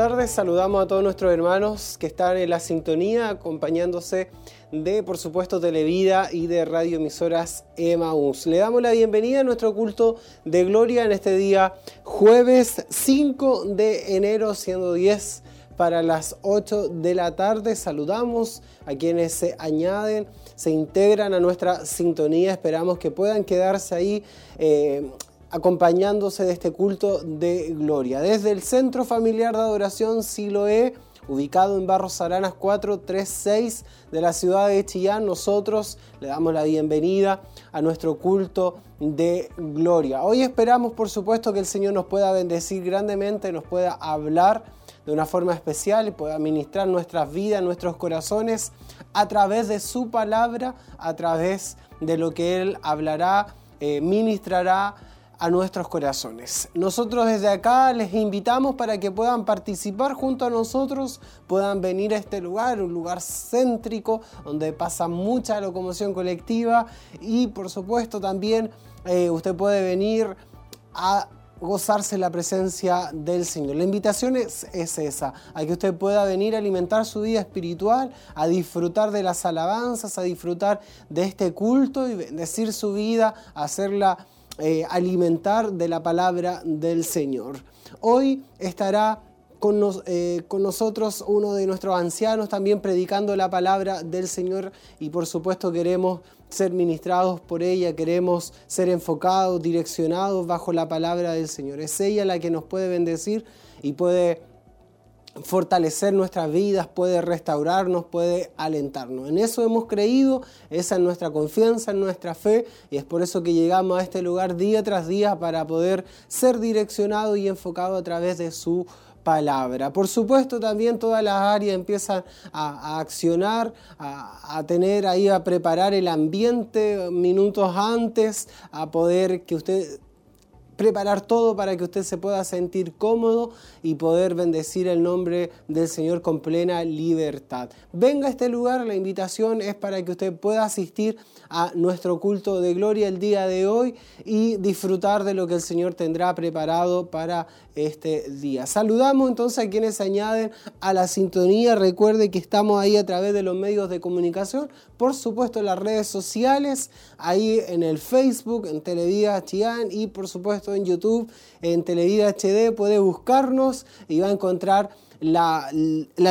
Tardes, saludamos a todos nuestros hermanos que están en la sintonía acompañándose de, por supuesto, Televida y de radioemisoras Emaús. Le damos la bienvenida a nuestro culto de gloria en este día jueves 5 de enero, siendo 10 para las 8 de la tarde. Saludamos a quienes se añaden, se integran a nuestra sintonía. Esperamos que puedan quedarse ahí. Eh, acompañándose de este culto de gloria. Desde el Centro Familiar de Adoración Siloé, ubicado en Barros Aranas 436 de la ciudad de Chillán, nosotros le damos la bienvenida a nuestro culto de gloria. Hoy esperamos, por supuesto, que el Señor nos pueda bendecir grandemente, nos pueda hablar de una forma especial y pueda ministrar nuestras vidas, nuestros corazones a través de su palabra, a través de lo que Él hablará, eh, ministrará a nuestros corazones. Nosotros desde acá les invitamos para que puedan participar junto a nosotros, puedan venir a este lugar, un lugar céntrico donde pasa mucha locomoción colectiva y por supuesto también eh, usted puede venir a gozarse la presencia del Señor. La invitación es, es, esa, a que usted pueda venir a alimentar su vida espiritual, a disfrutar de las alabanzas, a disfrutar de este culto y bendecir su vida, hacerla eh, alimentar de la palabra del Señor. Hoy estará con, eh, con, nosotros uno de nuestros ancianos también predicando la palabra del Señor y por supuesto queremos ser ministrados por ella, queremos ser enfocados, direccionados bajo la palabra del Señor. Es ella la que nos puede bendecir y puede fortalecer nuestras vidas, puede restaurarnos, puede alentarnos. En eso hemos creído, esa es nuestra confianza, en nuestra fe, y es por eso que llegamos a este lugar día tras día para poder ser direccionado y enfocado a través de su palabra. Por supuesto, también todas las áreas empiezan a, accionar, a, a, tener ahí, a preparar el ambiente minutos antes, a poder que usted preparar todo para que usted se pueda sentir cómodo y poder bendecir el nombre del Señor con plena libertad. Venga a este lugar, la invitación es para que usted pueda asistir a nuestro culto de gloria el día de hoy y disfrutar de lo que el Señor tendrá preparado para este día. Saludamos entonces a quienes se añaden a la sintonía. Recuerde que estamos ahí a través de los medios de comunicación, por supuesto las redes sociales, ahí en el Facebook, en Televida Chián y por supuesto en YouTube, en Televida HD. Puede buscarnos y va a encontrar la,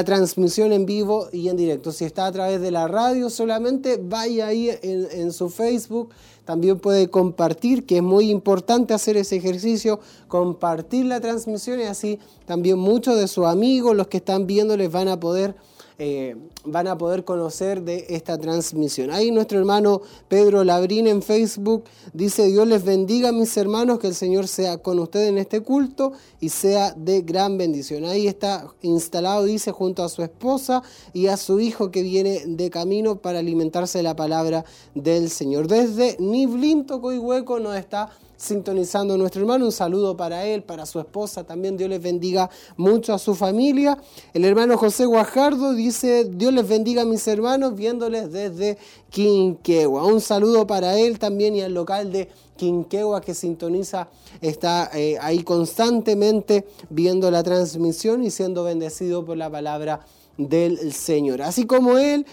transmisión en vivo y en directo. Si está a través de la radio solamente, vaya ahí en, en su Facebook también puede compartir, que es muy importante hacer ese ejercicio, compartir la transmisión y así también muchos de sus amigos, los que están viendo, les van a poder eh, van a poder conocer de esta transmisión. Ahí nuestro hermano Pedro Labrín en Facebook dice, Dios les bendiga mis hermanos, que el Señor sea con ustedes en este culto y sea de gran bendición. Ahí está instalado, dice, junto a su esposa y a su hijo que viene de camino para alimentarse de la palabra del Señor. Desde Niblin, Hueco nos está sintonizando nuestro hermano. Un saludo para él, para su esposa. También Dios les bendiga mucho a su familia. El hermano José Guajardo dice, Dios les bendiga a mis hermanos viéndoles desde Quinquegua. Un saludo para él también y al local de Quinquegua que sintoniza, está eh, ahí constantemente viendo la transmisión y siendo bendecido por la palabra del Señor. Así como Él,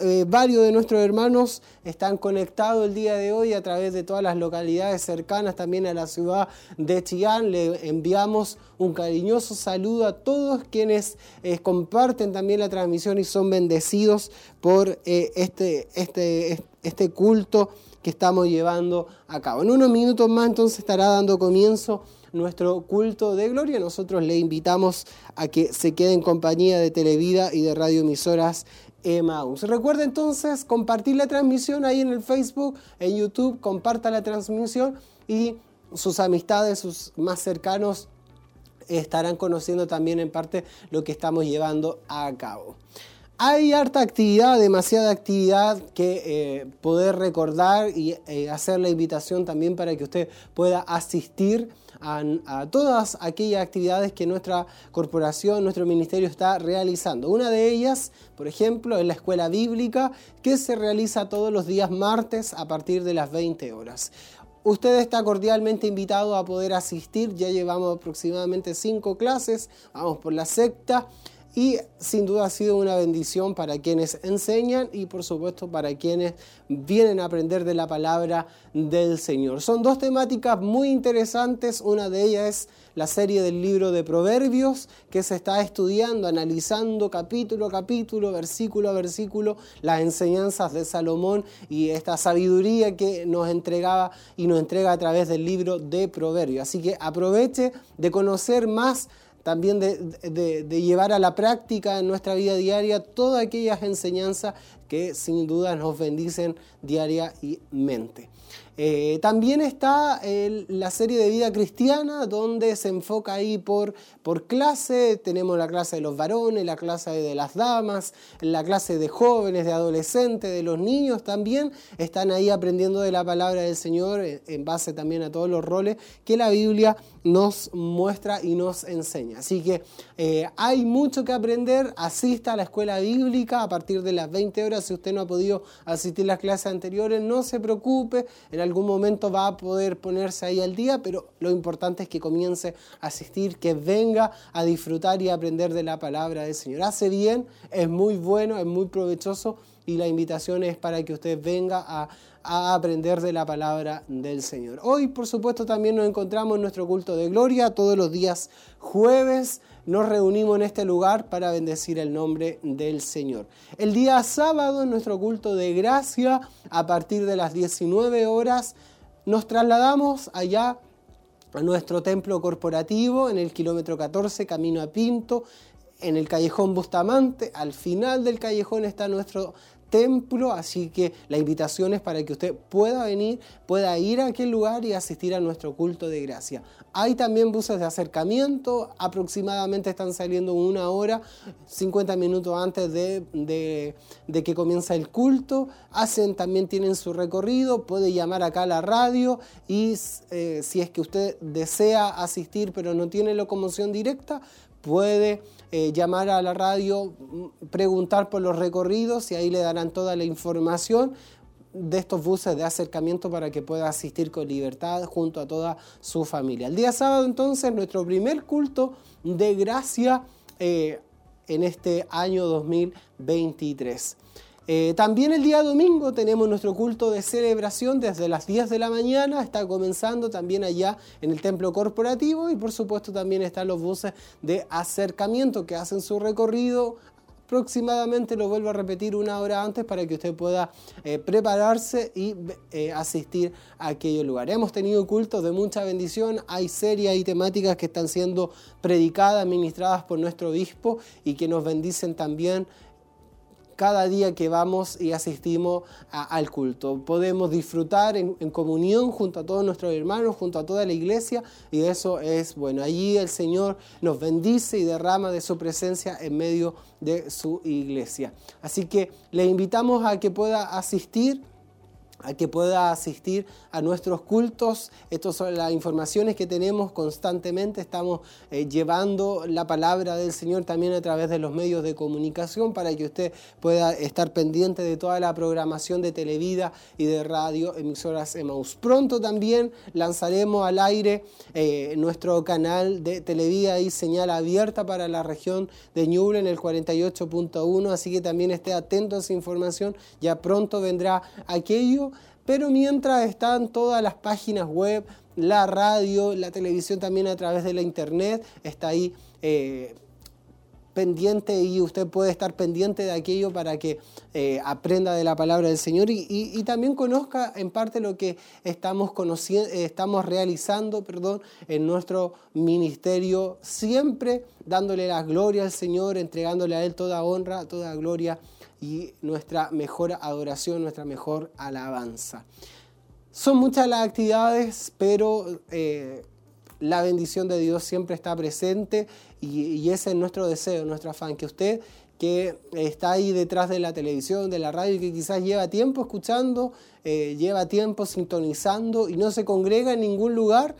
eh, varios de nuestros hermanos están conectados el día de hoy a través de todas las localidades cercanas también a la ciudad de Chillán. Le enviamos un cariñoso saludo a todos quienes eh, comparten también la transmisión y son bendecidos por eh, este, este, este culto que estamos llevando a cabo. En unos minutos más entonces estará dando comienzo nuestro culto de gloria. Nosotros le invitamos a que se quede en compañía de Televida y de radioemisoras Emaus. Recuerda entonces compartir la transmisión ahí en el Facebook, en YouTube, comparta la transmisión y sus amistades, sus más cercanos estarán conociendo también en parte lo que estamos llevando a cabo. Hay harta actividad, demasiada actividad que eh, poder recordar y eh, hacer la invitación también para que usted pueda asistir a, todas aquellas actividades que nuestra corporación, nuestro ministerio está realizando. Una de ellas, por ejemplo, es la escuela bíblica que se realiza todos los días martes a partir de las 20 horas. Usted está cordialmente invitado a poder asistir, ya llevamos aproximadamente cinco clases, vamos por la secta y sin duda ha sido una bendición para quienes enseñan y por supuesto para quienes vienen a aprender de la palabra del Señor. Son dos temáticas muy interesantes, una de ellas es la serie del libro de Proverbios que se está estudiando, analizando capítulo a capítulo, versículo a versículo, las enseñanzas de Salomón y esta sabiduría que nos entregaba y nos entrega a través del libro de Proverbios. Así que aproveche de conocer más también de, llevar a la práctica en nuestra vida diaria todas aquellas enseñanzas que sin duda nos bendicen diariamente. Eh, también está la serie de vida cristiana, donde se enfoca ahí por, por clase. Tenemos la clase de los varones, la clase de las damas, la clase de jóvenes, de adolescentes, de los niños también. Están ahí aprendiendo de la palabra del Señor en base también a todos los roles que la Biblia nos muestra y nos enseña. Así que eh, hay mucho que aprender. Asista a la escuela bíblica a partir de las 20 horas. Si usted no ha podido asistir a las clases anteriores, no se preocupe algún momento va a poder ponerse ahí al día, pero lo importante es que comience a asistir, que venga a disfrutar y a aprender de la palabra del Señor. Hace bien, es muy bueno, es muy provechoso y la invitación es para que usted venga a, a aprender de la palabra del Señor. Hoy, por supuesto, también nos encontramos en nuestro culto de gloria, todos los días jueves nos reunimos en este lugar para bendecir el nombre del Señor. El día sábado, en nuestro culto de gracia, a partir de las 19 horas, nos trasladamos allá a nuestro templo corporativo en el kilómetro 14, camino a Pinto, en el callejón Bustamante. Al final del callejón está nuestro templo, así que la invitación es para que usted pueda venir, pueda ir a aquel lugar y asistir a nuestro culto de gracia. Hay también buses de acercamiento, aproximadamente están saliendo una hora, 50 minutos antes de, que comienza el culto. Hacen, también tienen su recorrido, puede llamar acá a la radio y eh, si es que usted desea asistir pero no tiene locomoción directa, puede eh, llamar a la radio, mm, preguntar por los recorridos y ahí le darán toda la información de estos buses de acercamiento para que pueda asistir con libertad junto a toda su familia. El día sábado entonces nuestro primer culto de gracia eh, en este año 2023. Eh, también el día domingo tenemos nuestro culto de celebración desde las 10 de la mañana, está comenzando también allá en el templo corporativo y por supuesto también están los buses de acercamiento que hacen su recorrido. Aproximadamente, lo vuelvo a repetir una hora antes para que usted pueda eh, prepararse y eh, asistir a aquellos lugares. Hemos tenido cultos de mucha bendición, hay series y temáticas que están siendo predicadas, ministradas por nuestro obispo y que nos bendicen también cada día que vamos y asistimos al culto. Podemos disfrutar en, comunión junto a todos nuestros hermanos, junto a toda la iglesia y eso es bueno. Allí el Señor nos bendice y derrama de su presencia en medio de su iglesia. Así que le invitamos a que pueda asistir a que pueda asistir a nuestros cultos. Estas son las informaciones que tenemos constantemente. Estamos eh, llevando la palabra del Señor también a través de los medios de comunicación para que usted pueda estar pendiente de toda la programación de Televida y de radio emisoras Emaús. Pronto también lanzaremos al aire eh, nuestro canal de Televida y señal abierta para la región de Ñuble en el 48.1, así que también esté atento a esa información. Ya pronto vendrá aquello pero mientras están todas las páginas web, la radio, la televisión también a través de la internet, está ahí eh, pendiente y usted puede estar pendiente de aquello para que eh, aprenda de la palabra del Señor y, también conozca en parte lo que estamos, estamos realizando perdón, en nuestro ministerio, siempre dándole la gloria al Señor, entregándole a Él toda honra, toda gloria y nuestra mejor adoración, nuestra mejor alabanza. Son muchas las actividades, pero eh, la bendición de Dios siempre está presente y, ese es nuestro deseo, nuestro afán, que usted que está ahí detrás de la televisión, de la radio, que quizás lleva tiempo escuchando, eh, lleva tiempo sintonizando y no se congrega en ningún lugar,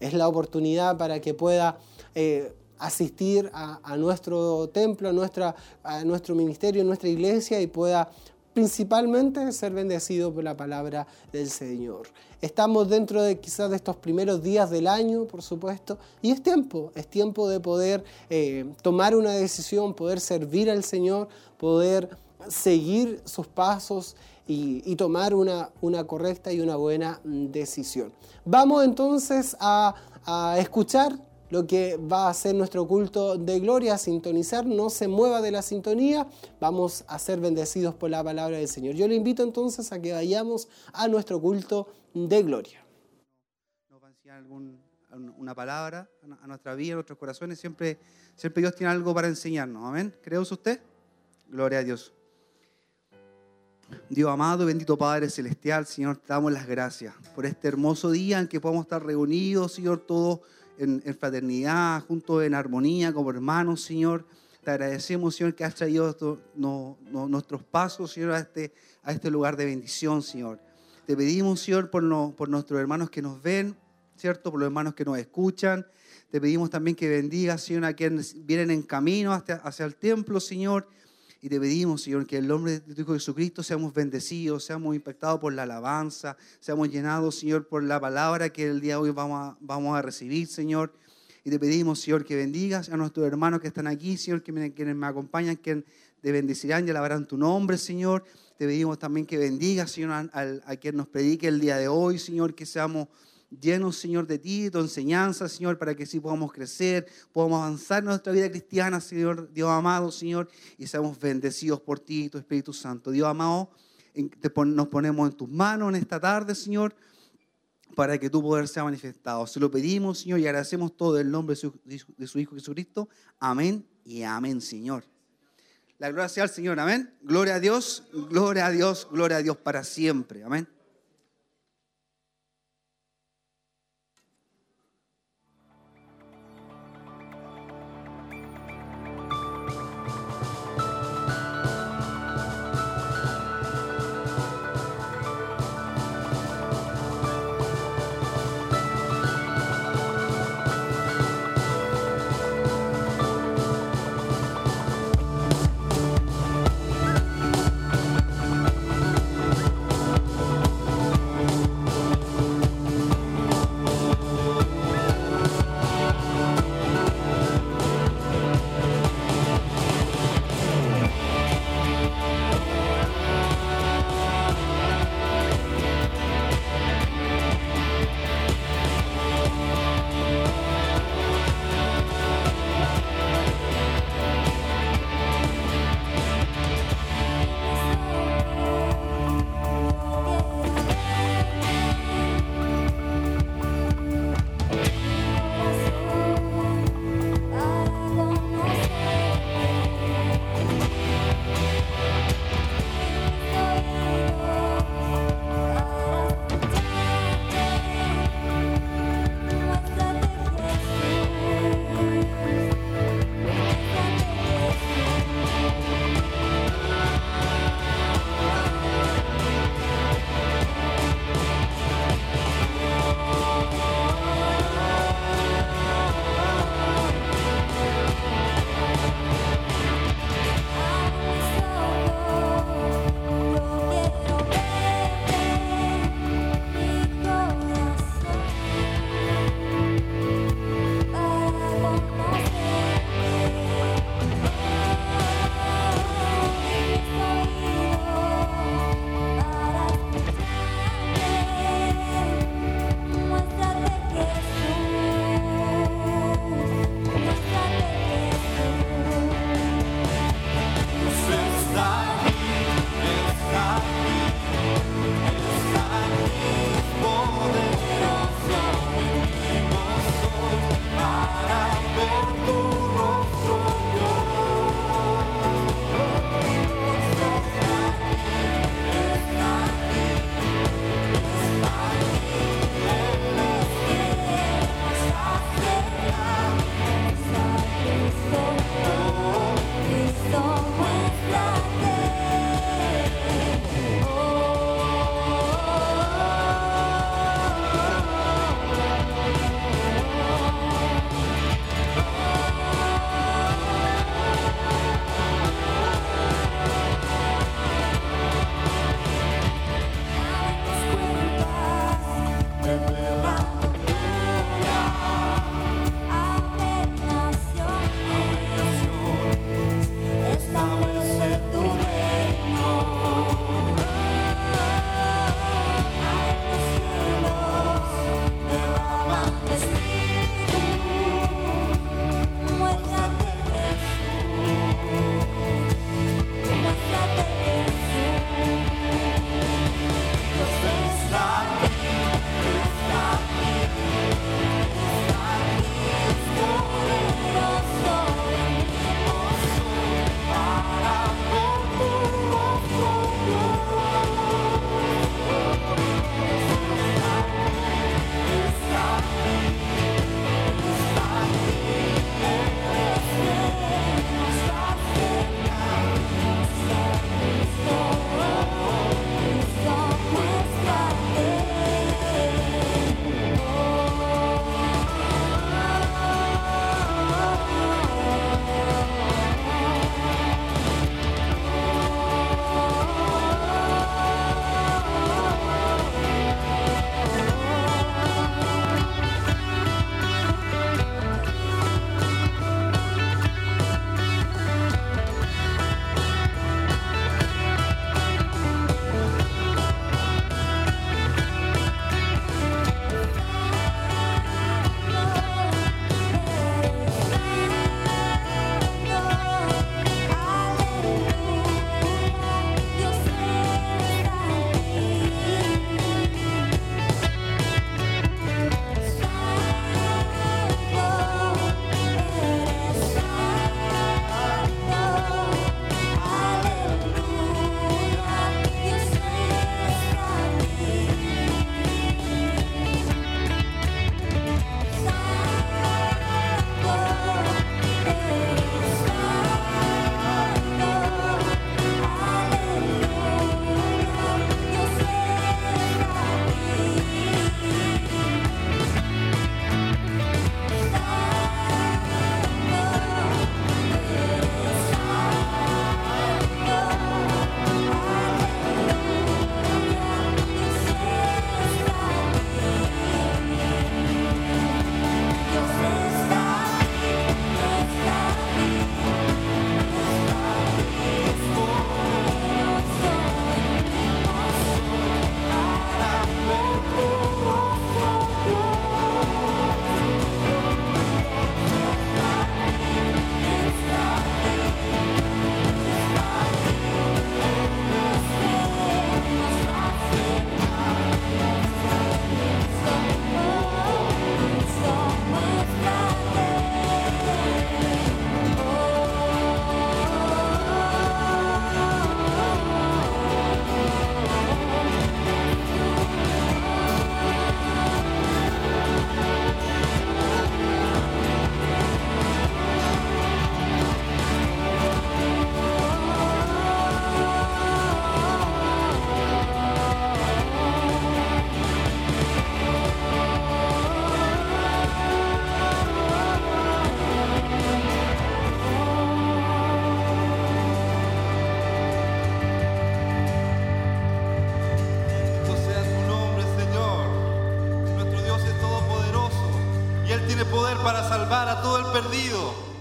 es la oportunidad para que pueda eh, asistir a, nuestro templo, a, nuestra, a nuestro ministerio, a nuestra iglesia y pueda principalmente ser bendecido por la palabra del Señor. Estamos dentro de quizás de estos primeros días del año, por supuesto, y es tiempo, es tiempo de poder eh, tomar una decisión, poder servir al Señor, poder seguir sus pasos y, tomar una, correcta y una buena decisión. Vamos entonces a escuchar lo que va a ser nuestro culto de gloria, sintonizar, no se mueva de la sintonía, vamos a ser bendecidos por la palabra del Señor. Yo le invito entonces a que vayamos a nuestro culto de gloria. Nos va a enseñar una palabra a nuestra vida, a nuestros corazones, siempre, siempre Dios tiene algo para enseñarnos, amén. ¿Cree usted? Gloria a Dios. Dios amado, bendito Padre Celestial, Señor, te damos las gracias por este hermoso día en que podemos estar reunidos, Señor, todos en, fraternidad, juntos en armonía, como hermanos, Señor. Te agradecemos, Señor, que has traído nuestros pasos, Señor, a este, a este lugar de bendición, Señor. Te pedimos, Señor, por, por nuestros hermanos que nos ven, ¿cierto? Por los hermanos que nos escuchan. Te pedimos también que bendiga, Señor, a quienes vienen en camino hacia, hacia el templo, Señor. Y te pedimos, Señor, que en el nombre de tu Hijo Jesucristo seamos bendecidos, seamos impactados por la alabanza, seamos llenados, Señor, por la palabra que el día de hoy vamos a, vamos a recibir, Señor. Y te pedimos, Señor, que bendigas a nuestros hermanos que están aquí, Señor, que me, quienes me acompañan, que te bendecirán y alabarán tu nombre, Señor. Te pedimos también que bendigas, Señor, a, a quien nos predique el día de hoy, Señor, que seamos llenos, Señor, de ti, tu enseñanza, Señor, para que sí podamos crecer, podamos avanzar en nuestra vida cristiana, Señor, Dios amado, Señor, y seamos bendecidos por ti tu Espíritu Santo. Dios amado, nos ponemos en tus manos en esta tarde, Señor, para que tu poder sea manifestado. Se lo pedimos, Señor, y agradecemos todo en el nombre de su Hijo Jesucristo. Amén y amén, Señor. La gloria sea al Señor, amén. Gloria a Dios, gloria a Dios, gloria a Dios para siempre, amén.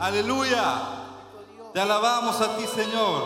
Aleluya. Te alabamos a ti, Señor.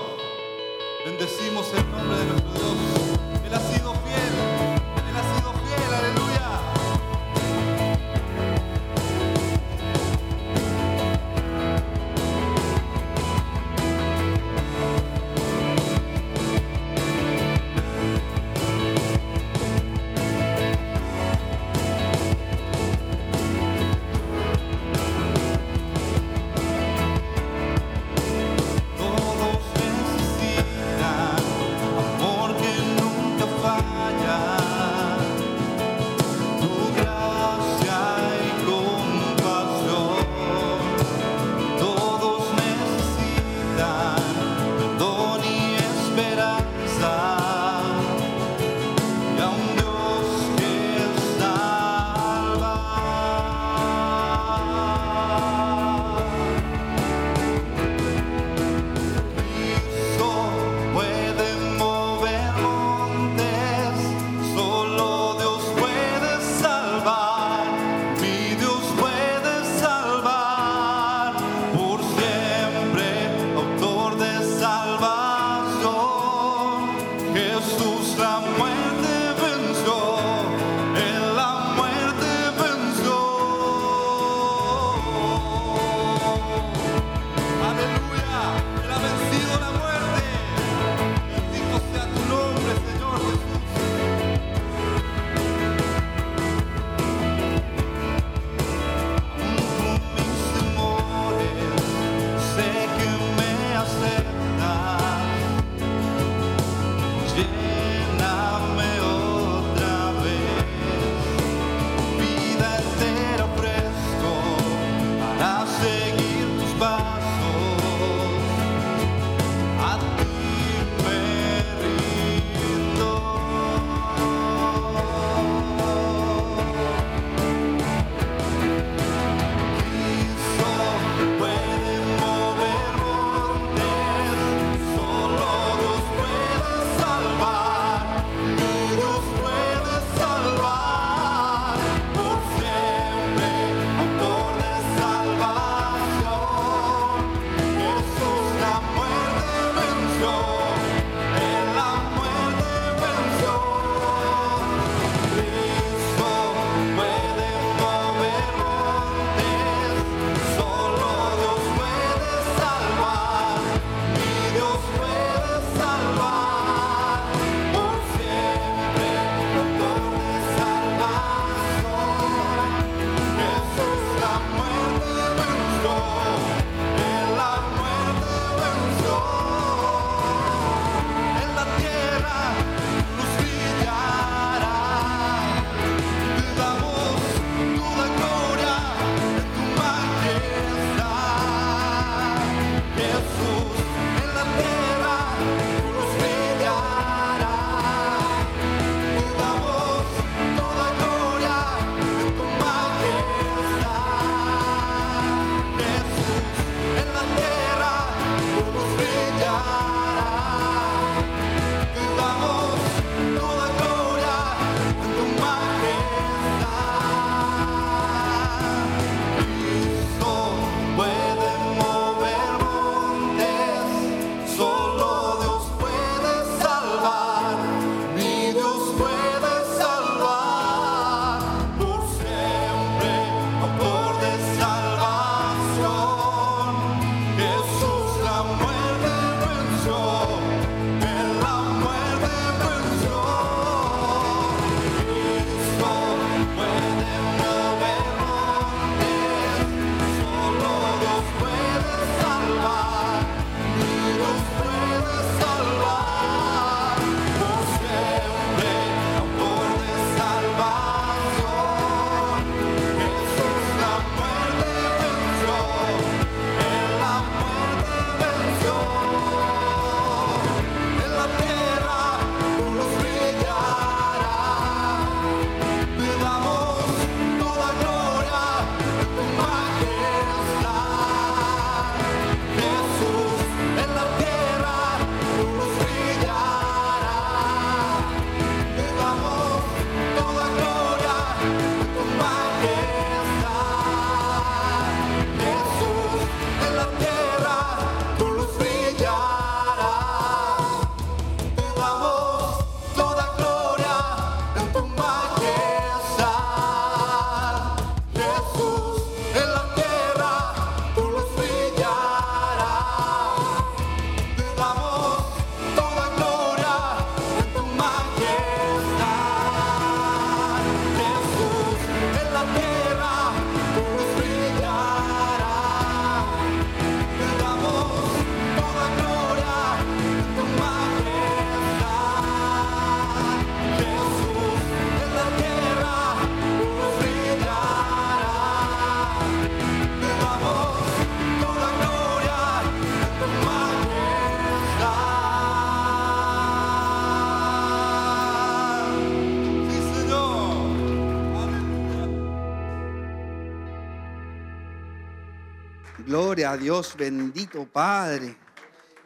Gloria a Dios, bendito Padre.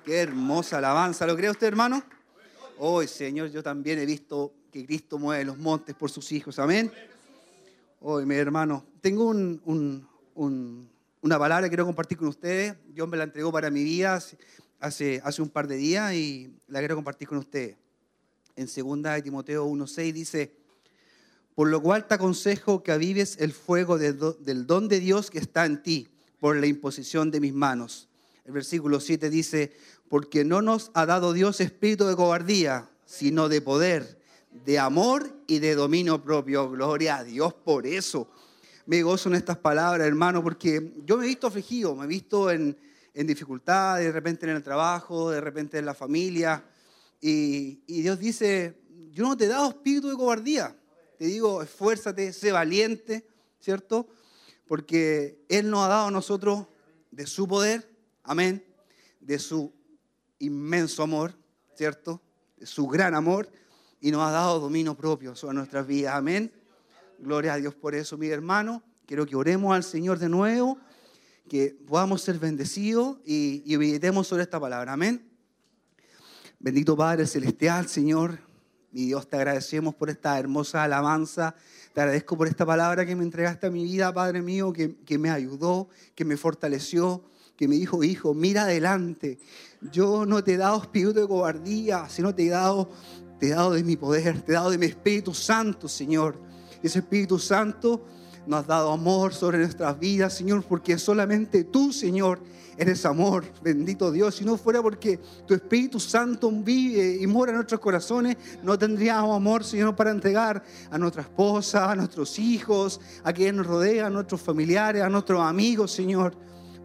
Qué hermosa alabanza. ¿Lo cree usted, hermano? Hoy, Señor, yo también he visto que Cristo mueve los montes por sus hijos. Amén. Hoy, mi hermano, tengo un, una palabra que quiero compartir con ustedes. Dios me la entregó para mi vida hace, hace un par de días y la quiero compartir con ustedes. En 2 de Timoteo 1.6 dice, por lo cual te aconsejo que avives el fuego del don de Dios que está en ti por la imposición de mis manos. El versículo 7 dice, porque no nos ha dado Dios espíritu de cobardía, sino de poder, de amor y de dominio propio. Gloria a Dios por eso. Me gozo en estas palabras, hermano, porque yo me he visto afligido, me he visto en, en dificultad, de repente en el trabajo, de repente en la familia. Y, y Dios dice, yo no te he dado espíritu de cobardía. Te digo, esfuérzate, sé valiente, ¿cierto? Porque Él nos ha dado a nosotros de su poder, amén, de su inmenso amor, ¿cierto? De su gran amor y nos ha dado dominio propio sobre nuestras vidas, amén. Gloria a Dios por eso, mi hermano. Quiero que oremos al Señor de nuevo, que podamos ser bendecidos y, y sobre esta palabra, amén. Bendito Padre Celestial, Señor, mi Dios, te agradecemos por esta hermosa alabanza. Te agradezco por esta palabra que me entregaste a mi vida, Padre mío, que, que me ayudó, que me fortaleció, que me dijo, hijo, mira adelante. Yo no te he dado espíritu de cobardía, sino te he dado, te dado de mi poder, te he dado de mi Espíritu Santo, Señor. Ese Espíritu Santo nos has dado amor sobre nuestras vidas, Señor, porque solamente tú, Señor, eres amor, bendito Dios. Si no fuera porque tu Espíritu Santo vive y mora en nuestros corazones, no tendríamos amor, Señor, para entregar a nuestra esposa, a nuestros hijos, a quienes nos rodean, a nuestros familiares, a nuestros amigos, Señor.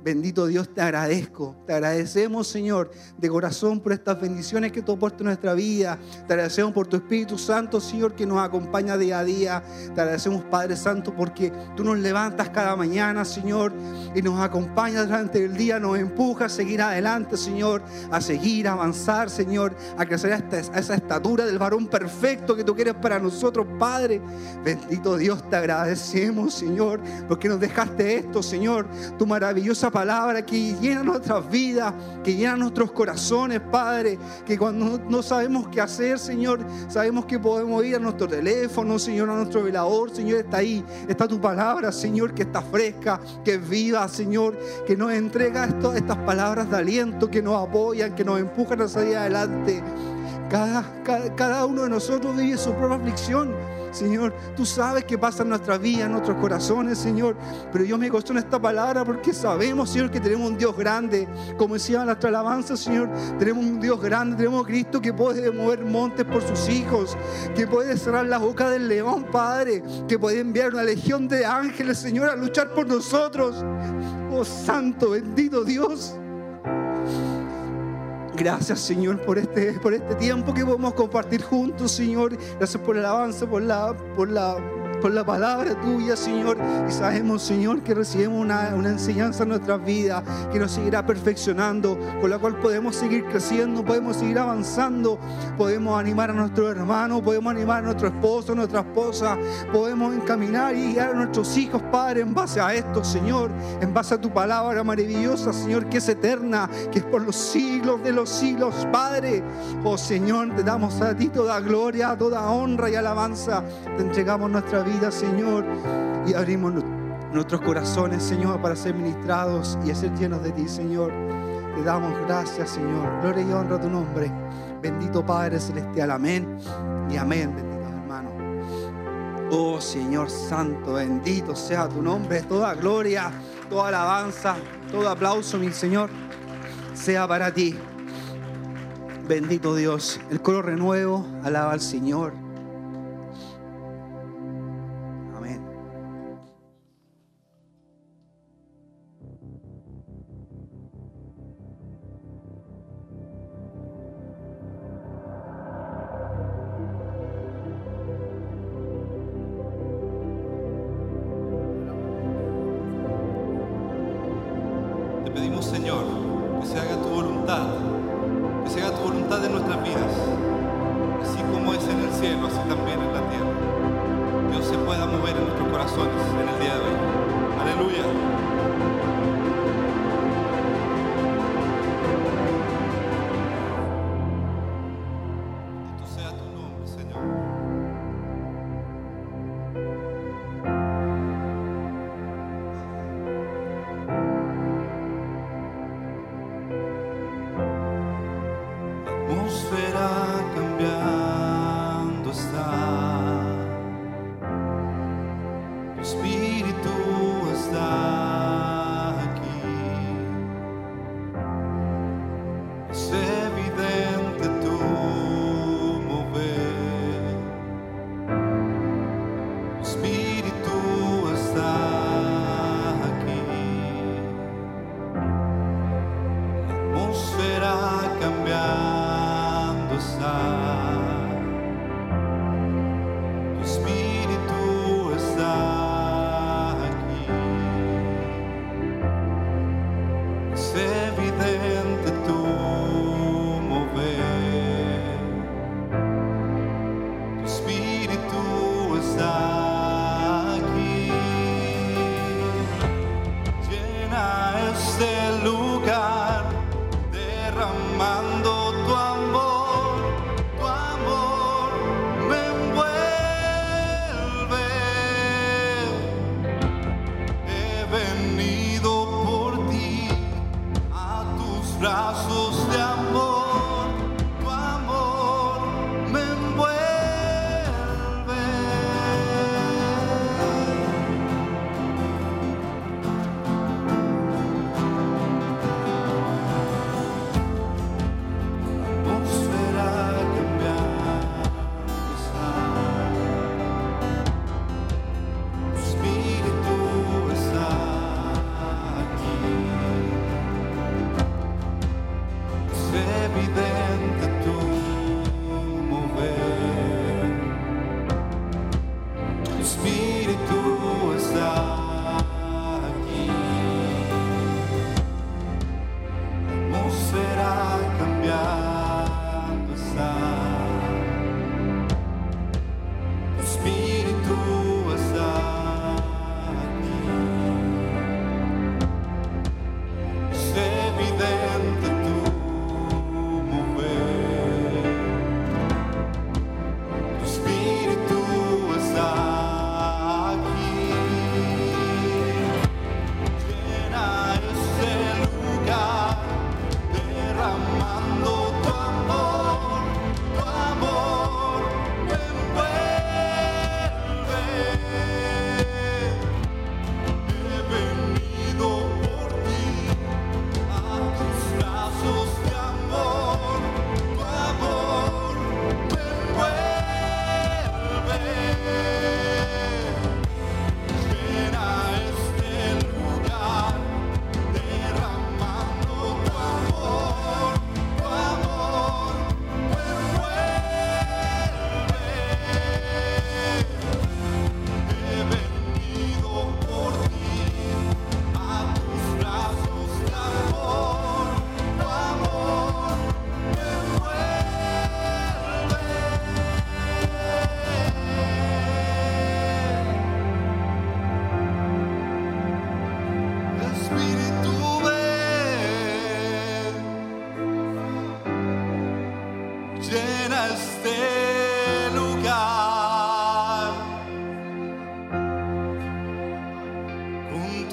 Bendito Dios, te agradezco. Te agradecemos, Señor, de corazón por estas bendiciones que tú has puesto en nuestra vida. Te agradecemos por tu Espíritu Santo, Señor, que nos acompaña día a día. Te agradecemos, Padre Santo, porque tú nos levantas cada mañana, Señor, y nos acompañas durante el día, nos empujas a seguir adelante, Señor, a seguir, a avanzar, Señor, a crecer a, esa estatura del varón perfecto que tú quieres para nosotros, Padre. Bendito Dios, te agradecemos, Señor, porque nos dejaste esto, Señor, tu maravillosa palabra que llena nuestras vidas, que llena nuestros corazones, Padre. Que cuando no sabemos qué hacer, Señor, sabemos que podemos ir a nuestro teléfono, Señor, a nuestro velador, Señor, está ahí. Está tu palabra, Señor, que está fresca, que es viva, Señor, que nos entrega estas palabras de aliento, que nos apoyan, que nos empujan a salir adelante. Cada, cada uno de nosotros vive su propia aflicción Señor, tú sabes qué pasa en nuestra vida, en nuestros corazones, Señor. Pero yo me gozo en esta palabra porque sabemos, Señor, que tenemos un Dios grande. Como decía nuestra alabanza, Señor, tenemos un Dios grande, tenemos Cristo que puede mover montes por sus hijos, que puede cerrar la boca del león, Padre, que puede enviar una legión de ángeles, Señor, a luchar por nosotros. Oh Santo, bendito Dios. Gracias, Señor, por este, por este tiempo que podemos compartir juntos, Señor. Gracias por el avance, por la, por la por la palabra tuya, Señor. Y sabemos, Señor, que recibimos una, una enseñanza en nuestras vidas que nos seguirá perfeccionando, con la cual podemos seguir creciendo, podemos seguir avanzando, podemos animar a nuestro hermano, podemos animar a nuestro esposo, a nuestra esposa, podemos encaminar y guiar a nuestros hijos, Padre, en base a esto, Señor, en base a tu palabra maravillosa, Señor, que es eterna, que es por los siglos de los siglos, Padre. Oh Señor, te damos a ti toda gloria, toda honra y alabanza. Te entregamos nuestra vida Señor, y abrimos nuestros corazones, Señor, para ser ministrados y ser llenos de ti, Señor. Te damos gracias, Señor. Gloria y honra a tu nombre. Bendito Padre Celestial. Amén y amén, bendito hermano. Oh Señor Santo, bendito sea tu nombre. Toda gloria, toda alabanza, todo aplauso, mi Señor, sea para ti. Bendito Dios. El coro renuevo alaba al Señor.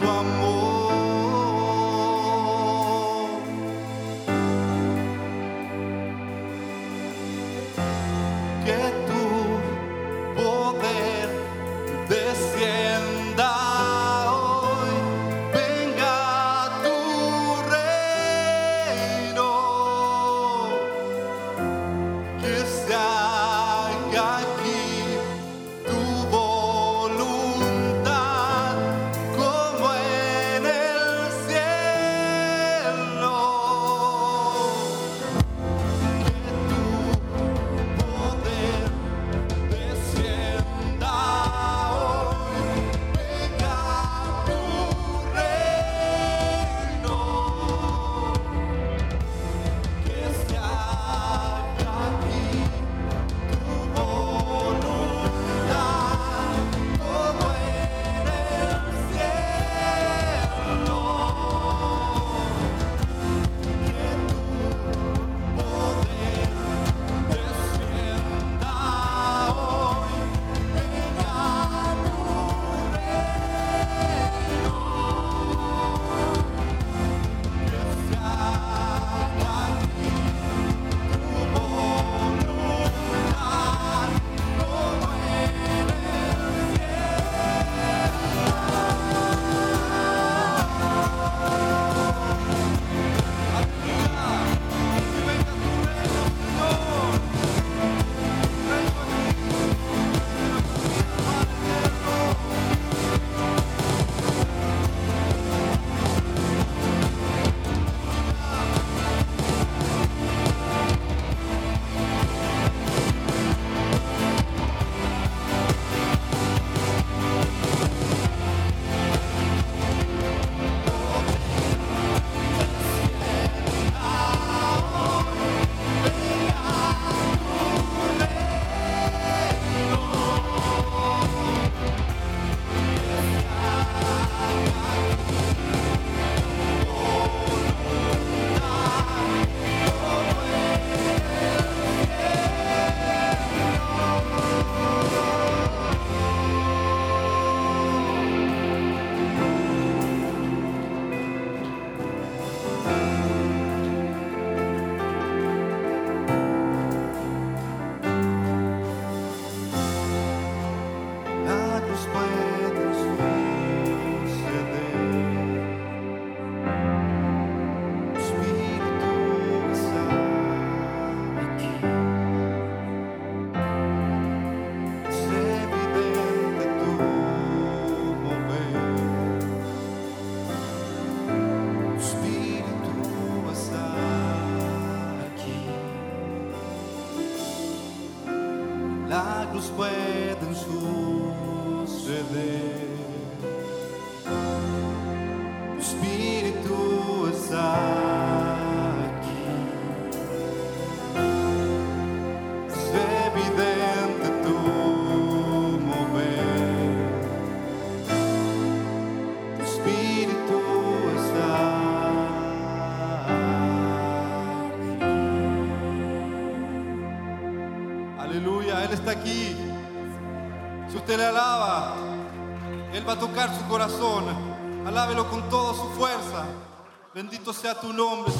Con tu amor. Aquí. Si usted le alaba, Él va a tocar su corazón. Alábelo con toda su fuerza. Bendito sea tu nombre,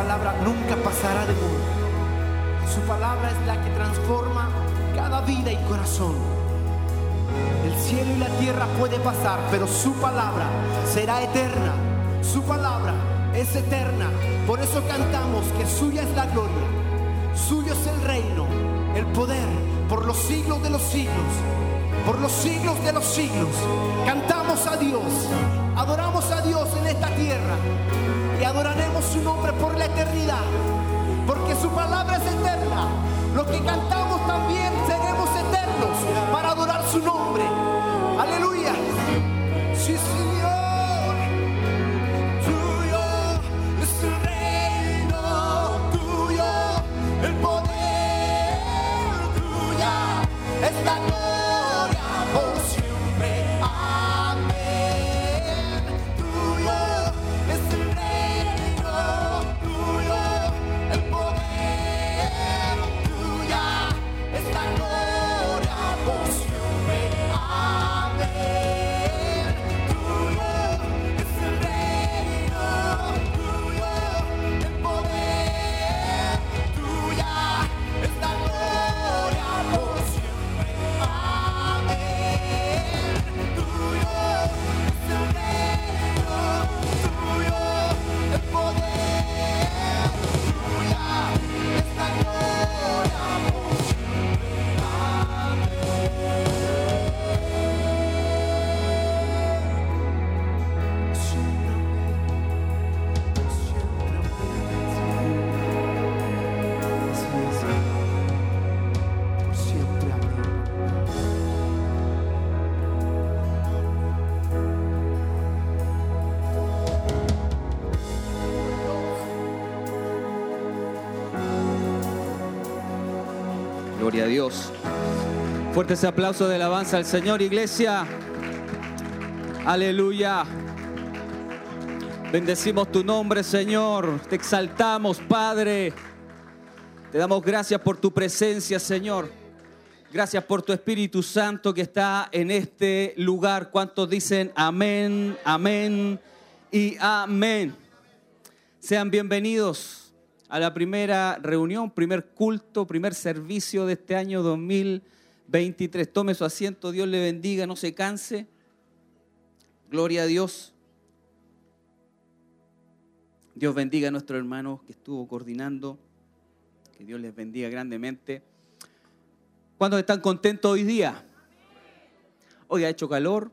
palabra nunca pasará de moda. Su palabra es la que transforma cada vida y corazón. El cielo y la tierra puede pasar, pero su palabra será eterna. Su palabra es eterna. Por eso cantamos que suya es la gloria, suyo es el reino, el poder por los siglos de los siglos, por los siglos de los siglos. Cantamos a Dios, adoramos a Dios en esta tierra y adoraremos su nombre por la eternidad, porque su palabra es eterna. Lo que cantamos también seremos eternos para adorar su nombre. Aleluya. Fuerte ese aplauso de alabanza al Señor, iglesia. Aleluya. Bendecimos tu nombre, Señor. Te exaltamos, Padre. Te damos gracias por tu presencia, Señor. Gracias por tu Espíritu Santo que está en este lugar. ¿Cuántos dicen amén, amén y amén? Sean bienvenidos a la primera reunión, primer culto, primer servicio de este año 2023. Tome su asiento, Dios le bendiga, no se canse. Gloria a Dios. Dios bendiga a nuestro hermano que estuvo coordinando. Que Dios les bendiga grandemente. ¿Cuántos están contentos hoy día? Hoy ha hecho calor,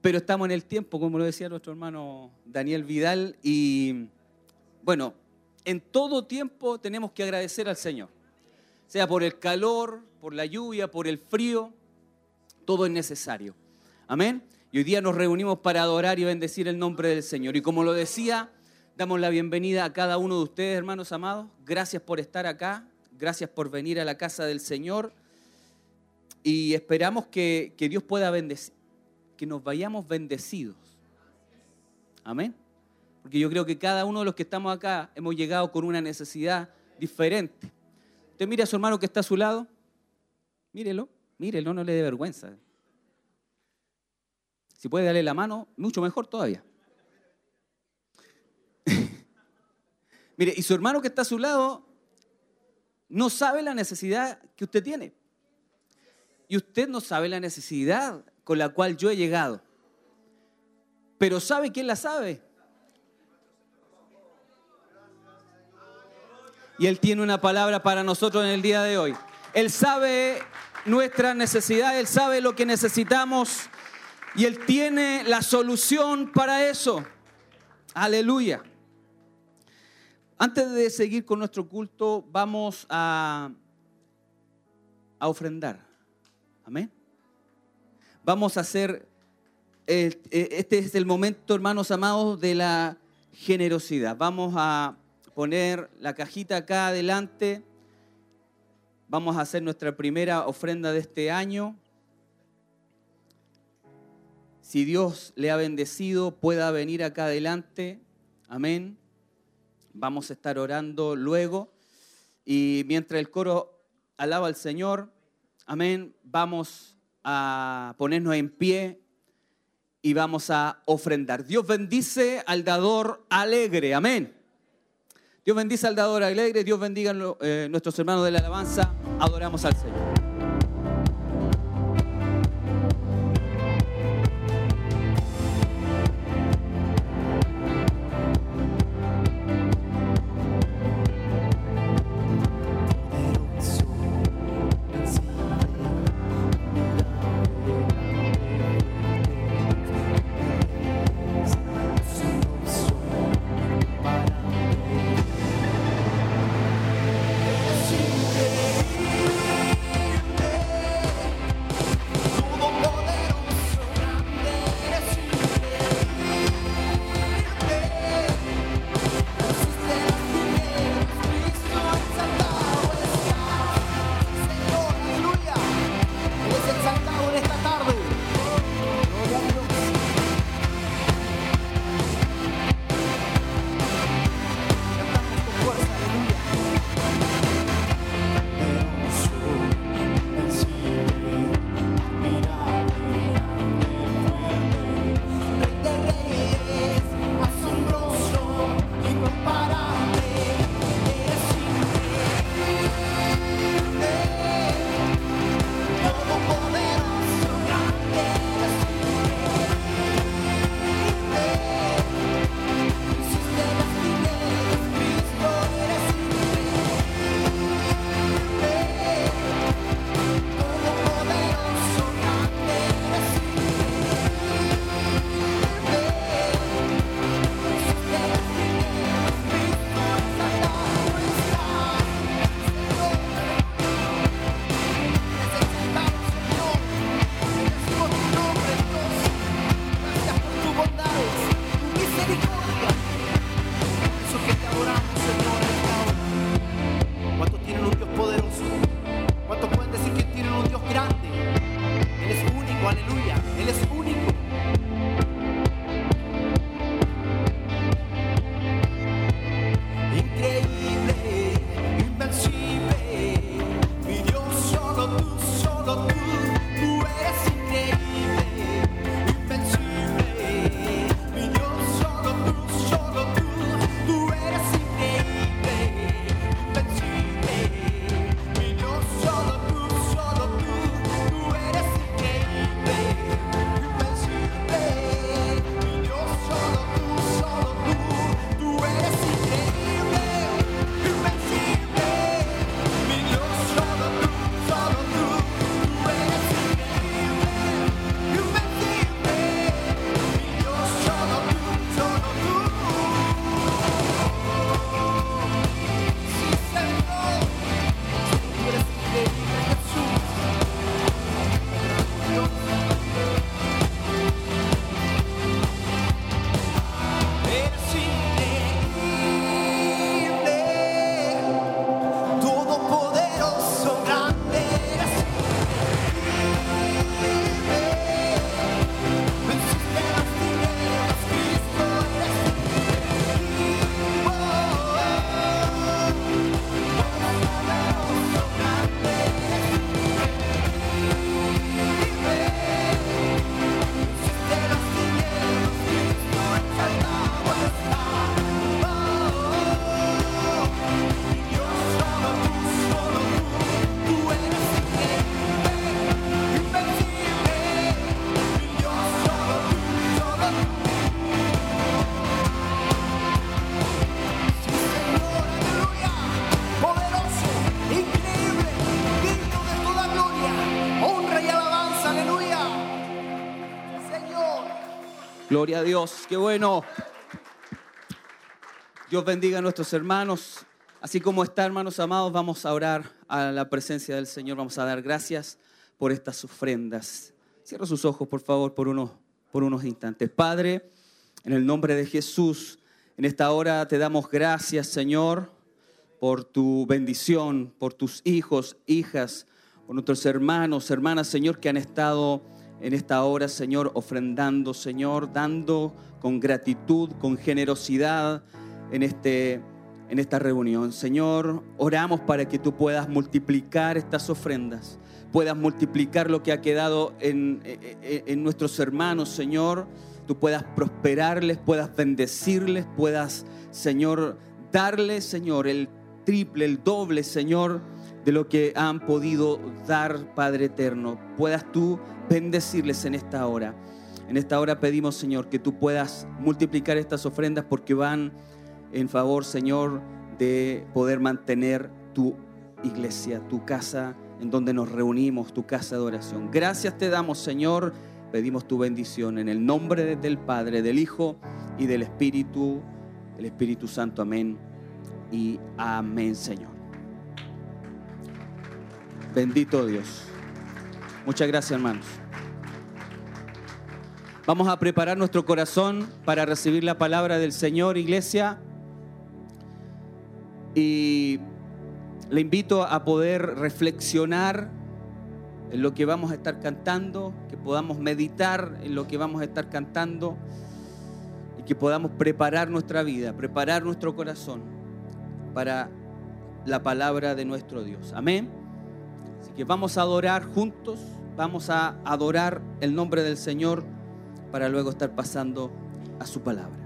pero estamos en el tiempo, como lo decía nuestro hermano Daniel Vidal, y bueno, en todo tiempo tenemos que agradecer al Señor, sea por el calor, por la lluvia, por el frío, todo es necesario. Amén. Y hoy día nos reunimos para adorar y bendecir el nombre del Señor. Y como lo decía, damos la bienvenida a cada uno de ustedes, hermanos amados. Gracias por estar acá, gracias por venir a la casa del Señor. Y esperamos que, que Dios pueda bendecir, que nos vayamos bendecidos. Amén. Porque yo creo que cada uno de los que estamos acá hemos llegado con una necesidad diferente. Usted mire a su hermano que está a su lado. Mírelo, mírelo, no le dé vergüenza. Si puede darle la mano, mucho mejor todavía. Mire, y su hermano que está a su lado no sabe la necesidad que usted tiene. Y usted no sabe la necesidad con la cual yo he llegado. Pero ¿sabe quién la sabe? Y Él tiene una palabra para nosotros en el día de hoy. Él sabe nuestra necesidad, Él sabe lo que necesitamos y Él tiene la solución para eso. Aleluya. Antes de seguir con nuestro culto, vamos a, a ofrendar. Amén. Vamos a hacer, eh, eh, este es el momento, hermanos amados, de la generosidad. Vamos a poner la cajita acá adelante. Vamos a hacer nuestra primera ofrenda de este año. si Dios le ha bendecido, pueda venir acá adelante. Amén. Vamos a estar orando luego. Y mientras el coro alaba al Señor, amén, vamos a ponernos en pie y vamos a ofrendar. Dios bendice al dador alegre. Amén. Dios bendice al dador alegre. Dios bendiga a eh, nuestros hermanos de la alabanza. Adoramos al Señor. Gloria a Dios, qué bueno. Dios bendiga a nuestros hermanos. Así como está, hermanos amados, vamos a orar a la presencia del Señor. Vamos a dar gracias por estas ofrendas. Cierra sus ojos, por favor, por unos, por unos instantes. Padre, en el nombre de Jesús, en esta hora te damos gracias, Señor, por tu bendición, por tus hijos, hijas, por nuestros hermanos, hermanas, Señor, que han estado en esta hora, Señor, ofrendando, Señor, dando con gratitud, con generosidad en, este, en esta reunión. Señor, oramos para que tú puedas multiplicar estas ofrendas, puedas multiplicar lo que ha quedado en, en, en nuestros hermanos, Señor. Tú puedas prosperarles, puedas bendecirles, puedas, Señor, darles, Señor, el triple, el doble, Señor, de lo que han podido dar, Padre eterno. Puedas tú bendecirles en esta hora. En esta hora pedimos, Señor, que tú puedas multiplicar estas ofrendas porque van en favor, Señor, de poder mantener tu iglesia, tu casa en donde nos reunimos, tu casa de oración. Gracias te damos, Señor. Pedimos tu bendición en el nombre del Padre, del Hijo y del Espíritu, el Espíritu Santo. Amén y amén, Señor. Bendito Dios. Muchas gracias, hermanos. Vamos a preparar nuestro corazón para recibir la palabra del Señor, iglesia. Y le invito a poder reflexionar en lo que vamos a estar cantando, que podamos meditar en lo que vamos a estar cantando y que podamos preparar nuestra vida, preparar nuestro corazón para la palabra de nuestro Dios. Amén. Que vamos a adorar juntos, vamos a adorar el nombre del Señor para luego estar pasando a su palabra.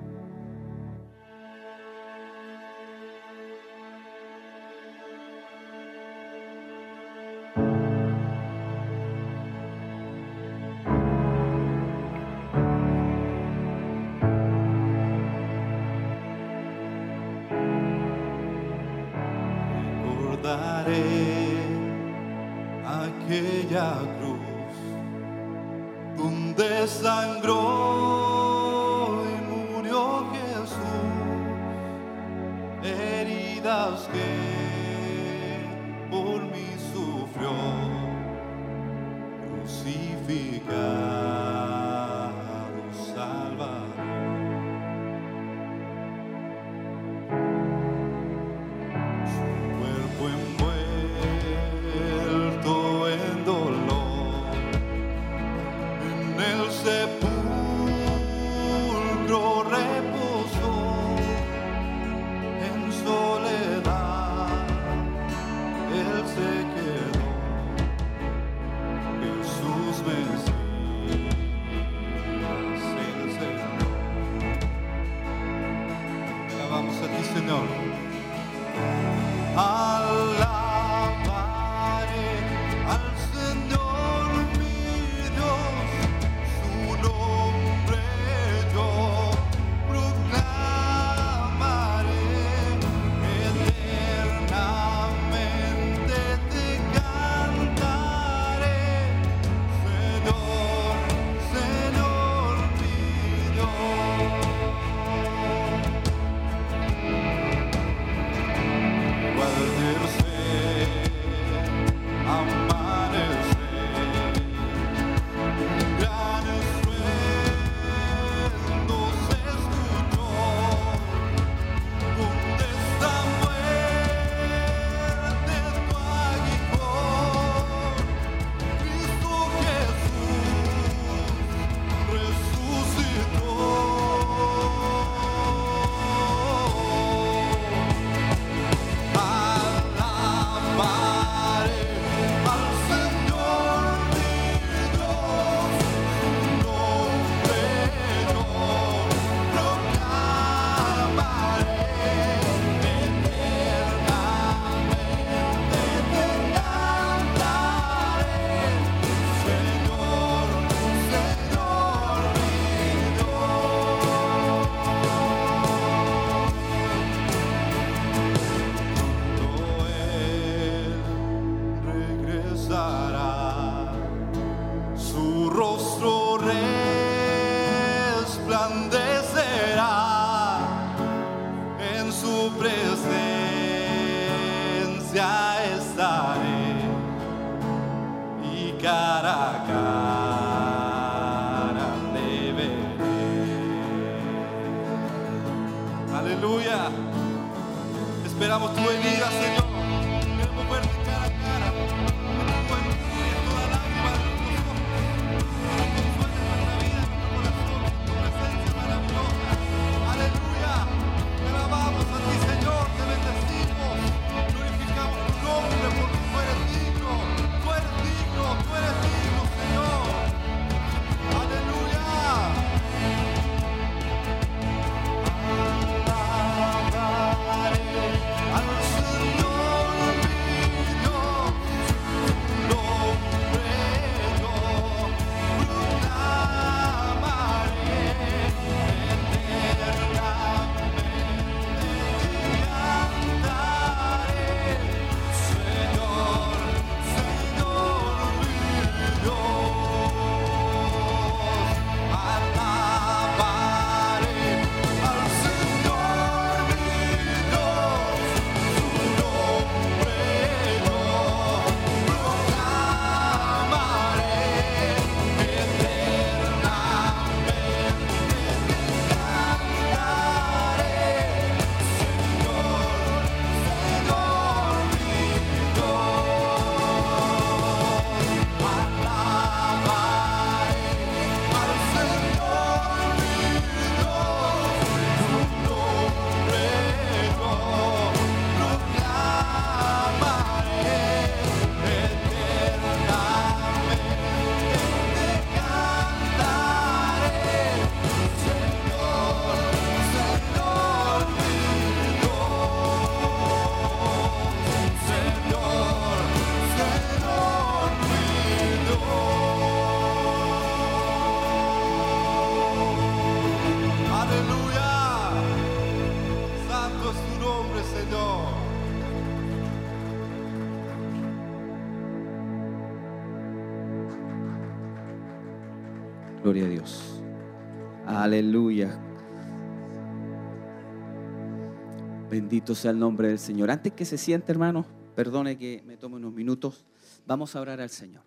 Bendito sea el nombre del Señor. Antes que se siente, hermano, perdone que me tome unos minutos. Vamos a orar al Señor.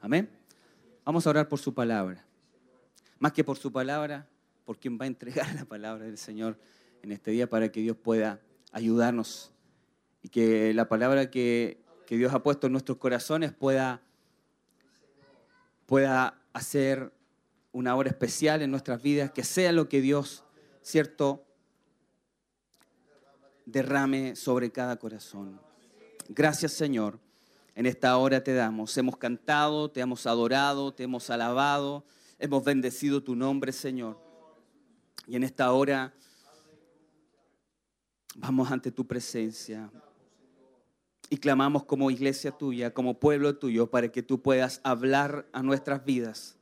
Amén. Vamos a orar por su palabra. Más que por su palabra, por quien va a entregar la palabra del Señor en este día para que Dios pueda ayudarnos y que la palabra que, Dios ha puesto en nuestros corazones pueda, pueda hacer una obra especial en nuestras vidas, que sea lo que Dios, cierto, derrame sobre cada corazón. Gracias Señor, en esta hora te damos. Hemos cantado, te hemos adorado, te hemos alabado, hemos bendecido tu nombre Señor. Y en esta hora vamos ante tu presencia y clamamos como iglesia tuya, como pueblo tuyo, para que tú puedas hablar a nuestras vidas.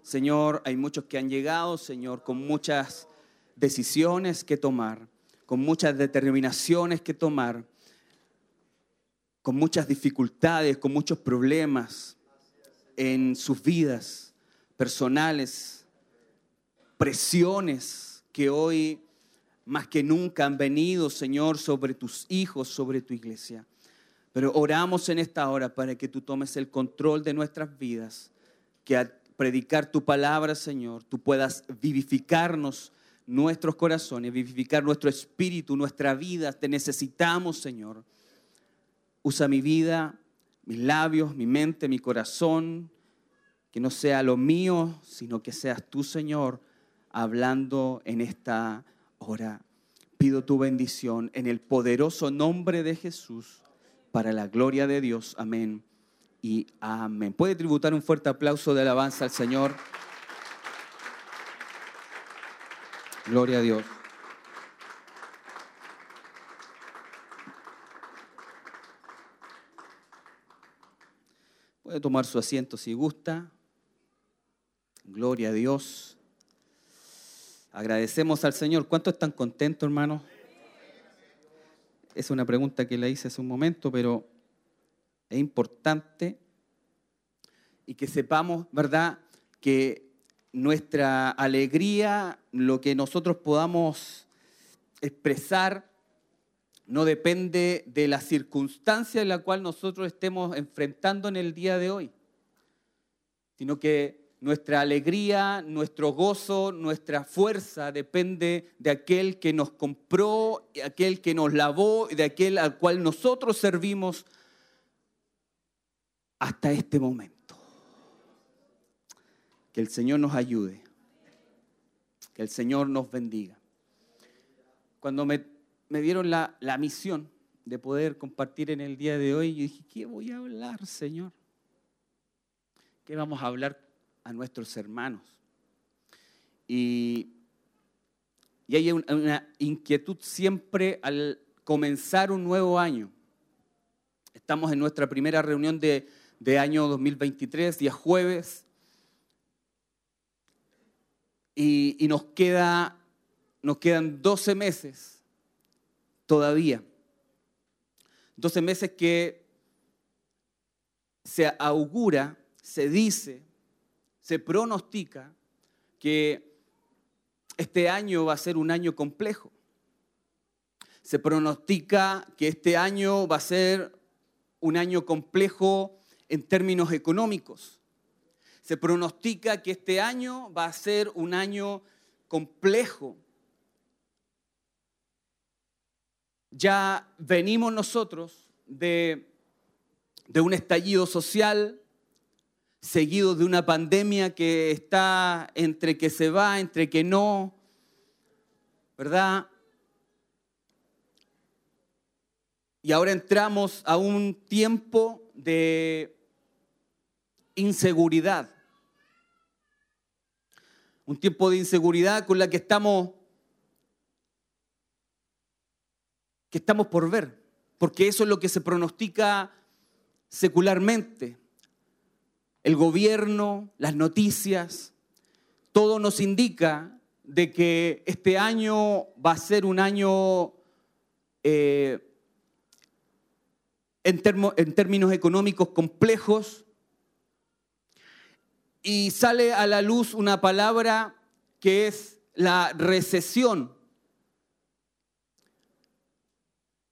Señor, hay muchos que han llegado, Señor, con muchas decisiones que tomar, con muchas determinaciones que tomar, con muchas dificultades, con muchos problemas en sus vidas personales, presiones que hoy más que nunca han venido, Señor, sobre tus hijos, sobre tu iglesia. Pero oramos en esta hora para que tú tomes el control de nuestras vidas, que al predicar tu palabra, Señor, tú puedas vivificarnos nuestros corazones, vivificar nuestro espíritu, nuestra vida. Te necesitamos, Señor. Usa mi vida, mis labios, mi mente, mi corazón, que no sea lo mío, sino que seas tú, Señor, hablando en esta hora. Pido tu bendición en el poderoso nombre de Jesús, para la gloria de Dios. Amén y amén. ¿Puede tributar un fuerte aplauso de alabanza al Señor? Gloria a Dios. Puede tomar su asiento si gusta. Gloria a Dios. Agradecemos al Señor. ¿Cuántos están contentos, hermanos? Es una pregunta que le hice hace un momento, pero es importante y que sepamos, ¿verdad?, que nuestra alegría, lo que nosotros podamos expresar, no depende de la circunstancia en la cual nosotros estemos enfrentando en el día de hoy, sino que nuestra alegría, nuestro gozo, nuestra fuerza depende de aquel que nos compró, de aquel que nos lavó, de aquel al cual nosotros servimos hasta este momento. Que el Señor nos ayude. Que el Señor nos bendiga. Cuando me, dieron la, la misión de poder compartir en el día de hoy, yo dije, ¿qué voy a hablar, Señor? ¿Qué vamos a hablar a nuestros hermanos? Y, y hay una inquietud siempre al comenzar un nuevo año. Estamos en nuestra primera reunión de, de año 2023, día jueves, y, nos, queda, nos quedan 12 meses todavía. 12 meses que se augura, se dice, se pronostica que este año va a ser un año complejo. Se pronostica que este año va a ser un año complejo en términos económicos. Se pronostica que este año va a ser un año complejo. Ya venimos nosotros de, un estallido social seguido de una pandemia que está entre que se va, entre que no, ¿verdad? Y ahora entramos a un tiempo de inseguridad un tiempo de inseguridad con la que estamos, que estamos por ver, porque eso es lo que se pronostica secularmente. El gobierno, las noticias, todo nos indica de que este año va a ser un año eh, en, en términos económicos complejos, y sale a la luz una palabra que es la recesión,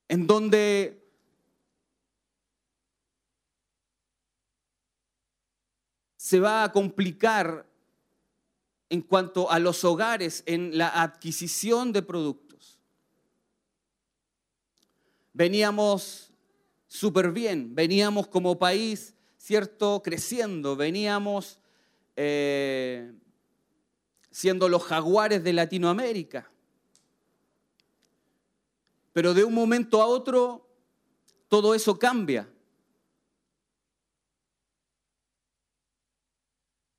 en donde se va a complicar en cuanto a los hogares en la adquisición de productos. Veníamos súper bien, veníamos como país, ¿cierto?, creciendo, veníamos eh, siendo los jaguares de Latinoamérica. Pero de un momento a otro, todo eso cambia.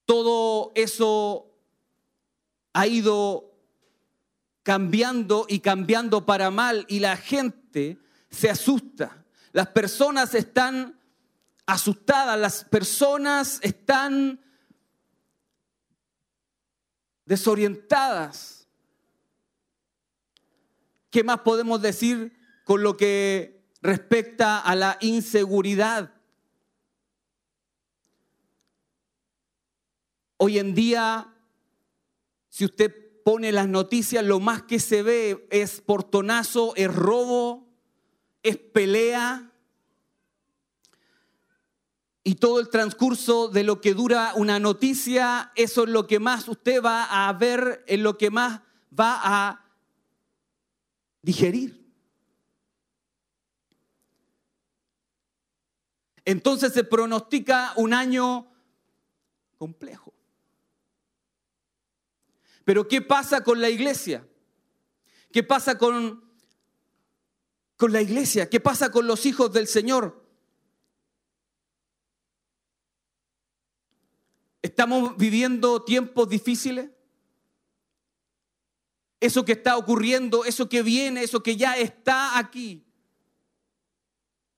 Todo eso ha ido cambiando y cambiando para mal y la gente se asusta. Las personas están asustadas, las personas están desorientadas. ¿Qué más podemos decir con lo que respecta a la inseguridad? Hoy en día si usted pone las noticias, lo más que se ve es portonazo, es robo, es pelea. Y todo el transcurso de lo que dura una noticia, eso es lo que más usted va a ver, es lo que más va a digerir. Entonces se pronostica un año complejo. Pero ¿qué pasa con la iglesia? ¿Qué pasa con, con la iglesia? ¿Qué pasa con los hijos del Señor? ¿Estamos viviendo tiempos difíciles? Eso que está ocurriendo, eso que viene, eso que ya está aquí,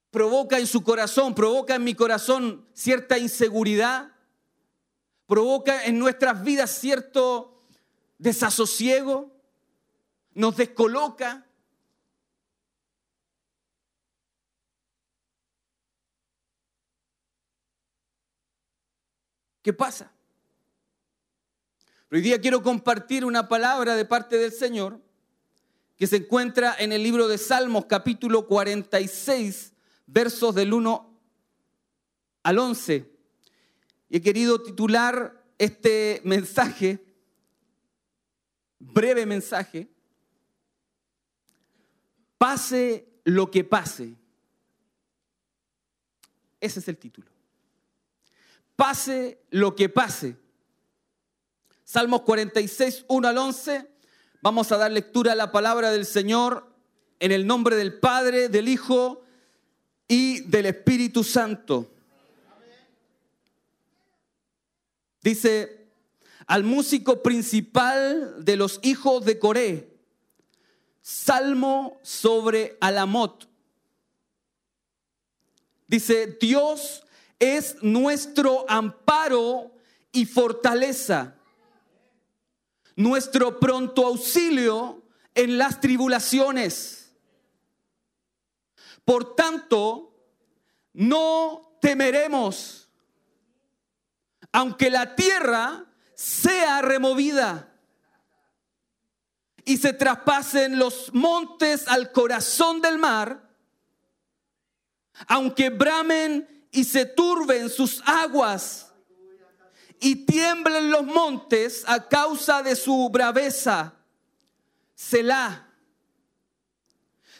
provoca en su corazón, provoca en mi corazón cierta inseguridad, provoca en nuestras vidas cierto desasosiego, nos descoloca. ¿Qué pasa? Hoy día quiero compartir una palabra de parte del Señor que se encuentra en el libro de Salmos capítulo 46, versos del 1 al 11. Y he querido titular este mensaje breve mensaje, pase lo que pase. Ese es el título. Pase lo que pase. Salmos 46, 1 al 11. Vamos a dar lectura a la palabra del Señor en el nombre del Padre, del Hijo y del Espíritu Santo. Dice, al músico principal de los hijos de Coré. Salmo sobre Alamot. Dice, Dios es nuestro amparo y fortaleza, nuestro pronto auxilio en las tribulaciones. Por tanto, no temeremos, aunque la tierra sea removida y se traspasen los montes al corazón del mar, aunque bramen y se turben sus aguas y tiemblen los montes a causa de su braveza, Selah.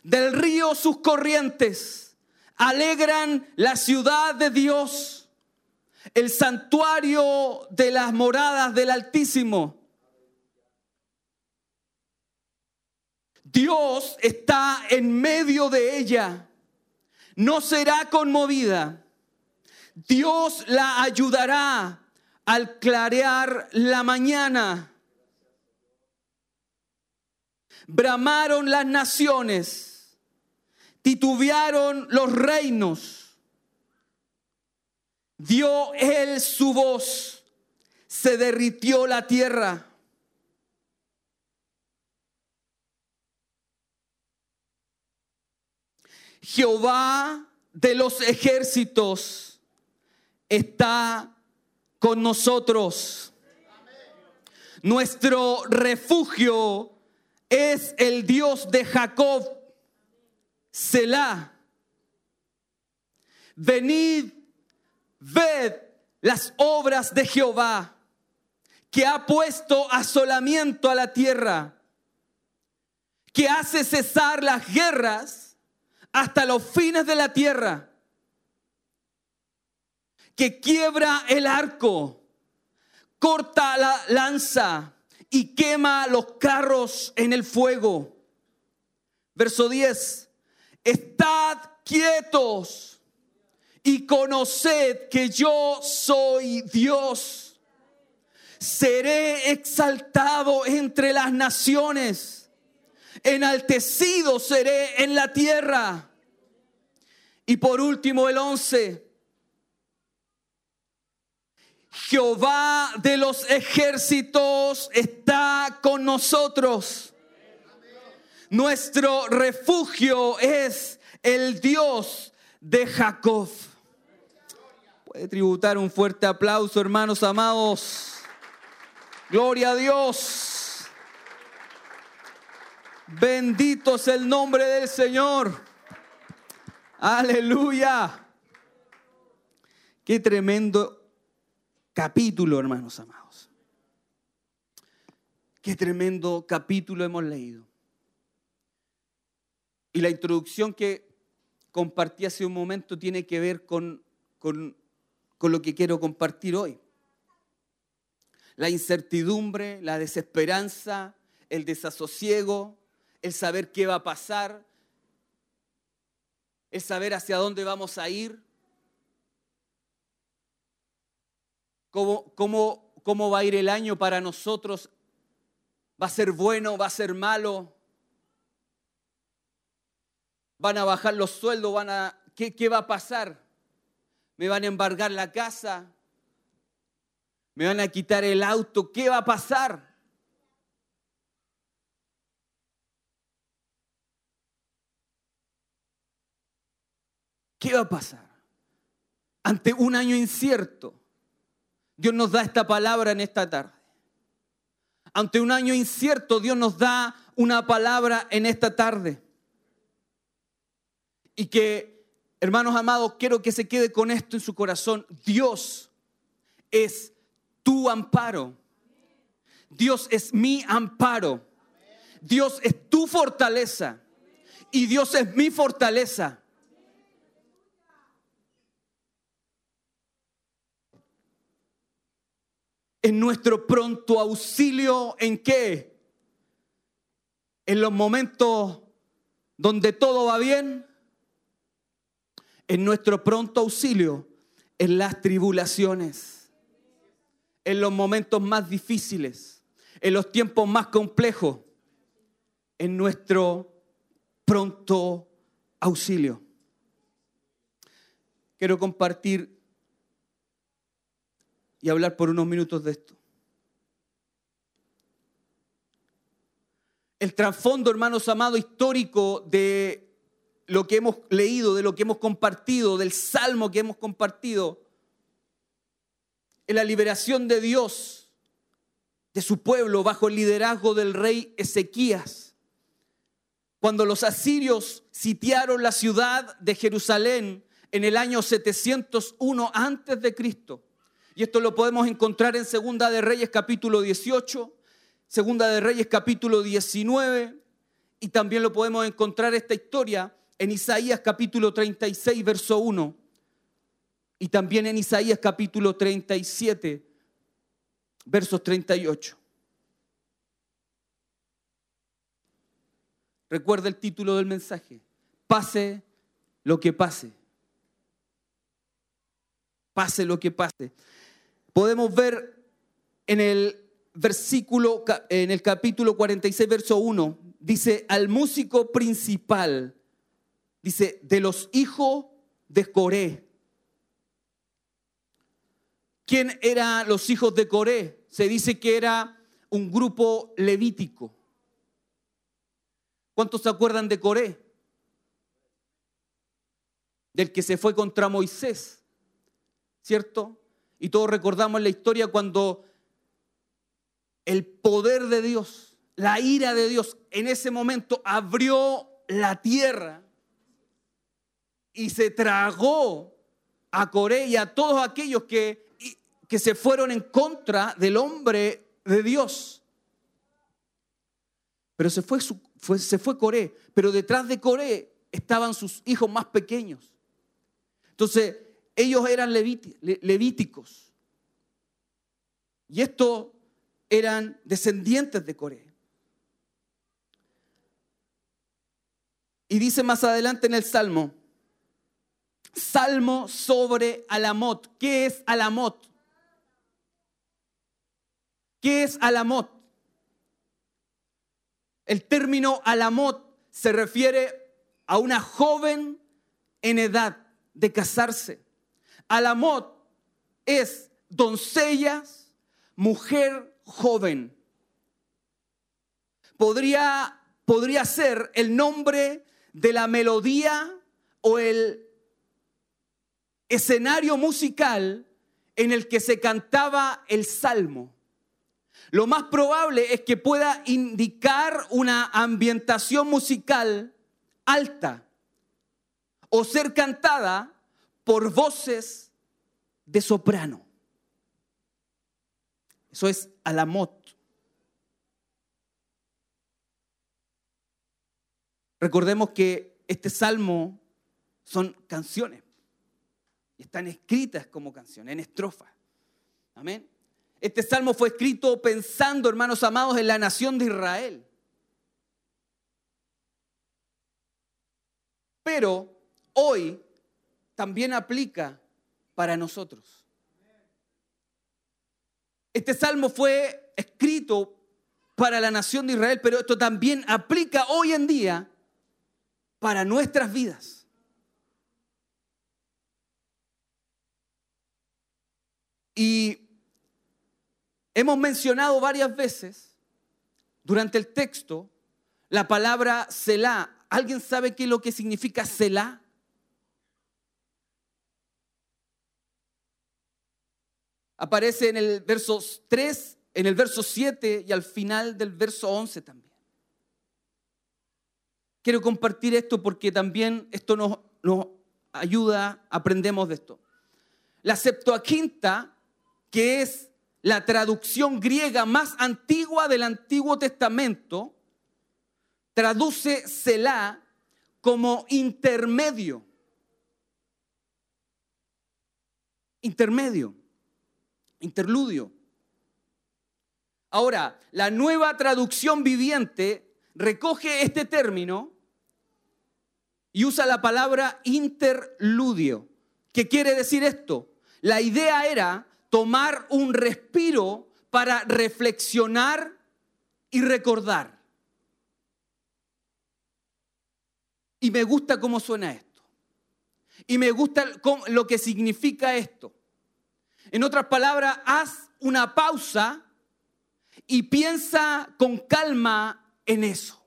Del río sus corrientes alegran la ciudad de Dios el santuario de las moradas del Altísimo. Dios está en medio de ella. No será conmovida. Dios la ayudará al clarear la mañana. Bramaron las naciones, titubearon los reinos dio él su voz, se derritió la tierra. Jehová de los ejércitos está con nosotros. Nuestro refugio es el Dios de Jacob, Selah. Venid, ved las obras de Jehová, que ha puesto asolamiento a la tierra, que hace cesar las guerras hasta los fines de la tierra, que quiebra el arco, corta la lanza y quema los carros en el fuego. Verso 10, estad quietos y conoced que yo soy Dios. Seré exaltado entre las naciones, enaltecido seré en la tierra. Y por último el 11. Jehová de los ejércitos está con nosotros. Nuestro refugio es el Dios de Jacob tributar un fuerte aplauso, hermanos amados. Gloria a Dios. Bendito es el nombre del Señor. Aleluya. Qué tremendo capítulo, hermanos amados. Qué tremendo capítulo hemos leído. Y la introducción que compartí hace un momento tiene que ver con, con con lo que quiero compartir hoy. La incertidumbre, la desesperanza, el desasosiego, el saber qué va a pasar, el saber hacia dónde vamos a ir, cómo, cómo, cómo va a ir el año para nosotros, va a ser bueno, va a ser malo, van a bajar los sueldos, van a, ¿qué, qué va a pasar? me van a embargar la casa, me van a quitar el auto, ¿qué va a pasar? ¿Qué va a pasar? Ante un año incierto, Dios nos da esta palabra en esta tarde. Ante un año incierto, Dios nos da una palabra en esta tarde. Y que Hermanos amados, quiero que se quede con esto en su corazón. Dios es tu amparo. Dios es mi amparo. Dios es tu fortaleza. Y Dios es mi fortaleza. En nuestro pronto auxilio, ¿en qué? En los momentos donde todo va bien en nuestro pronto auxilio en las tribulaciones, en los momentos más difíciles, en los tiempos más complejos, en nuestro pronto auxilio. Quiero compartir y hablar por unos minutos de esto. El trasfondo, hermanos amados, histórico de lo que hemos leído, de lo que hemos compartido, del salmo que hemos compartido, en la liberación de Dios, de su pueblo, bajo el liderazgo del rey Ezequías. Cuando los asirios sitiaron la ciudad de Jerusalén en el año 701 antes de Cristo. Y esto lo podemos encontrar en Segunda de Reyes capítulo 18, Segunda de Reyes capítulo 19, y también lo podemos encontrar esta historia en Isaías capítulo 36, verso 1, y también en Isaías capítulo 37, versos 38. Recuerda el título del mensaje. Pase lo que pase. Pase lo que pase. Podemos ver en el versículo, en el capítulo 46, verso 1, dice, al músico principal Dice, de los hijos de Coré. ¿Quién eran los hijos de Coré? Se dice que era un grupo levítico. ¿Cuántos se acuerdan de Coré? Del que se fue contra Moisés, ¿cierto? Y todos recordamos la historia cuando el poder de Dios, la ira de Dios, en ese momento abrió la tierra y se tragó a Coré y a todos aquellos que, que se fueron en contra del hombre de Dios. Pero se fue, se fue Coré, pero detrás de Coré estaban sus hijos más pequeños. Entonces, ellos eran levíticos. Y estos eran descendientes de Coré. Y dice más adelante en el Salmo, Salmo sobre Alamot. ¿Qué es Alamot? ¿Qué es Alamot? El término Alamot se refiere a una joven en edad de casarse. Alamot es doncellas, mujer joven. Podría, podría ser el nombre de la melodía o el escenario musical en el que se cantaba el salmo. Lo más probable es que pueda indicar una ambientación musical alta o ser cantada por voces de soprano. Eso es alamot. Recordemos que este salmo son canciones están escritas como canciones, en estrofas. Amén. Este salmo fue escrito pensando, hermanos amados, en la nación de Israel. Pero hoy también aplica para nosotros. Este salmo fue escrito para la nación de Israel, pero esto también aplica hoy en día para nuestras vidas. Y hemos mencionado varias veces durante el texto la palabra Selah. ¿Alguien sabe qué es lo que significa Selah? Aparece en el verso 3, en el verso 7 y al final del verso 11 también. Quiero compartir esto porque también esto nos, ayuda, aprendemos de esto. La Septuaginta que es la traducción griega más antigua del Antiguo Testamento, traduce Selah como intermedio. Intermedio, interludio. Ahora, la nueva traducción viviente recoge este término y usa la palabra interludio. ¿Qué quiere decir esto? La idea era tomar un respiro para reflexionar y recordar. Y me gusta cómo suena esto. Y me gusta lo que significa esto. En otras palabras, haz una pausa y piensa con calma en eso.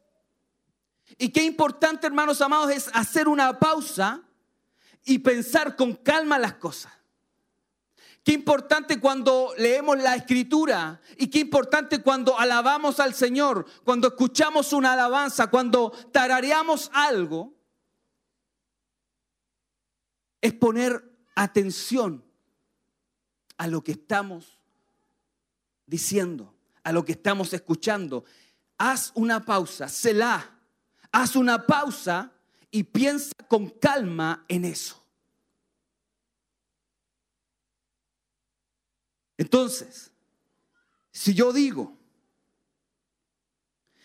Y qué importante, hermanos amados, es hacer una pausa y pensar con calma las cosas. Qué importante cuando leemos la escritura y qué importante cuando alabamos al Señor, cuando escuchamos una alabanza, cuando tarareamos algo, es poner atención a lo que estamos diciendo, a lo que estamos escuchando. Haz una pausa, la haz una pausa y piensa con calma en eso. Entonces, si yo digo,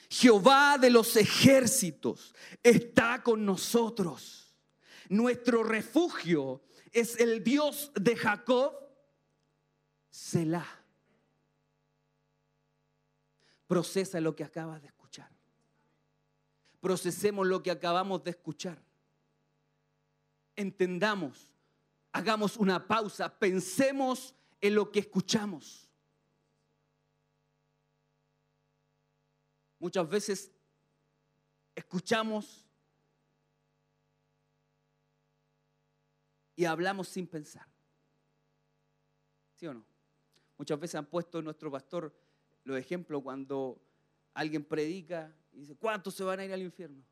Jehová de los ejércitos está con nosotros, nuestro refugio es el Dios de Jacob, Selah. Procesa lo que acabas de escuchar. Procesemos lo que acabamos de escuchar. Entendamos, hagamos una pausa, pensemos en lo que escuchamos. Muchas veces escuchamos y hablamos sin pensar. ¿Sí o no? Muchas veces han puesto nuestro pastor los ejemplos cuando alguien predica y dice, ¿cuántos se van a ir al infierno?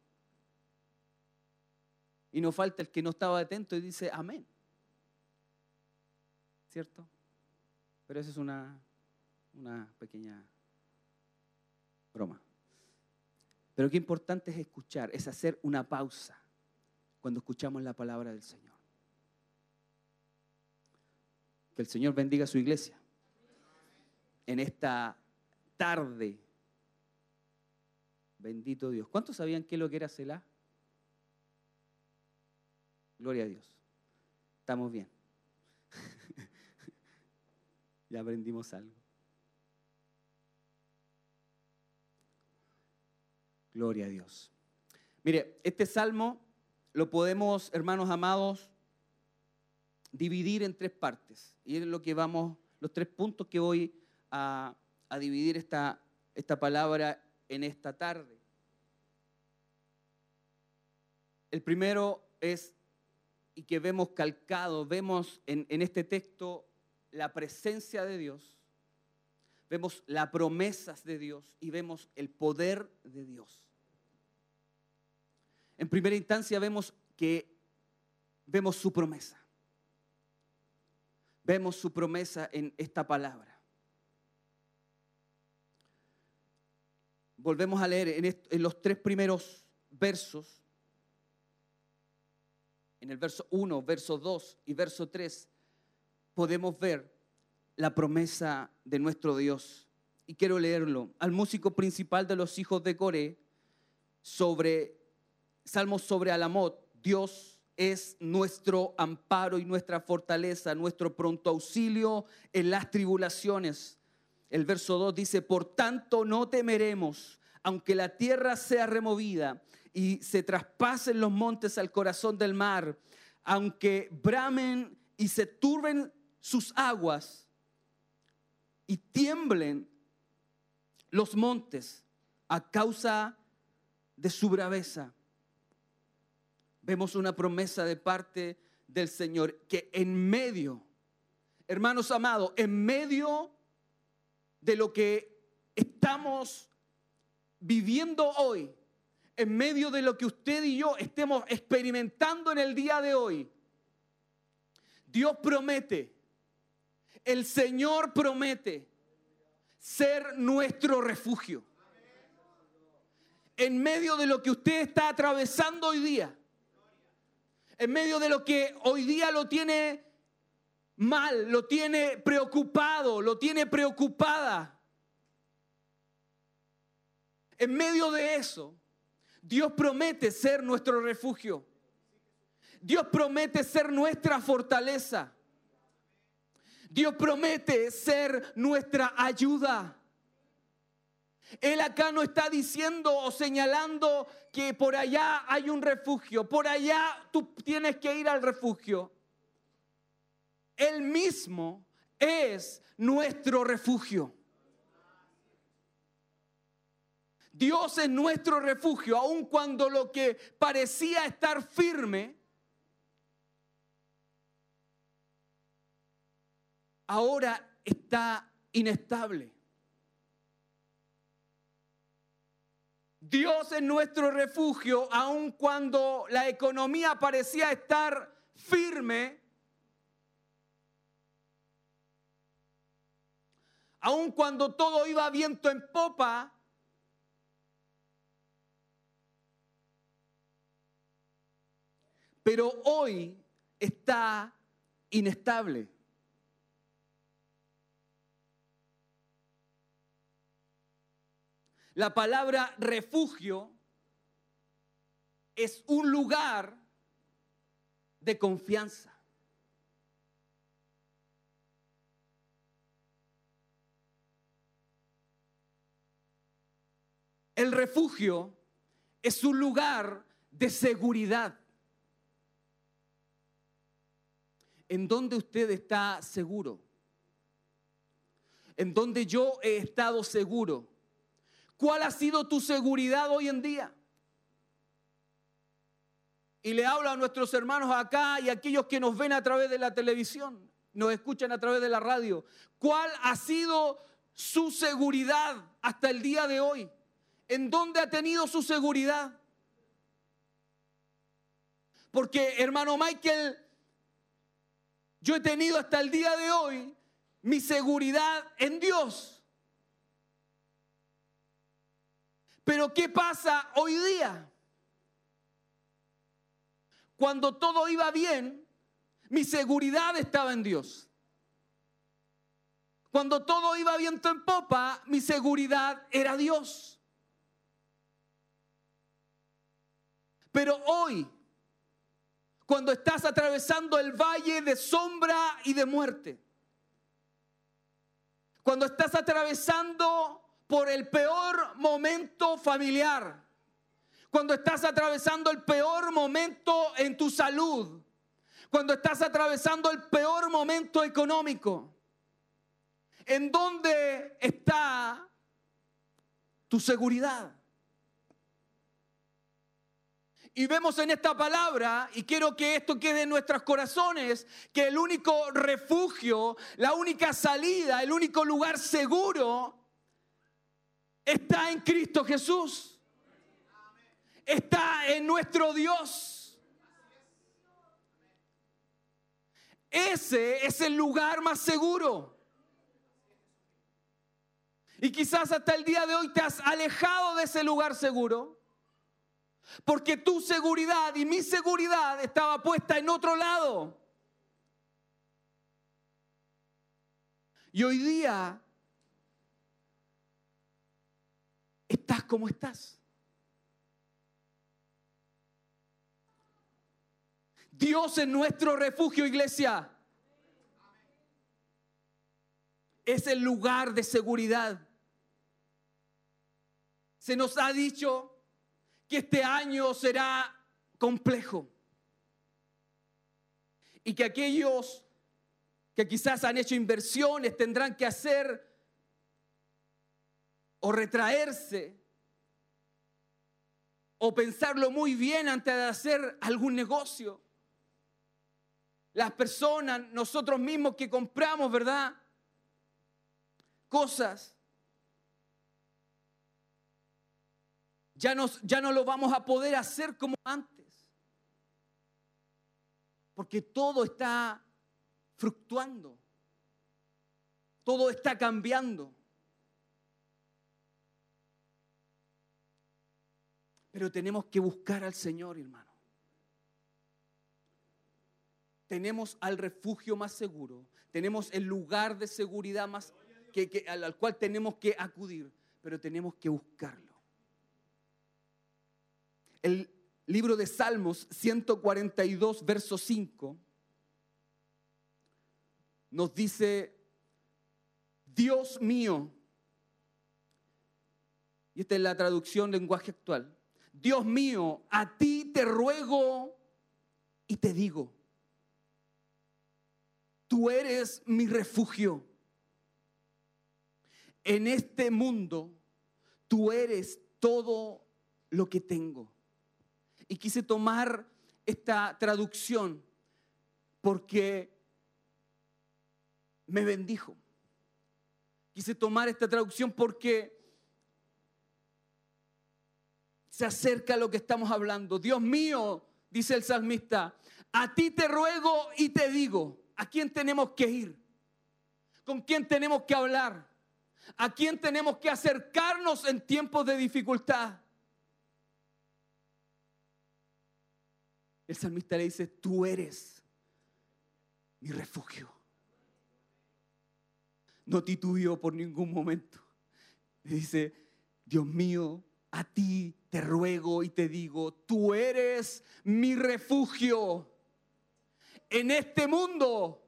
Y no falta el que no estaba atento y dice, amén. ¿Cierto? Pero esa es una, una pequeña broma. Pero qué importante es escuchar, es hacer una pausa cuando escuchamos la palabra del Señor. Que el Señor bendiga a su iglesia en esta tarde. Bendito Dios. ¿Cuántos sabían qué es lo que era Selah? Gloria a Dios. Estamos bien. ya aprendimos algo. Gloria a Dios. Mire, este salmo lo podemos, hermanos amados, dividir en tres partes. Y es lo que vamos, los tres puntos que voy a, dividir esta, esta palabra en esta tarde. El primero es, y que vemos calcado, vemos en, en este texto la presencia de Dios, vemos las promesas de Dios y vemos el poder de Dios. En primera instancia vemos que vemos su promesa. Vemos su promesa en esta palabra. Volvemos a leer en, en los tres primeros versos. En el verso 1, verso 2 y verso 3 podemos ver la promesa de nuestro Dios. Y quiero leerlo. Al músico principal de los hijos de Coré sobre Salmos sobre Alamot, Dios es nuestro amparo y nuestra fortaleza, nuestro pronto auxilio en las tribulaciones. El verso 2 dice, por tanto no temeremos, aunque la tierra sea removida y se traspasen los montes al corazón del mar, aunque bramen y se turben sus aguas y tiemblen los montes a causa de su braveza. Vemos una promesa de parte del Señor que en medio, hermanos amados, en medio de lo que estamos viviendo hoy, en medio de lo que usted y yo estemos experimentando en el día de hoy, Dios promete, el Señor promete ser nuestro refugio. En medio de lo que usted está atravesando hoy día, en medio de lo que hoy día lo tiene mal, lo tiene preocupado, lo tiene preocupada. En medio de eso, Dios promete ser nuestro refugio. Dios promete ser nuestra fortaleza. Dios promete ser nuestra ayuda. Él acá no está diciendo o señalando que por allá hay un refugio, por allá tú tienes que ir al refugio. Él mismo es nuestro refugio. Dios es nuestro refugio, aun cuando lo que parecía estar firme, ahora está inestable. Dios es nuestro refugio, aun cuando la economía parecía estar firme, aun cuando todo iba viento en popa, pero hoy está inestable. La palabra refugio es un lugar de confianza. El refugio es un lugar de seguridad. En donde usted está seguro. En donde yo he estado seguro. ¿Cuál ha sido tu seguridad hoy en día? Y le hablo a nuestros hermanos acá y a aquellos que nos ven a través de la televisión. nos escuchan a través de la radio, ¿cuál ha sido su seguridad hasta el día de hoy? ¿En dónde ha tenido su seguridad? Porque, hermano Michael, yo he tenido hasta el día de hoy mi seguridad en Dios. Pero ¿qué pasa hoy día? Cuando todo iba bien, mi seguridad estaba en Dios. Cuando todo iba viento en popa, mi seguridad era Dios. Pero hoy, cuando estás atravesando el valle de sombra y de muerte, cuando estás atravesando por el peor momento familiar, cuando estás atravesando el peor momento en tu salud, cuando estás atravesando el peor momento económico, ¿en dónde está tu seguridad? Y vemos en esta palabra, y quiero que esto quede en nuestros corazones, que el único refugio, la única salida, el único lugar seguro está en Cristo Jesús. Está en nuestro Dios. Ese es el lugar más seguro. Y quizás hasta el día de hoy te has alejado de ese lugar seguro. Porque tu seguridad y mi seguridad estaba puesta en otro lado. Y hoy día estás como estás. Dios es nuestro refugio, iglesia. Es el lugar de seguridad. Se nos ha dicho que este año será complejo. Y que aquellos que quizás han hecho inversiones tendrán que hacer o retraerse o pensarlo muy bien antes de hacer algún negocio. Las personas, nosotros mismos que compramos, ¿verdad? Cosas Ya, ya no lo vamos a poder hacer como antes. Porque todo está fructuando. Todo está cambiando. Pero tenemos que buscar al Señor, hermano. Tenemos al refugio más seguro. Tenemos el lugar de seguridad más que, al cual tenemos que acudir. Pero tenemos que buscarlo. El libro de Salmos 142, verso 5, nos dice, Dios mío, y esta es la traducción lenguaje actual, Dios mío, a ti te ruego y te digo, tú eres mi refugio. En este mundo, tú eres todo lo que tengo. Y quise tomar esta traducción porque me bendijo. Quise tomar esta traducción porque se acerca a lo que estamos hablando. Dios mío, dice el salmista, a ti te ruego y te digo, ¿a quién tenemos que ir? ¿Con quién tenemos que hablar? ¿A quién tenemos que acercarnos en tiempos de dificultad? El salmista le dice, tú eres mi refugio. No titubió por ningún momento. Le dice, Dios mío, a ti te ruego y te digo, tú eres mi refugio. En este mundo,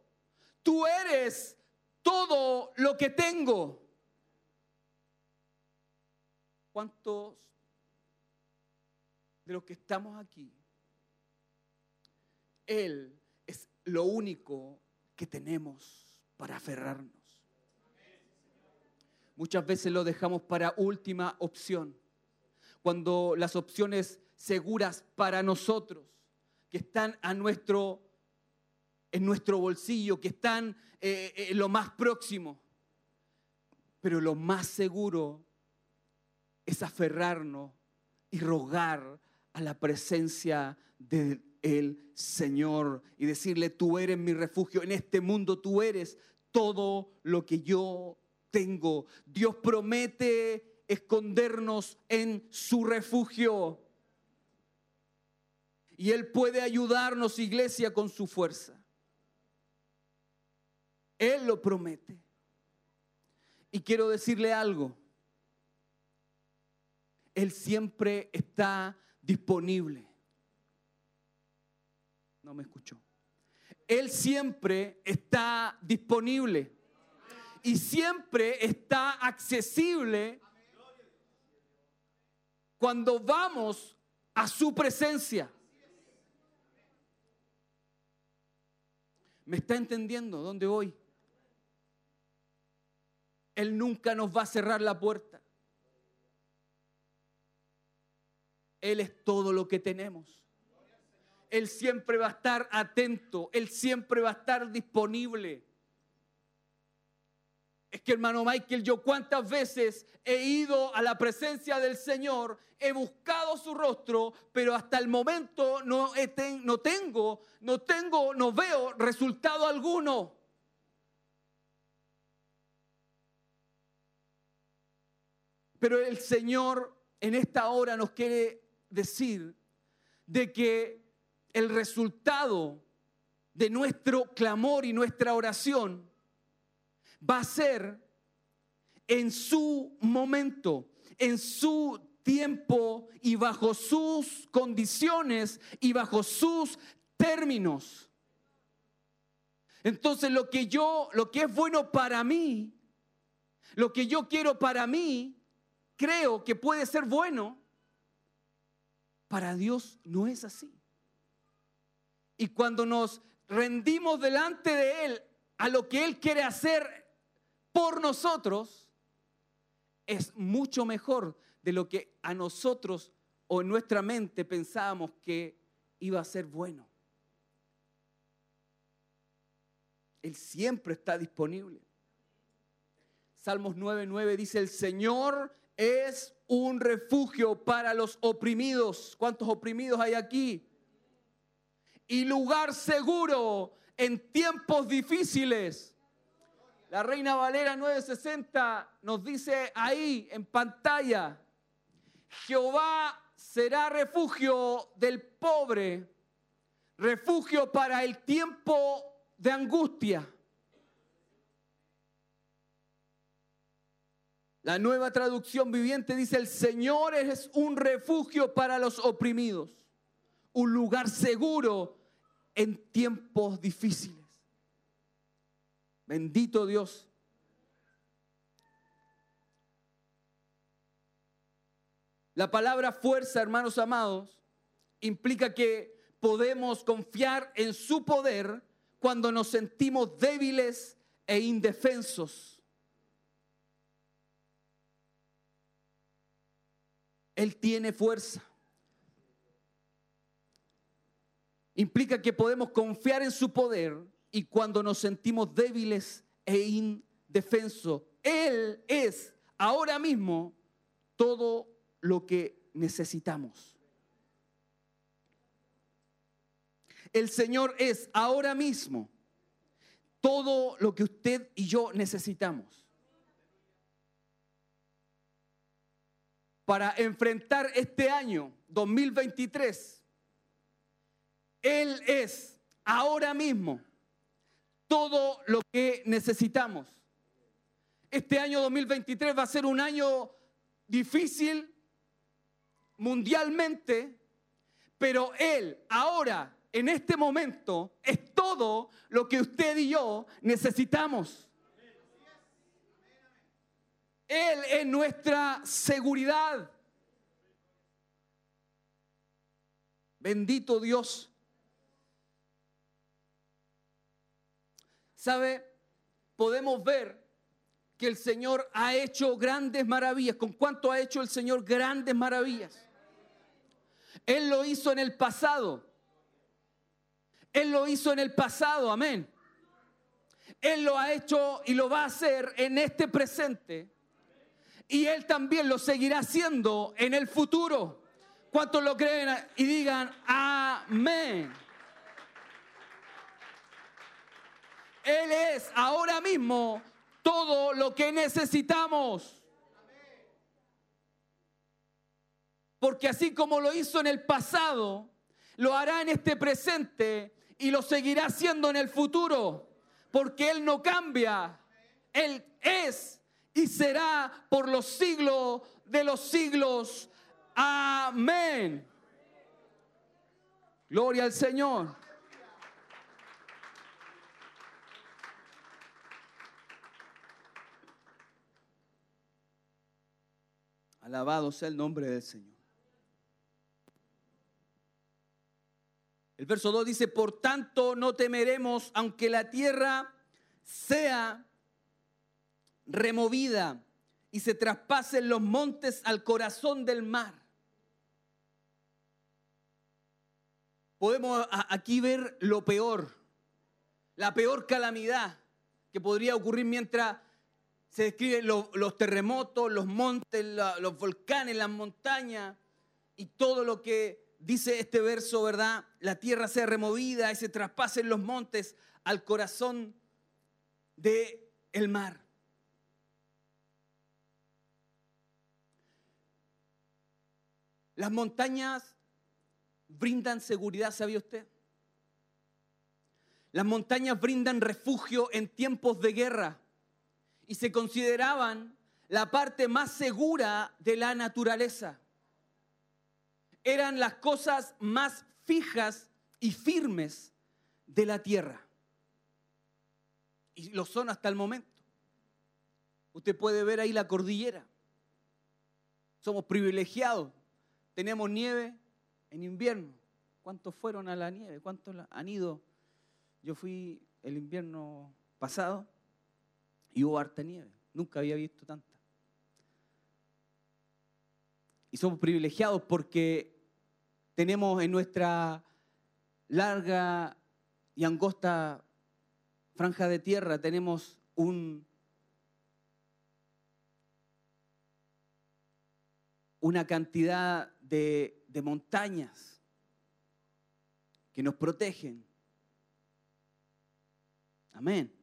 tú eres todo lo que tengo. ¿Cuántos de los que estamos aquí él es lo único que tenemos para aferrarnos. Muchas veces lo dejamos para última opción, cuando las opciones seguras para nosotros, que están a nuestro en nuestro bolsillo, que están eh, eh, lo más próximo. Pero lo más seguro es aferrarnos y rogar a la presencia del Señor y decirle, tú eres mi refugio, en este mundo tú eres todo lo que yo tengo. Dios promete escondernos en su refugio. Y Él puede ayudarnos, iglesia, con su fuerza. Él lo promete. Y quiero decirle algo. Él siempre está disponible. No me escuchó. Él siempre está disponible y siempre está accesible cuando vamos a su presencia. ¿Me está entendiendo dónde voy? Él nunca nos va a cerrar la puerta. Él es todo lo que tenemos. Él siempre va a estar atento, Él siempre va a estar disponible. Es que hermano Michael, yo cuántas veces he ido a la presencia del Señor, he buscado su rostro, pero hasta el momento no, tengo, no tengo, no veo resultado alguno. Pero el Señor en esta hora nos quiere decir de que el resultado de nuestro clamor y nuestra oración va a ser en su momento, en su tiempo y bajo sus condiciones y bajo sus términos. Entonces lo que yo, lo que es bueno para mí, lo que yo quiero para mí, creo que puede ser bueno, para Dios no es así. Y cuando nos rendimos delante de Él a lo que Él quiere hacer por nosotros es mucho mejor de lo que a nosotros o en nuestra mente pensábamos que iba a ser bueno. Él siempre está disponible. Salmos 9:9 dice, el Señor es un refugio para los oprimidos. ¿Cuántos oprimidos hay aquí? Y lugar seguro en tiempos difíciles. La Reina Valera 960 nos dice ahí en pantalla, Jehová será refugio del pobre, refugio para el tiempo de angustia. La nueva traducción viviente dice, el Señor es un refugio para los oprimidos, un lugar seguro en tiempos difíciles. Bendito Dios. La palabra fuerza, hermanos amados, implica que podemos confiar en su poder cuando nos sentimos débiles e indefensos. Él tiene fuerza. Implica que podemos confiar en su poder y cuando nos sentimos débiles e indefensos. Él es ahora mismo todo lo que necesitamos. El Señor es ahora mismo todo lo que usted y yo necesitamos. Para enfrentar este año 2023, Él es ahora mismo todo lo que necesitamos. Este año 2023 va a ser un año difícil mundialmente, pero Él ahora, en este momento, es todo lo que usted y yo necesitamos. Él es nuestra seguridad. Bendito Dios. ¿Sabe? Podemos ver que el Señor ha hecho grandes maravillas. ¿Con cuánto ha hecho el Señor grandes maravillas? Él lo hizo en el pasado. Él lo hizo en el pasado, amén. Él lo ha hecho y lo va a hacer en este presente. Y Él también lo seguirá haciendo en el futuro. ¿Cuántos lo creen y digan amén? Él es ahora mismo todo lo que necesitamos. Porque así como lo hizo en el pasado, lo hará en este presente y lo seguirá haciendo en el futuro. Porque Él no cambia. Él es y será por los siglos de los siglos. Amén. Gloria al Señor. Alabado sea el nombre del Señor. El verso 2 dice, por tanto no temeremos aunque la tierra sea removida y se traspasen los montes al corazón del mar. Podemos aquí ver lo peor, la peor calamidad que podría ocurrir mientras se describen los, terremotos, los montes, los volcanes, las montañas y todo lo que dice este verso, ¿verdad? La tierra sea removida y se traspasen los montes al corazón del el mar. Las montañas brindan seguridad, ¿sabía usted? Las montañas brindan refugio en tiempos de guerra y se consideraban la parte más segura de la naturaleza. Eran las cosas más fijas y firmes de la tierra. Y lo son hasta el momento. Usted puede ver ahí la cordillera. Somos privilegiados. Tenemos nieve en invierno. ¿Cuántos fueron a la nieve? ¿Cuántos han ido? Yo fui el invierno pasado y hubo harta nieve. Nunca había visto tanta. Y somos privilegiados porque tenemos en nuestra larga y angosta franja de tierra, tenemos un, una cantidad de, de montañas que nos protegen. Amén.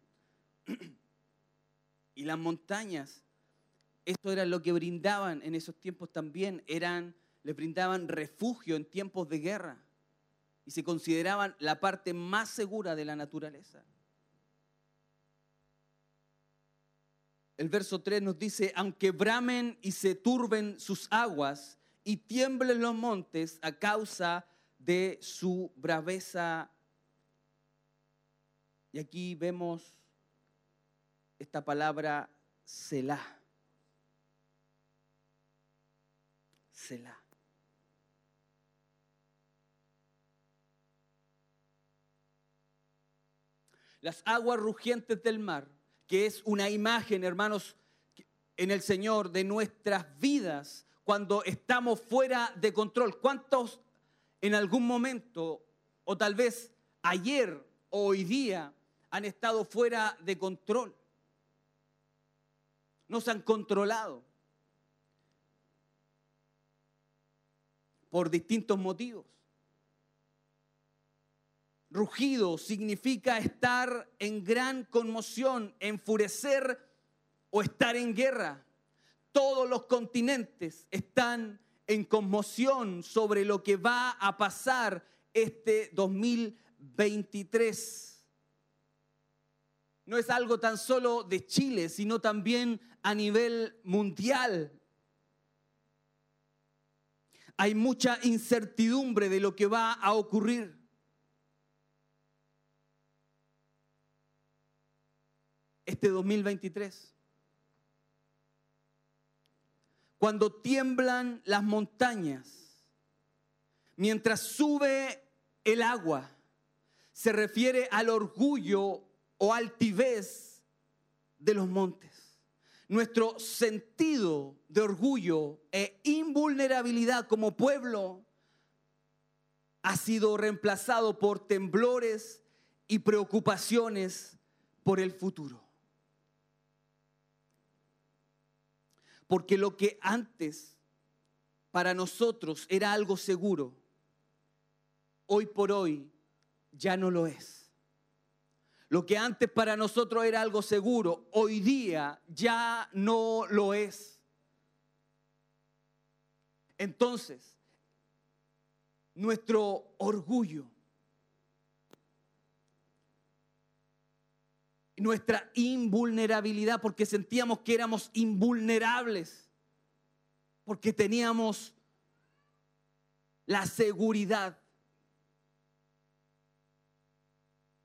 Y las montañas, esto era lo que brindaban en esos tiempos también, eran, les brindaban refugio en tiempos de guerra y se consideraban la parte más segura de la naturaleza. El verso 3 nos dice, aunque bramen y se turben sus aguas y tiemblen los montes a causa de su braveza. Y aquí vemos esta palabra Selah. Selah. Las aguas rugientes del mar, que es una imagen, hermanos, en el Señor de nuestras vidas cuando estamos fuera de control. ¿Cuántos en algún momento, o tal vez ayer o hoy día, han estado fuera de control? Nos han controlado por distintos motivos. Rugido significa estar en gran conmoción, enfurecer o estar en guerra. Todos los continentes están en conmoción sobre lo que va a pasar este 2023 no es algo tan solo de Chile, sino también a nivel mundial. Hay mucha incertidumbre de lo que va a ocurrir. Este 2023. Cuando tiemblan las montañas, mientras sube el agua, se refiere al orgullo o altivez de los montes. Nuestro sentido de orgullo e invulnerabilidad como pueblo ha sido reemplazado por temblores y preocupaciones por el futuro. Porque lo que antes para nosotros era algo seguro, hoy por hoy ya no lo es. Lo que antes para nosotros era algo seguro, hoy día ya no lo es. Entonces, nuestro orgullo, nuestra invulnerabilidad, porque sentíamos que éramos invulnerables, porque teníamos la seguridad.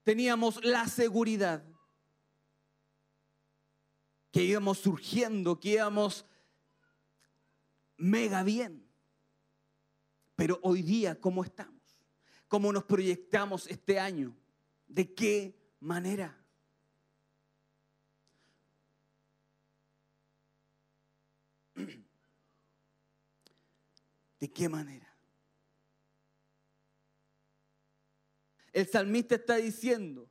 Teníamos la seguridad que íbamos surgiendo, que íbamos mega bien. Pero hoy día, ¿cómo estamos? ¿Cómo nos proyectamos este año? ¿De qué manera? ¿De qué manera? El salmista está diciendo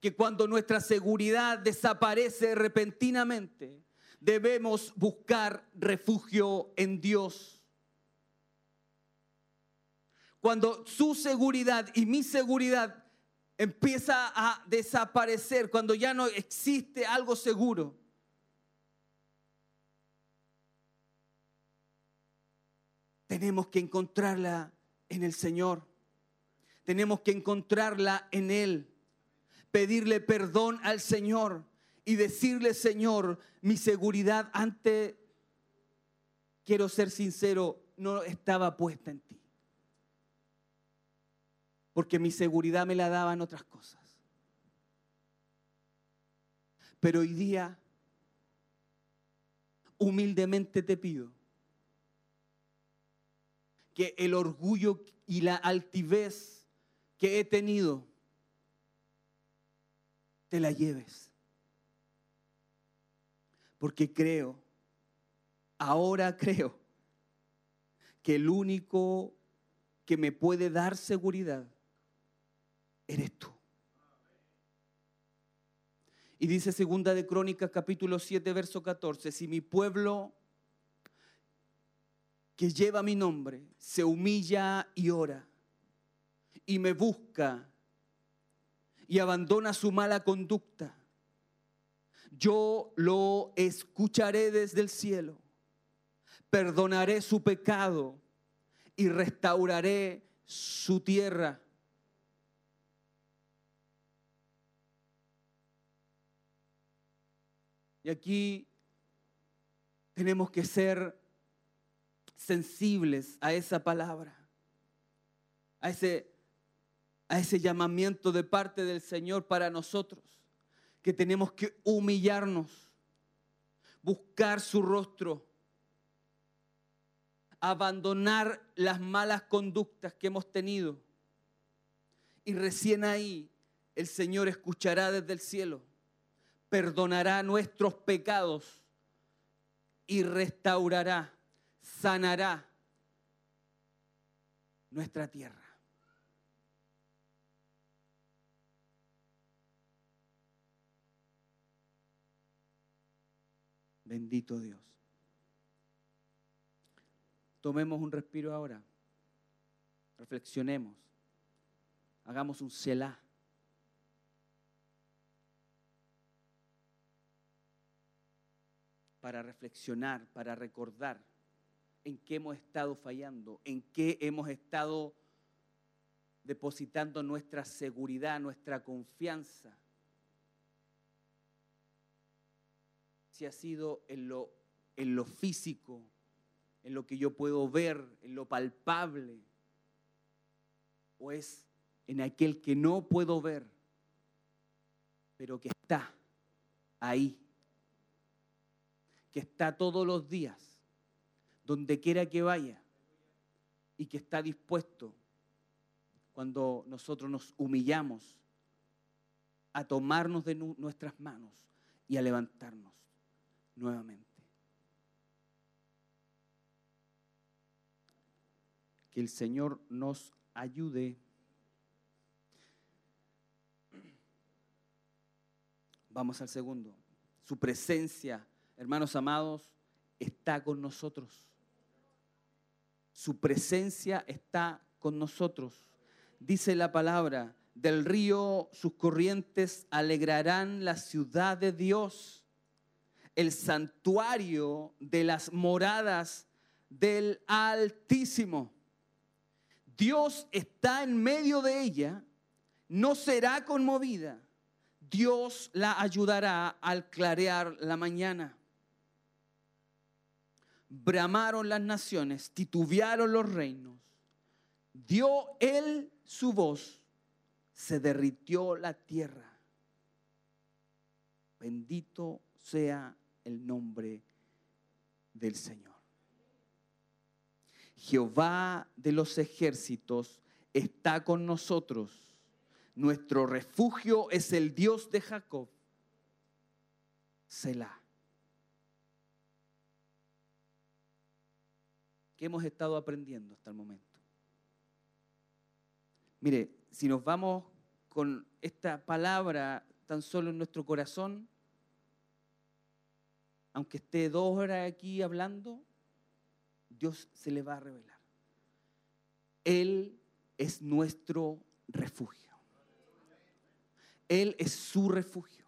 que cuando nuestra seguridad desaparece repentinamente, debemos buscar refugio en Dios. Cuando su seguridad y mi seguridad empieza a desaparecer, cuando ya no existe algo seguro, tenemos que encontrarla en el Señor. Tenemos que encontrarla en Él. Pedirle perdón al Señor y decirle, Señor, mi seguridad ante, quiero ser sincero, no estaba puesta en ti. Porque mi seguridad me la daban otras cosas. Pero hoy día, humildemente te pido que el orgullo y la altivez que he tenido, te la lleves. Porque creo, ahora creo, que el único que me puede dar seguridad eres tú. Y dice segunda de Crónicas capítulo 7 verso 14, si mi pueblo que lleva mi nombre se humilla y ora y me busca y abandona su mala conducta, yo lo escucharé desde el cielo, perdonaré su pecado y restauraré su tierra. Y aquí tenemos que ser sensibles a esa palabra, a ese, a ese llamamiento de parte del Señor para nosotros, que tenemos que humillarnos, buscar su rostro, abandonar las malas conductas que hemos tenido. Y recién ahí el Señor escuchará desde el cielo, perdonará nuestros pecados y restaurará sanará nuestra tierra. Bendito Dios. Tomemos un respiro ahora. Reflexionemos. Hagamos un selah. Para reflexionar, para recordar en qué hemos estado fallando, en qué hemos estado depositando nuestra seguridad, nuestra confianza. Si ha sido en lo, en lo físico, en lo que yo puedo ver, en lo palpable, o es en aquel que no puedo ver, pero que está ahí, que está todos los días donde quiera que vaya y que está dispuesto cuando nosotros nos humillamos a tomarnos de nuestras manos y a levantarnos nuevamente. Que el Señor nos ayude. Vamos al segundo. Su presencia, hermanos amados, está con nosotros. Su presencia está con nosotros. Dice la palabra, del río sus corrientes alegrarán la ciudad de Dios, el santuario de las moradas del Altísimo. Dios está en medio de ella, no será conmovida. Dios la ayudará al clarear la mañana. Bramaron las naciones, titubearon los reinos. Dio él su voz, se derritió la tierra. Bendito sea el nombre del Señor. Jehová de los ejércitos está con nosotros. Nuestro refugio es el Dios de Jacob. Selah. ¿Qué hemos estado aprendiendo hasta el momento? Mire, si nos vamos con esta palabra tan solo en nuestro corazón, aunque esté dos horas aquí hablando, Dios se le va a revelar. Él es nuestro refugio. Él es su refugio.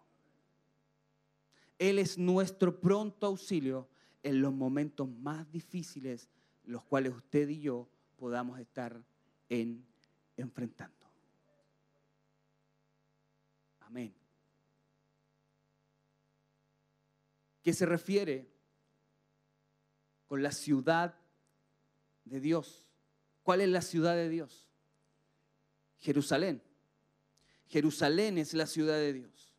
Él es nuestro pronto auxilio en los momentos más difíciles, los cuales usted y yo podamos estar en, enfrentando. Amén. ¿Qué se refiere con la ciudad de Dios. ¿Cuál es la ciudad de Dios? Jerusalén. Jerusalén es la ciudad de Dios.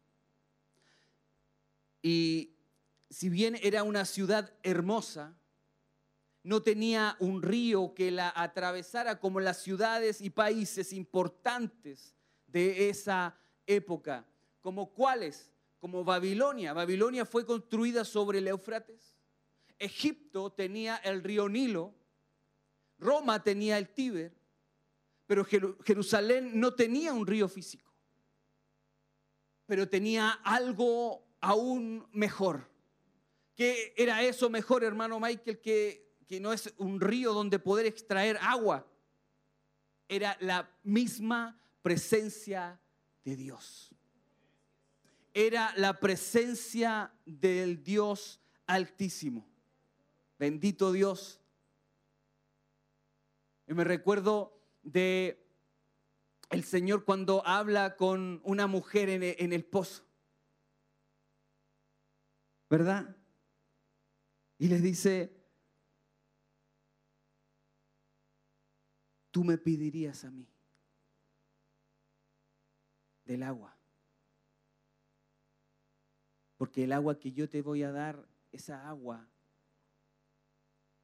Y si bien era una ciudad hermosa, no tenía un río que la atravesara como las ciudades y países importantes de esa época. ¿Como cuáles? Como Babilonia. Babilonia fue construida sobre el Éufrates. Egipto tenía el río Nilo, Roma tenía el Tíber, pero Jerusalén no tenía un río físico, pero tenía algo aún mejor. ¿Qué era eso mejor, hermano Michael, que, que no es un río donde poder extraer agua? Era la misma presencia de Dios. Era la presencia del Dios altísimo. Bendito Dios. Y me recuerdo de el Señor cuando habla con una mujer en el, pozo. ¿Verdad? Y le dice, tú me pedirías a mí del agua. Porque el agua que yo te voy a dar, esa agua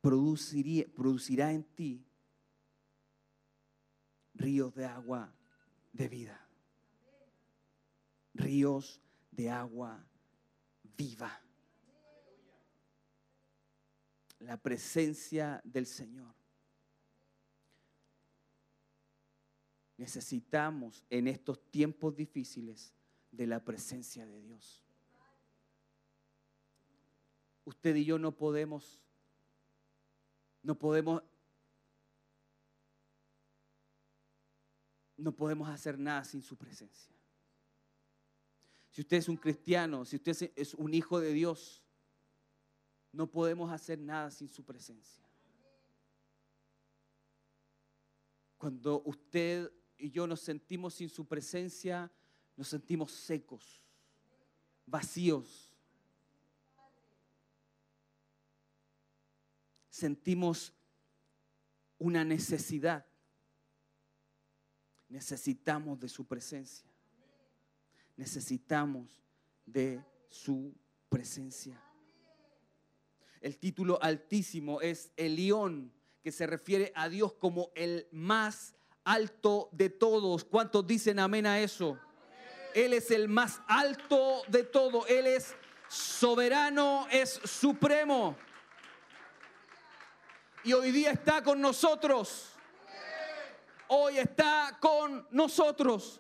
producirá en ti ríos de agua de vida. Ríos de agua viva. La presencia del Señor. Necesitamos en estos tiempos difíciles de la presencia de Dios. Usted y yo no podemos no podemos no podemos hacer nada sin su presencia. Si usted es un cristiano, si usted es un hijo de Dios, no podemos hacer nada sin su presencia. Cuando usted y yo nos sentimos sin su presencia, nos sentimos secos, vacíos. Sentimos una necesidad. Necesitamos de su presencia. Necesitamos de su presencia. El título altísimo es El león, que se refiere a Dios como el más alto de todos. ¿Cuántos dicen amén a eso? Él es el más alto de todo. Él es soberano, es supremo y hoy día está con nosotros. hoy está con nosotros,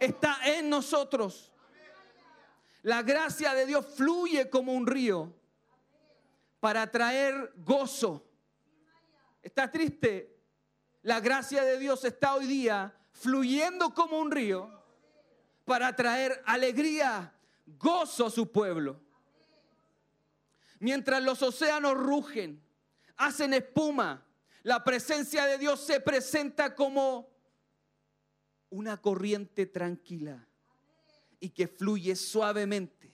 está en nosotros. La gracia de Dios fluye como un río para traer gozo. ¿Está triste? La gracia de Dios está hoy día fluyendo como un río para traer alegría, gozo a su pueblo. Mientras los océanos rugen, hacen espuma, la presencia de Dios se presenta como una corriente tranquila y que fluye suavemente.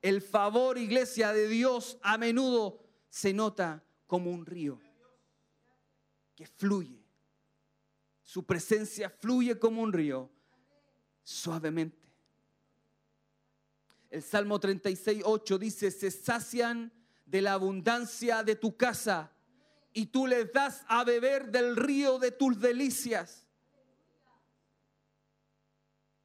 El favor, iglesia de Dios, a menudo se nota como un río que fluye. Su presencia fluye como un río, suavemente. El Salmo 36, 8 dice, se sacian de la abundancia de tu casa y tú les das a beber del río de tus delicias.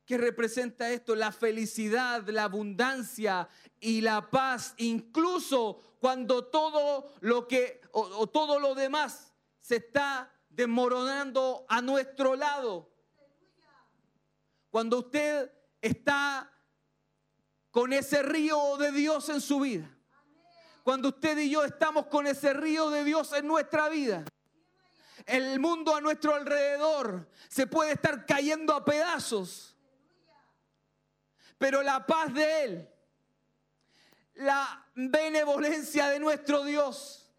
¿Qué representa esto? La felicidad, la abundancia y la paz, incluso cuando todo lo que o, o todo lo demás se está desmoronando a nuestro lado. Cuando usted está con ese río de Dios en su vida. Cuando usted y yo estamos con ese río de Dios en nuestra vida. El mundo a nuestro alrededor se puede estar cayendo a pedazos. Pero la paz de Él, la benevolencia de nuestro Dios,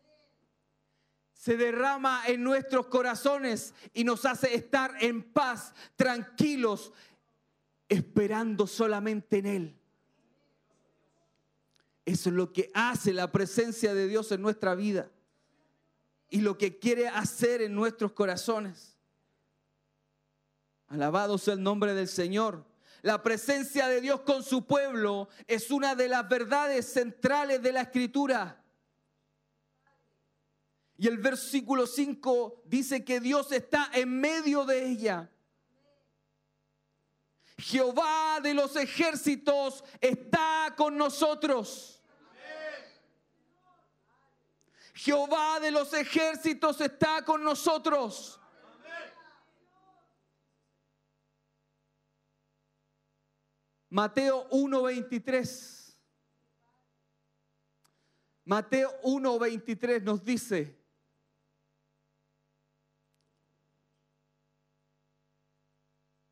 se derrama en nuestros corazones y nos hace estar en paz, tranquilos, esperando solamente en Él. Es lo que hace la presencia de Dios en nuestra vida y lo que quiere hacer en nuestros corazones. Alabado sea el nombre del Señor. La presencia de Dios con su pueblo es una de las verdades centrales de la escritura. Y el versículo 5 dice que Dios está en medio de ella. Jehová de los ejércitos está con nosotros. Jehová de los ejércitos está con nosotros. Mateo 1:23. Mateo 1:23 nos dice,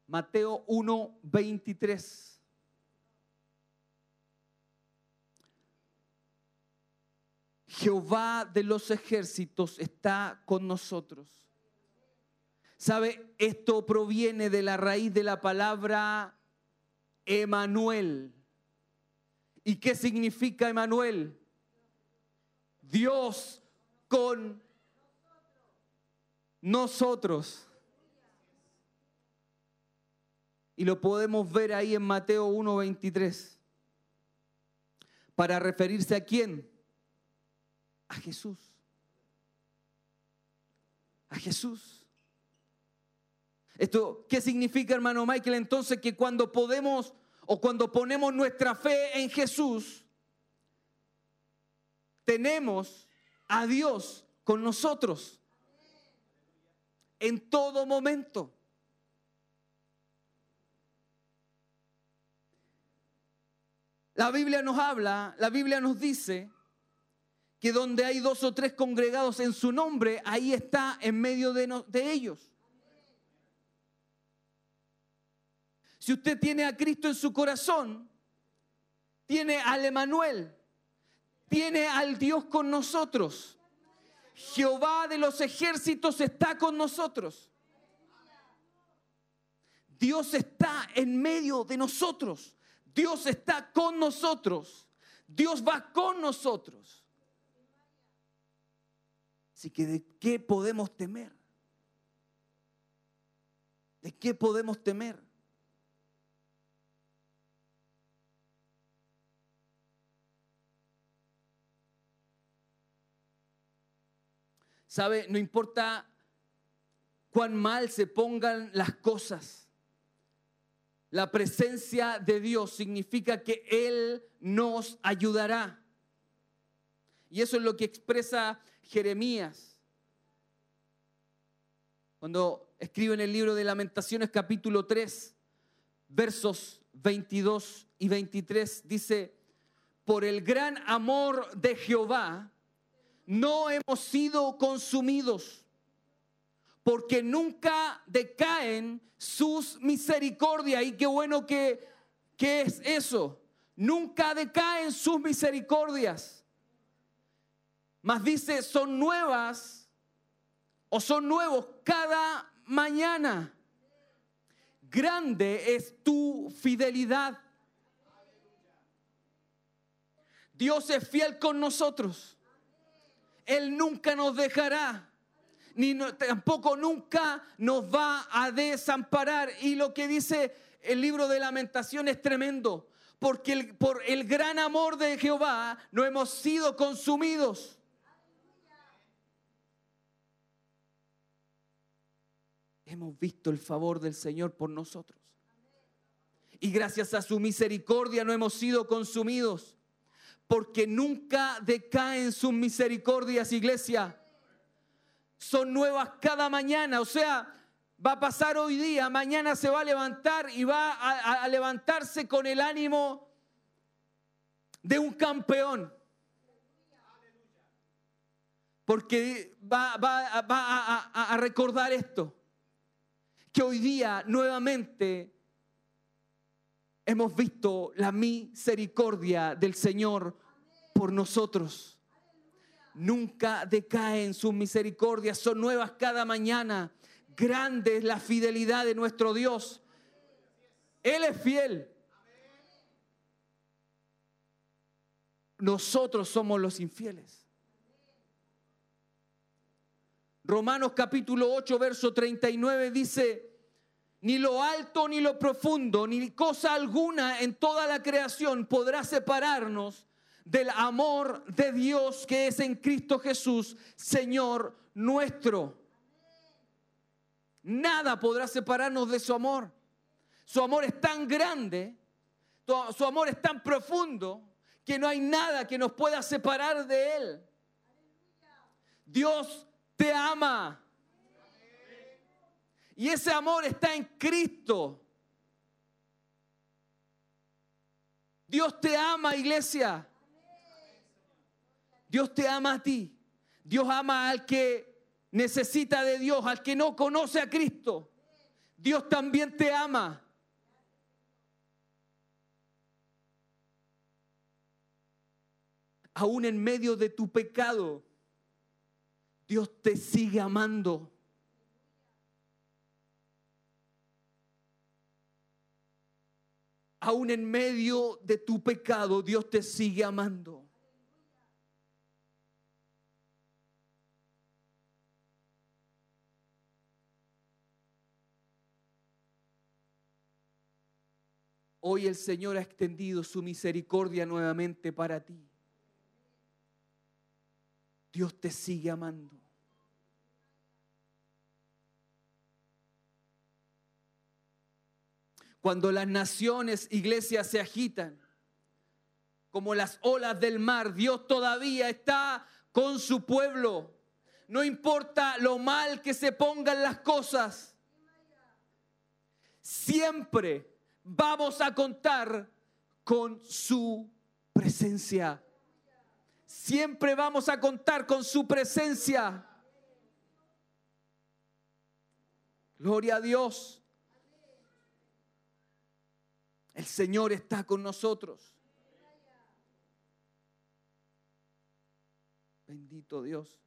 Mateo 1:23. Jehová de los ejércitos está con nosotros. ¿Sabe? Esto proviene de la raíz de la palabra Emanuel. ¿Y qué significa Emanuel? Dios con nosotros. Y lo podemos ver ahí en Mateo 1:23. Para referirse a quién? A Jesús. A Jesús. Esto, ¿qué significa, hermano Michael? Entonces que cuando podemos o cuando ponemos nuestra fe en Jesús, tenemos a Dios con nosotros en todo momento. La Biblia nos habla, la Biblia nos dice que donde hay dos o tres congregados en su nombre, ahí está en medio de, ellos. Si usted tiene a Cristo en su corazón, tiene al Emanuel, tiene al Dios con nosotros. Jehová de los ejércitos está con nosotros. Dios está en medio de nosotros. Dios está con nosotros. Dios va con nosotros. Así que ¿de qué podemos temer? ¿De qué podemos temer? ¿Sabe? No importa cuán mal se pongan las cosas. La presencia de Dios significa que Él nos ayudará. Y eso es lo que expresa Jeremías. Cuando escribe en el libro de Lamentaciones capítulo 3, versos 22 y 23, dice, por el gran amor de Jehová, no hemos sido consumidos, porque nunca decaen sus misericordias. Y qué bueno que, que es eso. Nunca decaen sus misericordias. Mas dice, son nuevas o son nuevos cada mañana. Grande es tu fidelidad. Dios es fiel con nosotros. Él nunca nos dejará, ni tampoco nunca nos va a desamparar. Y lo que dice el libro de lamentación es tremendo, porque por el gran amor de Jehová no hemos sido consumidos. Hemos visto el favor del Señor por nosotros. Y gracias a su misericordia no hemos sido consumidos porque nunca decaen sus misericordias, iglesia. Son nuevas cada mañana, o sea, va a pasar hoy día, mañana se va a levantar y va a, levantarse con el ánimo de un campeón. Porque va, a, recordar esto, que hoy día nuevamente hemos visto la misericordia del Señor por nosotros. Nunca decaen sus misericordias, son nuevas cada mañana. Grande es la fidelidad de nuestro Dios. Él es fiel. Nosotros somos los infieles. Romanos capítulo 8, verso 39 dice, ni lo alto ni lo profundo, ni cosa alguna en toda la creación podrá separarnos del amor de Dios que es en Cristo Jesús, Señor nuestro. Nada podrá separarnos de su amor. Su amor es tan grande, su amor es tan profundo, que no hay nada que nos pueda separar de Él. Dios te ama. Y ese amor está en Cristo. Dios te ama, iglesia. Dios te ama a ti. Dios ama al que necesita de Dios, al que no conoce a Cristo. Dios también te ama. Aún en medio de tu pecado, Dios te sigue amando. aún en medio de tu pecado, Dios te sigue amando. Hoy el Señor ha extendido su misericordia nuevamente para ti. Dios te sigue amando. Cuando las naciones, iglesias se agitan, como las olas del mar, Dios todavía está con su pueblo. No importa lo mal que se pongan las cosas, siempre vamos a contar con su presencia. Siempre vamos a contar con su presencia. Gloria a Dios. El Señor está con nosotros. Bendito Dios.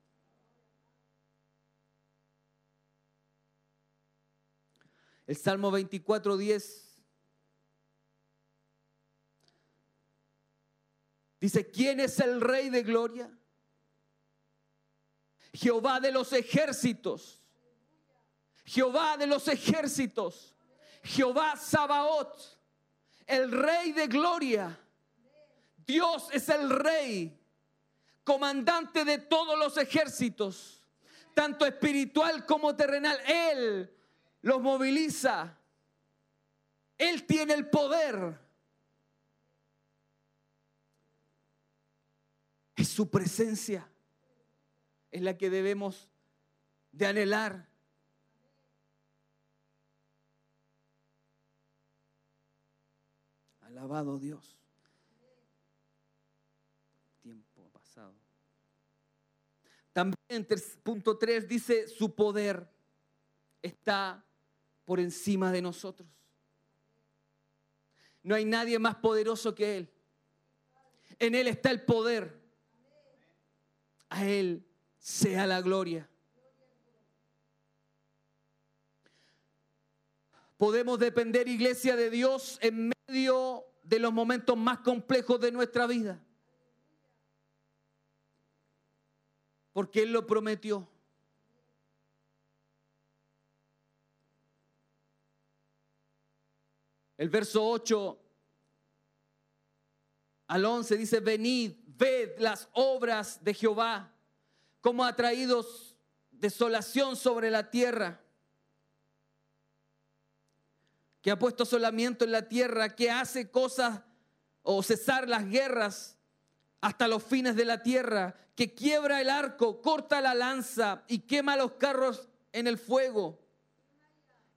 El Salmo 24, 10 dice, ¿quién es el Rey de Gloria? Jehová de los ejércitos. Jehová de los ejércitos. Jehová Sabaoth el rey de gloria. Dios es el rey, comandante de todos los ejércitos, tanto espiritual como terrenal. Él los moviliza. Él tiene el poder. Es su presencia. Es la que debemos de anhelar. Alabado Dios. Tiempo pasado. También punto 3 dice, su poder está por encima de nosotros. No hay nadie más poderoso que Él. En Él está el poder. A Él sea la gloria. Podemos depender, iglesia de Dios, en medio de los momentos más complejos de nuestra vida. Porque Él lo prometió. El verso 8 al 11 dice, venid, ved las obras de Jehová, como ha traído desolación sobre la tierra, que ha puesto solamiento en la tierra, que hace cosas o cesar las guerras hasta los fines de la tierra, que quiebra el arco, corta la lanza y quema los carros en el fuego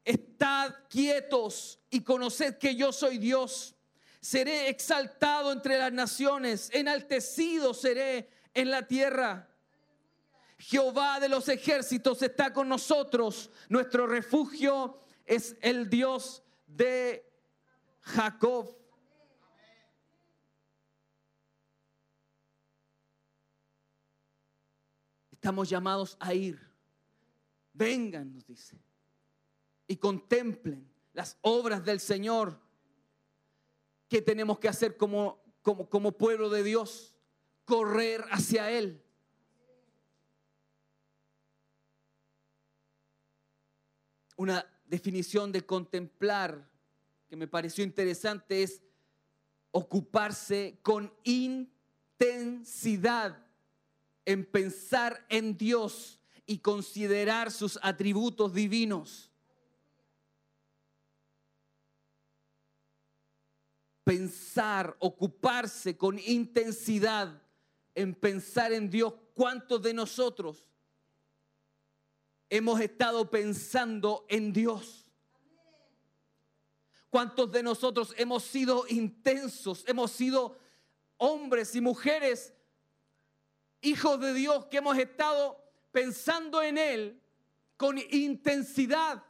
estad quietos y conoced que yo soy Dios. Seré exaltado entre las naciones, enaltecido seré en la tierra. Jehová de los ejércitos está con nosotros. Nuestro refugio es el Dios de Jacob. Estamos llamados a ir. Vengan, nos dice y contemplen las obras del Señor. ¿Qué tenemos que hacer como, como, como pueblo de Dios? Correr hacia Él. Una definición de contemplar que me pareció interesante es ocuparse con intensidad en pensar en Dios y considerar sus atributos divinos. Pensar, ocuparse con intensidad en pensar en Dios. ¿Cuántos de nosotros hemos estado pensando en Dios? ¿Cuántos de nosotros hemos sido intensos, hemos sido hombres y mujeres, hijos de Dios, que hemos estado pensando en Él con intensidad?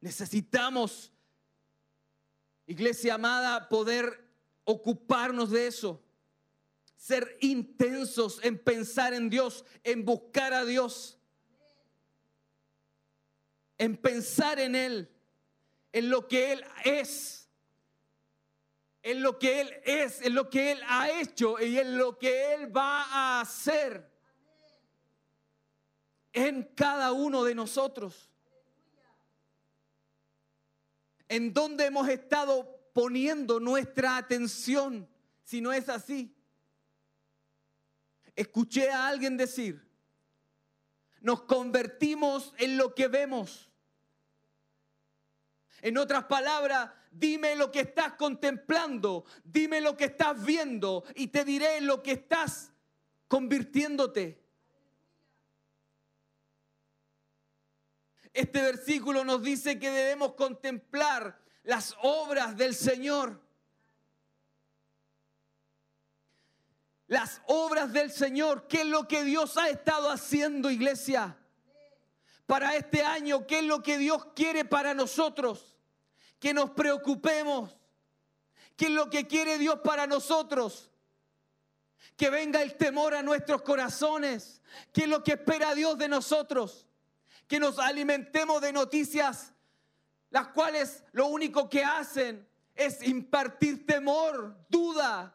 Necesitamos, iglesia amada, poder ocuparnos de eso. Ser intensos en pensar en Dios, en buscar a Dios. En pensar en Él, en lo que Él es. En lo que Él es, en lo que Él ha hecho y en lo que Él va a hacer en cada uno de nosotros en dónde hemos estado poniendo nuestra atención, si no es así. Escuché a alguien decir, nos convertimos en lo que vemos. En otras palabras, dime lo que estás contemplando, dime lo que estás viendo y te diré lo que estás convirtiéndote. Este versículo nos dice que debemos contemplar las obras del Señor. Las obras del Señor, ¿qué es lo que Dios ha estado haciendo, iglesia? Para este año, ¿qué es lo que Dios quiere para nosotros? Que nos preocupemos. ¿Qué es lo que quiere Dios para nosotros? Que venga el temor a nuestros corazones. ¿Qué es lo que espera Dios de nosotros? Que nos alimentemos de noticias, las cuales lo único que hacen es impartir temor, duda.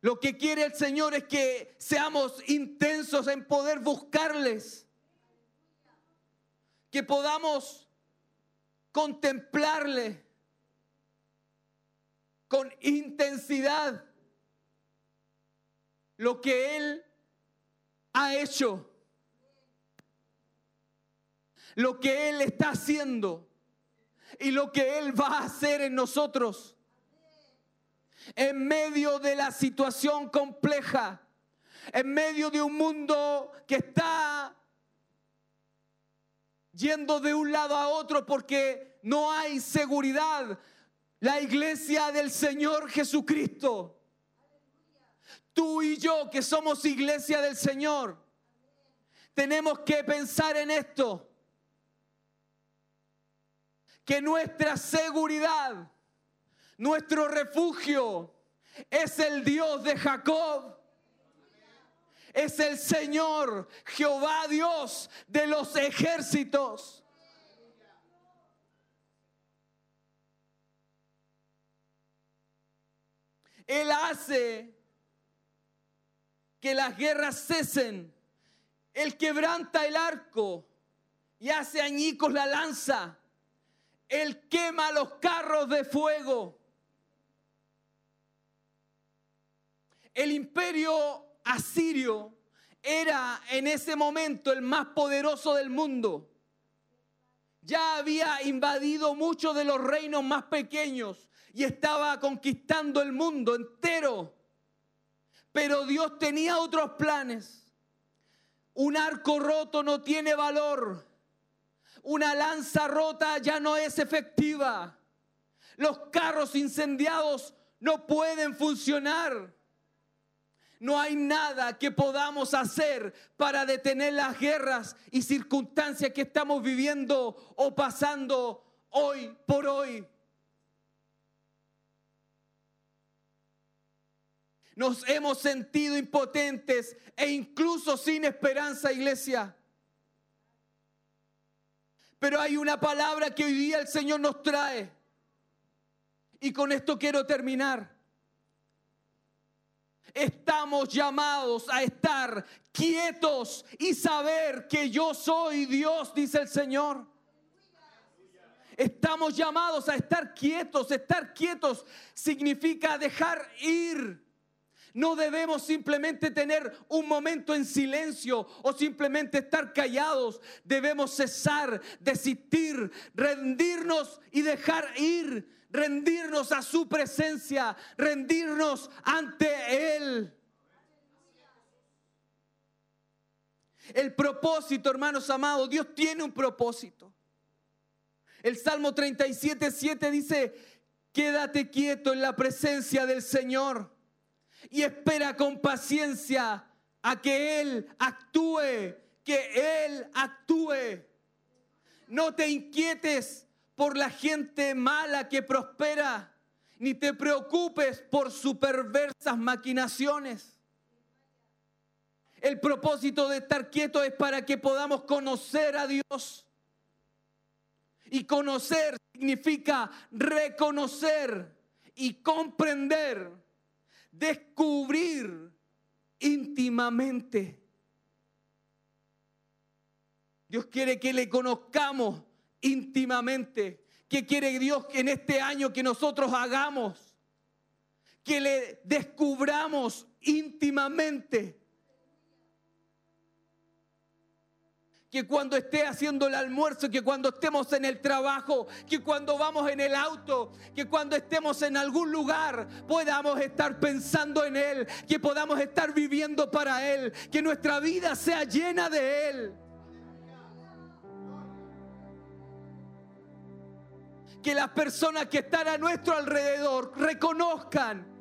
Lo que quiere el Señor es que seamos intensos en poder buscarles, que podamos contemplarle con intensidad lo que Él ha hecho, lo que Él está haciendo y lo que Él va a hacer en nosotros. en medio de la situación compleja, en medio de un mundo que está yendo de un lado a otro porque no hay seguridad. La iglesia del Señor Jesucristo, tú y yo que somos iglesia del Señor, tenemos que pensar en esto, que nuestra seguridad, nuestro refugio es el Dios de Jacob es el Señor, Jehová Dios de los ejércitos. Él hace que las guerras cesen. Él quebranta el arco y hace añicos la lanza. Él quema los carros de fuego. El imperio asirio era en ese momento el más poderoso del mundo. Ya había invadido muchos de los reinos más pequeños y estaba conquistando el mundo entero. Pero Dios tenía otros planes. Un arco roto no tiene valor. Una lanza rota ya no es efectiva. Los carros incendiados no pueden funcionar. No hay nada que podamos hacer para detener las guerras y circunstancias que estamos viviendo o pasando hoy por hoy. Nos hemos sentido impotentes e incluso sin esperanza, iglesia. Pero hay una palabra que hoy día el Señor nos trae. Y con esto quiero terminar. Estamos llamados a estar quietos y saber que yo soy Dios, dice el Señor. Estamos llamados a estar quietos. Estar quietos significa dejar ir. No debemos simplemente tener un momento en silencio o simplemente estar callados. Debemos cesar, desistir, rendirnos y dejar ir rendirnos a su presencia, rendirnos ante Él. El propósito, hermanos amados, Dios tiene un propósito. El Salmo 37, 7 dice, quédate quieto en la presencia del Señor y espera con paciencia a que Él actúe, que Él actúe. No te inquietes por la gente mala que prospera, ni te preocupes por sus perversas maquinaciones. El propósito de estar quieto es para que podamos conocer a Dios. Y conocer significa reconocer y comprender, descubrir íntimamente. Dios quiere que le conozcamos íntimamente. ¿Qué quiere Dios en este año que nosotros hagamos? Que le descubramos íntimamente. Que cuando esté haciendo el almuerzo, que cuando estemos en el trabajo, que cuando vamos en el auto, que cuando estemos en algún lugar podamos estar pensando en Él, que podamos estar viviendo para Él, que nuestra vida sea llena de Él. que las personas que están a nuestro alrededor reconozcan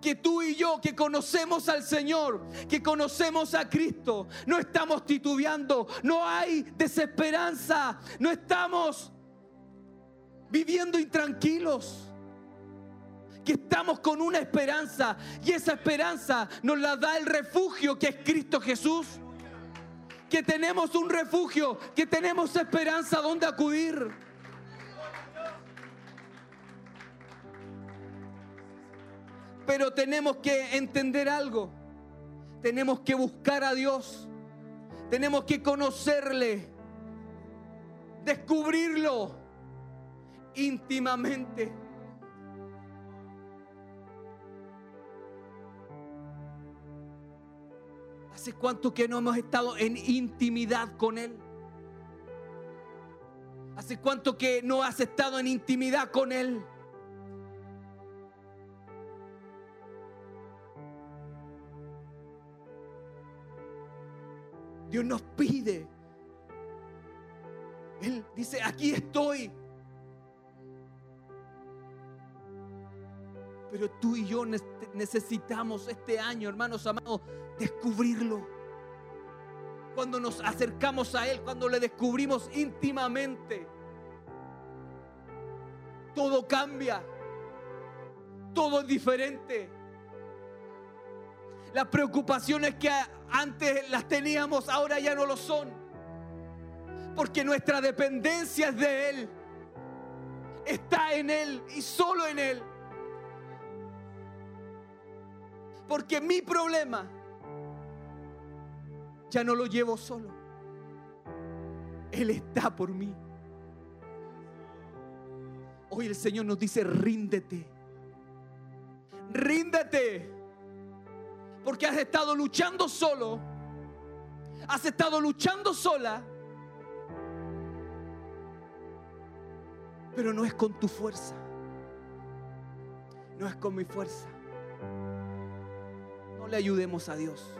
que tú y yo que conocemos al Señor, que conocemos a Cristo, no estamos titubeando, no hay desesperanza, no estamos viviendo intranquilos. Que estamos con una esperanza y esa esperanza nos la da el refugio que es Cristo Jesús que tenemos un refugio, que tenemos esperanza donde acudir. Pero tenemos que entender algo. Tenemos que buscar a Dios. Tenemos que conocerle. Descubrirlo íntimamente. ¿Hace cuánto que no hemos estado en intimidad con Él? ¿Hace cuánto que no has estado en intimidad con Él? Dios nos pide. Él dice, aquí estoy. Pero tú y yo necesitamos este año, hermanos amados, descubrirlo. Cuando nos acercamos a Él, cuando le descubrimos íntimamente, todo cambia, todo es diferente. Las preocupaciones que antes las teníamos ahora ya no lo son. Porque nuestra dependencia es de Él. Está en Él y solo en Él. Porque mi problema ya no lo llevo solo. Él está por mí. Hoy el Señor nos dice, ríndete. Ríndete. Porque has estado luchando solo. Has estado luchando sola. Pero no es con tu fuerza. No es con mi fuerza. No le ayudemos a Dios.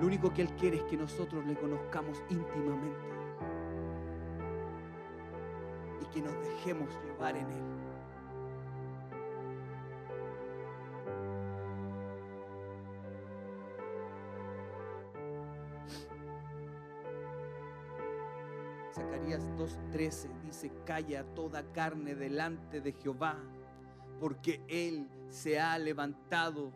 Lo único que Él quiere es que nosotros le conozcamos íntimamente. Y que nos dejemos llevar en Él. Zacarías 2.13 dice, calla toda carne delante de Jehová, porque Él se ha levantado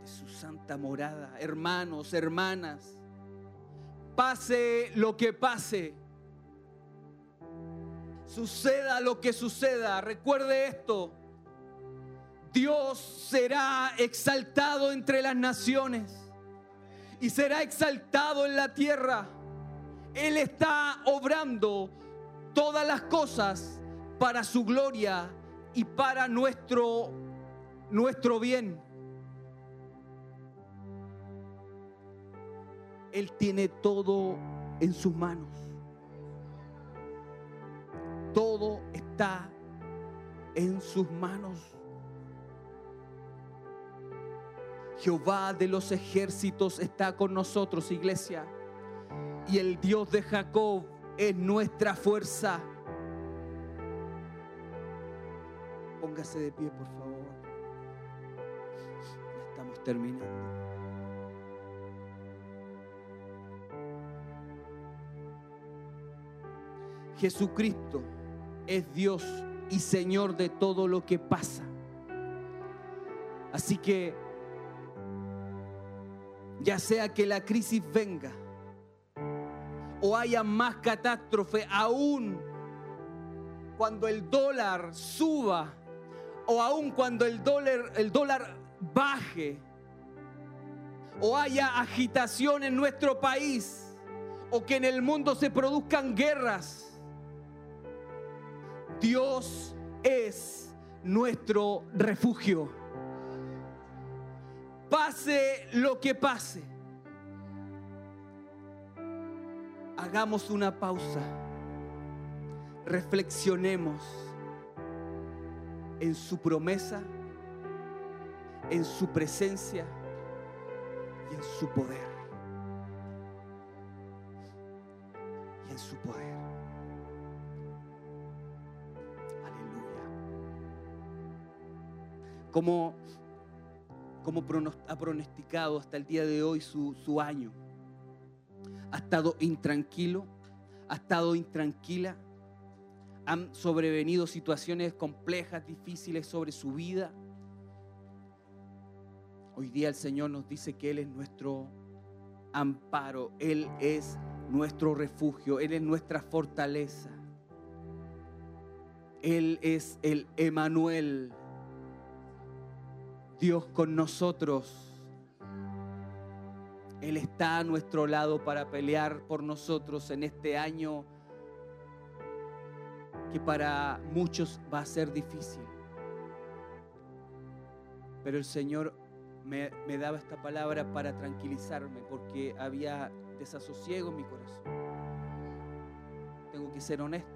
de su santa morada. Hermanos, hermanas, pase lo que pase, suceda lo que suceda, recuerde esto, Dios será exaltado entre las naciones y será exaltado en la tierra. Él está obrando todas las cosas para su gloria y para nuestro, nuestro bien. Él tiene todo en sus manos. Todo está en sus manos. Jehová de los ejércitos está con nosotros, iglesia y el Dios de Jacob es nuestra fuerza. Póngase de pie, por favor. Estamos terminando. Jesucristo es Dios y Señor de todo lo que pasa. Así que, ya sea que la crisis venga, o haya más catástrofe, aún cuando el dólar suba o aún cuando el dólar, el dólar baje o haya agitación en nuestro país o que en el mundo se produzcan guerras, Dios es nuestro refugio. Pase lo que pase hagamos una pausa, reflexionemos en su promesa, en su presencia y en su poder. Y en su poder. Aleluya. Como, como ha pronosticado hasta el día de hoy su, su año ha estado intranquilo, ha estado intranquila, han sobrevenido situaciones complejas, difíciles sobre su vida. Hoy día el Señor nos dice que Él es nuestro amparo, Él es nuestro refugio, Él es nuestra fortaleza. Él es el Emanuel, Dios con nosotros. Él está a nuestro lado para pelear por nosotros en este año que para muchos va a ser difícil. Pero el Señor me, daba esta palabra para tranquilizarme porque había desasosiego en mi corazón. Tengo que ser honesto.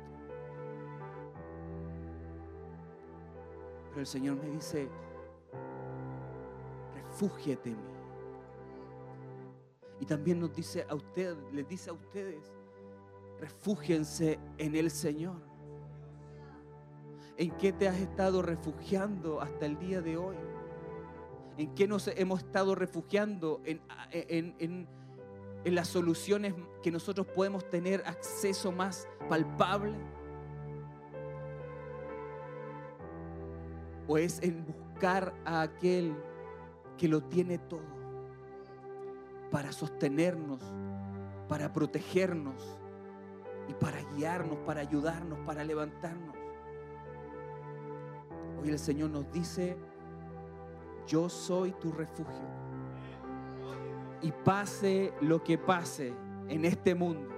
Pero el Señor me dice, refúgiate en mí Y también nos dice a ustedes, les dice a ustedes, refúgiense en el Señor. ¿En qué te has estado refugiando hasta el día de hoy? ¿En qué nos hemos estado refugiando? En, en, en, en las soluciones que nosotros podemos tener acceso más palpable. ¿O es en buscar a aquel que lo tiene todo para sostenernos, para protegernos y para guiarnos, para ayudarnos, para levantarnos? Hoy el Señor nos dice, yo soy tu refugio. Y pase lo que pase en este mundo,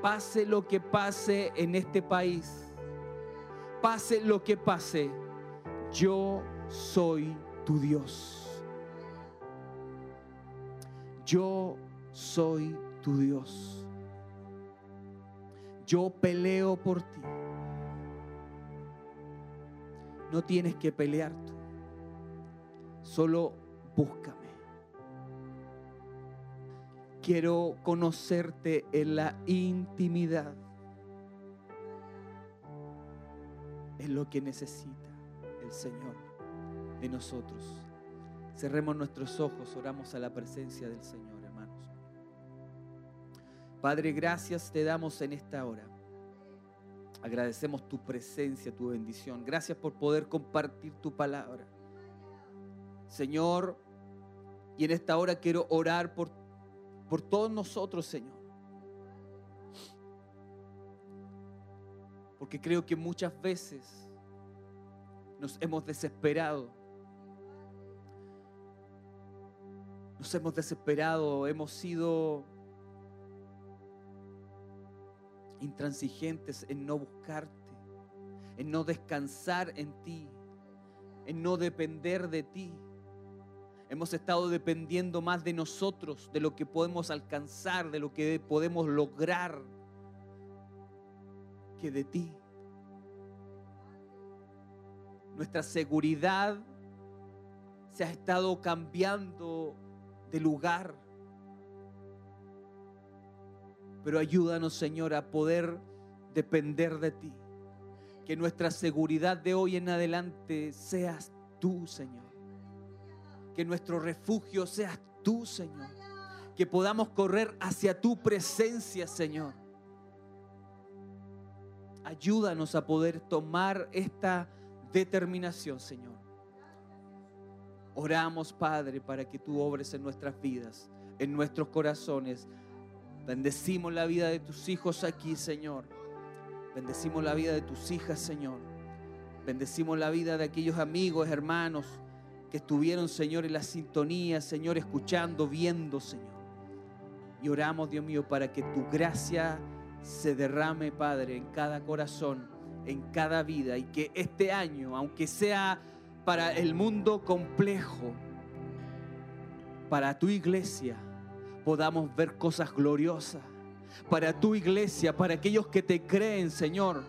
pase lo que pase en este país, pase lo que pase, yo soy tu Dios. Yo soy tu Dios. Yo peleo por ti. No tienes que pelear tú. Solo búscame. Quiero conocerte en la intimidad. Es lo que necesita el Señor de nosotros. Cerremos nuestros ojos, oramos a la presencia del Señor, hermanos. Padre, gracias te damos en esta hora. Agradecemos tu presencia, tu bendición. Gracias por poder compartir tu palabra. Señor, y en esta hora quiero orar por, por todos nosotros, Señor. Porque creo que muchas veces nos hemos desesperado. Hemos desesperado, hemos sido intransigentes en no buscarte, en no descansar en ti, en no depender de ti. Hemos estado dependiendo más de nosotros, de lo que podemos alcanzar, de lo que podemos lograr, que de ti. Nuestra seguridad se ha estado cambiando de lugar. Pero ayúdanos, Señor, a poder depender de ti. Que nuestra seguridad de hoy en adelante seas tú, Señor. Que nuestro refugio seas tú, Señor. Que podamos correr hacia tu presencia, Señor. Ayúdanos a poder tomar esta determinación, Señor. Oramos, Padre, para que tú obres en nuestras vidas, en nuestros corazones. Bendecimos la vida de tus hijos aquí, Señor. Bendecimos la vida de tus hijas, Señor. Bendecimos la vida de aquellos amigos, hermanos que estuvieron, Señor, en la sintonía, Señor, escuchando, viendo, Señor. Y oramos, Dios mío, para que tu gracia se derrame, Padre, en cada corazón, en cada vida. Y que este año, aunque sea para el mundo complejo, para tu iglesia, podamos ver cosas gloriosas. Para tu iglesia, para aquellos que te creen, Señor,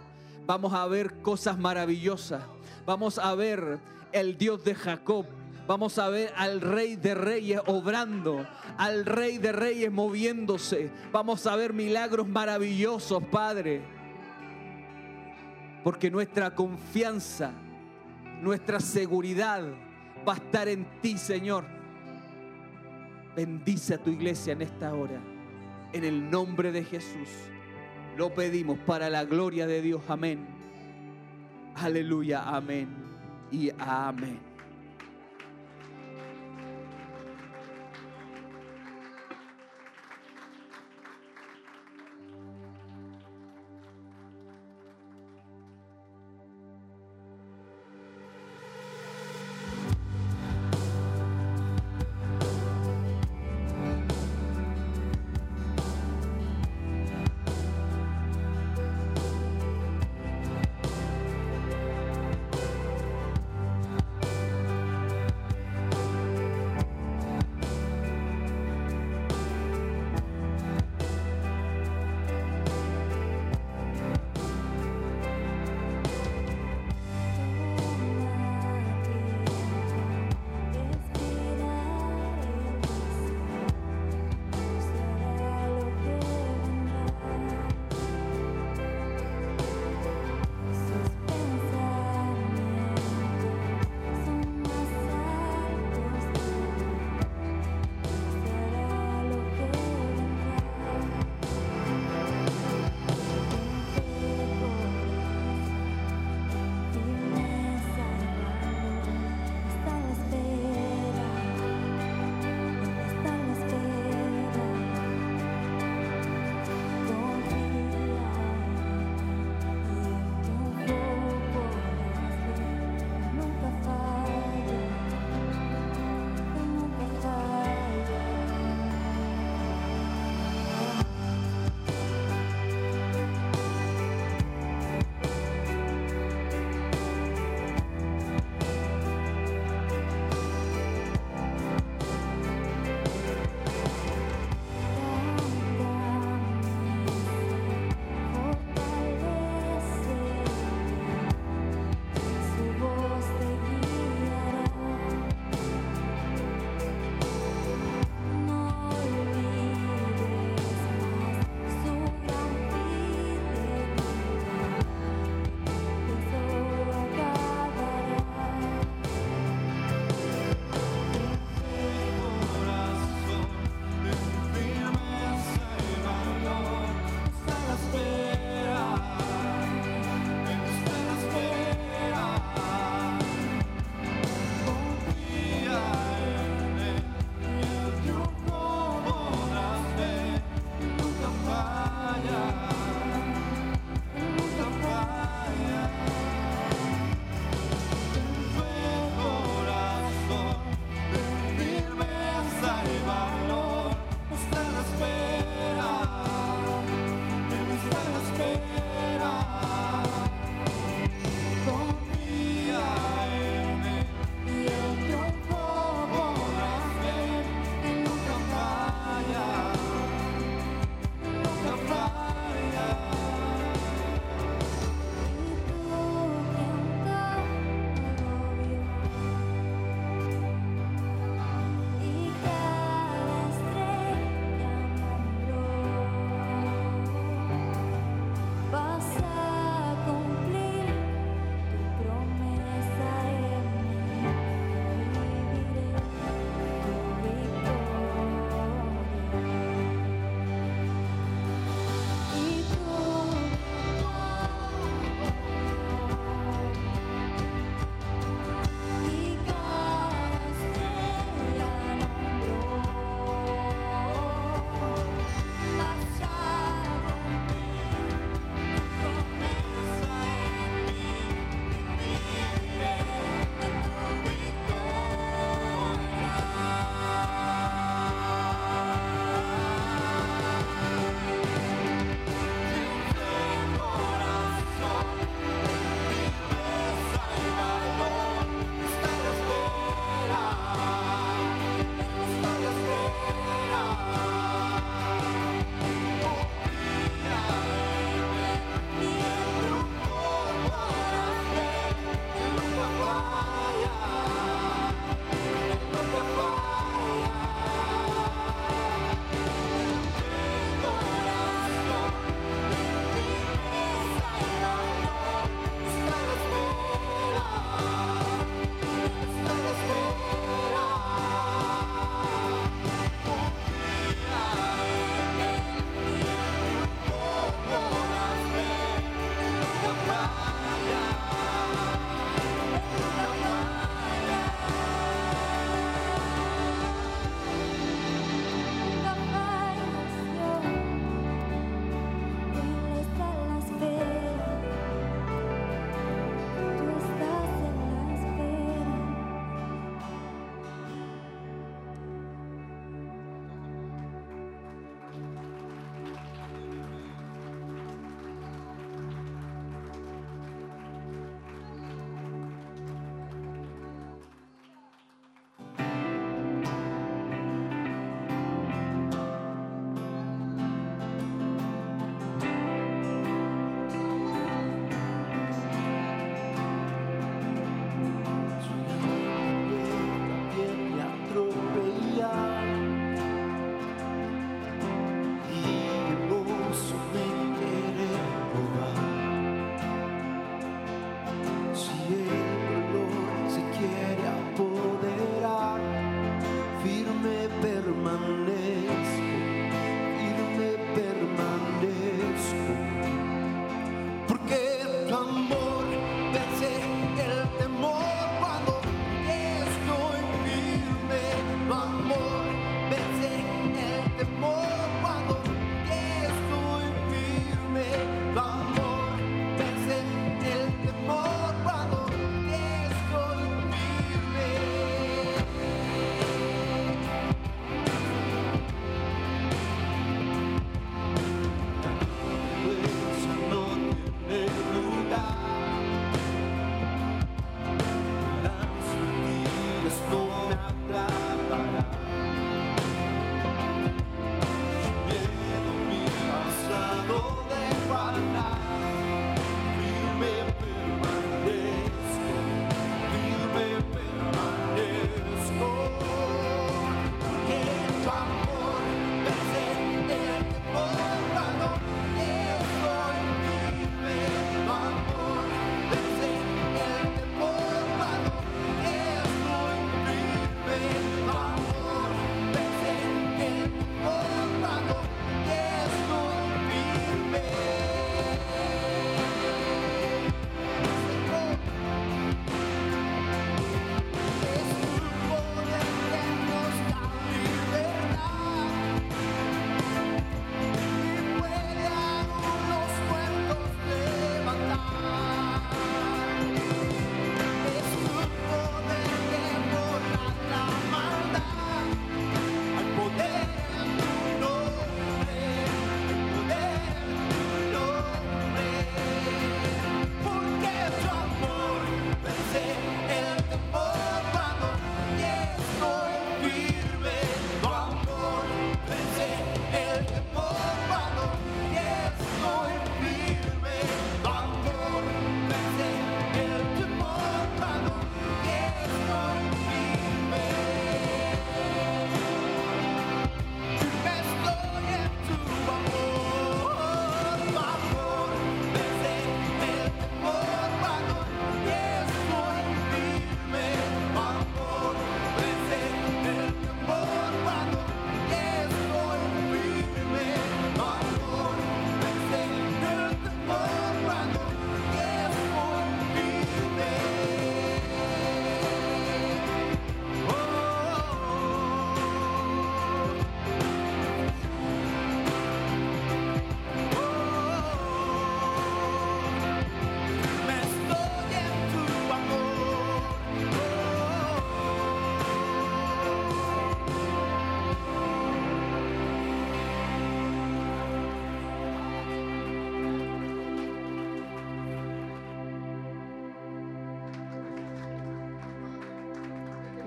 vamos a ver cosas maravillosas. Vamos a ver el Dios de Jacob. Vamos a ver al Rey de Reyes obrando, al Rey de Reyes moviéndose. Vamos a ver milagros maravillosos, Padre. Porque nuestra confianza, nuestra seguridad va a estar en ti, Señor. Bendice a tu iglesia en esta hora. En el nombre de Jesús. Lo pedimos para la gloria de Dios. Amén. Aleluya. Amén. Y amén.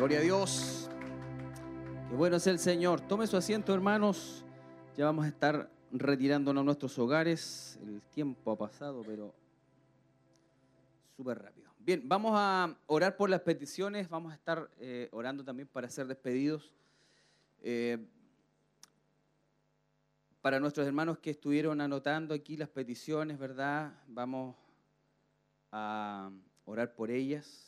Gloria a Dios. Qué bueno es el Señor. Tome su asiento, hermanos. Ya vamos a estar retirándonos a nuestros hogares. El tiempo ha pasado, pero súper rápido. Bien, vamos a orar por las peticiones. Vamos a estar eh, orando también para ser despedidos. Eh, para nuestros hermanos que estuvieron anotando aquí las peticiones, ¿verdad? Vamos a orar por ellas.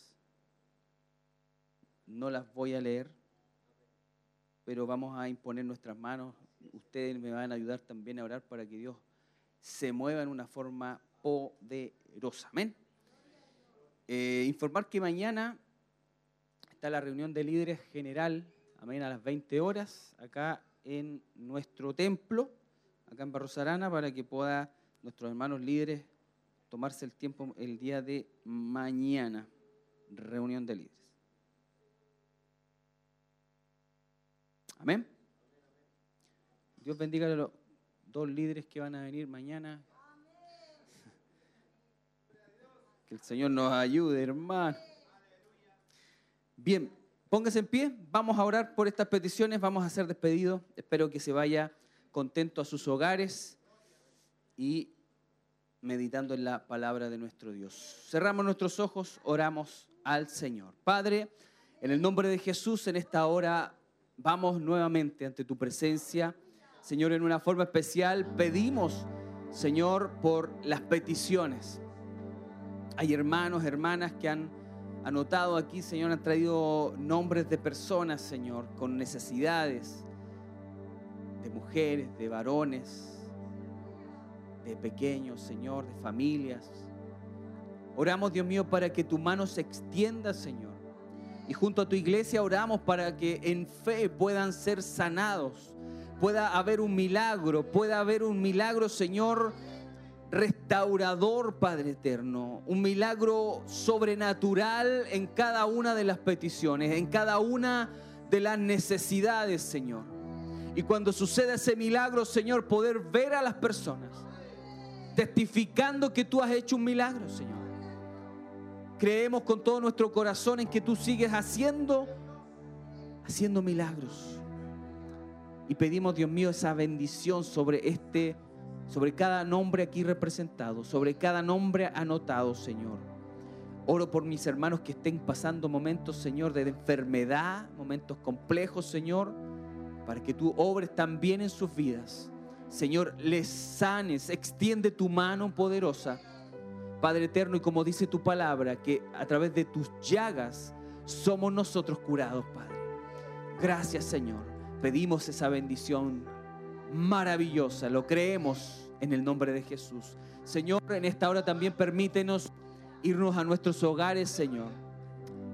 No las voy a leer, pero vamos a imponer nuestras manos. Ustedes me van a ayudar también a orar para que Dios se mueva en una forma poderosa. Amén. Eh, informar que mañana está la reunión de líderes general, amén, a las 20 horas, acá en nuestro templo acá en Barros Arana para que pueda nuestros hermanos líderes tomarse el tiempo el día de mañana, reunión de líderes. Amén. Dios bendiga a los dos líderes que van a venir mañana. Que el Señor nos ayude, hermano. Bien, póngase en pie. Vamos a orar por estas peticiones. Vamos a ser despedidos. Espero que se vaya contento a sus hogares y meditando en la palabra de nuestro Dios. Cerramos nuestros ojos, oramos al Señor. Padre, en el nombre de Jesús, en esta hora vamos nuevamente ante tu presencia. Señor, en una forma especial pedimos, Señor, por las peticiones. Hay hermanos, hermanas que han anotado aquí, Señor, han traído nombres de personas, Señor, con necesidades de mujeres, de varones, de pequeños, Señor, de familias. Oramos, Dios mío, para que tu mano se extienda, Señor. Y junto a tu iglesia oramos para que en fe puedan ser sanados, pueda haber un milagro, pueda haber un milagro, Señor, restaurador, Padre eterno, un milagro sobrenatural en cada una de las peticiones, en cada una de las necesidades, Señor. Y cuando sucede ese milagro, Señor, poder ver a las personas testificando que tú has hecho un milagro, Señor. Creemos con todo nuestro corazón en que tú sigues haciendo, haciendo milagros. Y pedimos, Dios mío, esa bendición sobre este, sobre cada nombre aquí representado, sobre cada nombre anotado, Señor. Oro por mis hermanos que estén pasando momentos, Señor, de enfermedad, momentos complejos, Señor para que tú obres también en sus vidas. Señor, les sanes, extiende tu mano poderosa. Padre eterno, y como dice tu palabra, que a través de tus llagas somos nosotros curados, Padre. Gracias, Señor. Pedimos esa bendición maravillosa. Lo creemos en el nombre de Jesús. Señor, en esta hora también permítenos irnos a nuestros hogares, Señor.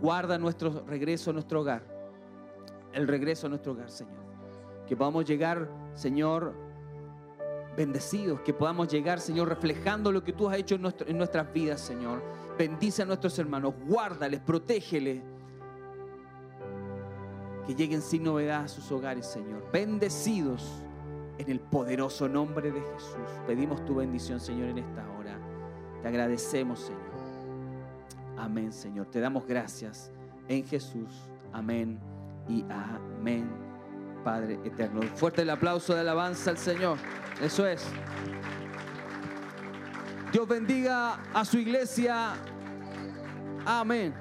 Guarda nuestro regreso a nuestro hogar. El regreso a nuestro hogar, Señor que podamos llegar, Señor, bendecidos, que podamos llegar, Señor, reflejando lo que tú has hecho en, nuestras vidas, Señor. Bendice a nuestros hermanos, guárdales, protégeles. Que lleguen sin novedad a sus hogares, Señor. Bendecidos en el poderoso nombre de Jesús. Pedimos tu bendición, Señor, en esta hora. Te agradecemos, Señor. Amén, Señor. Te damos gracias en Jesús. Amén y amén. Padre eterno. Fuerte el aplauso de alabanza al Señor. Eso es. Dios bendiga a su iglesia. Amén.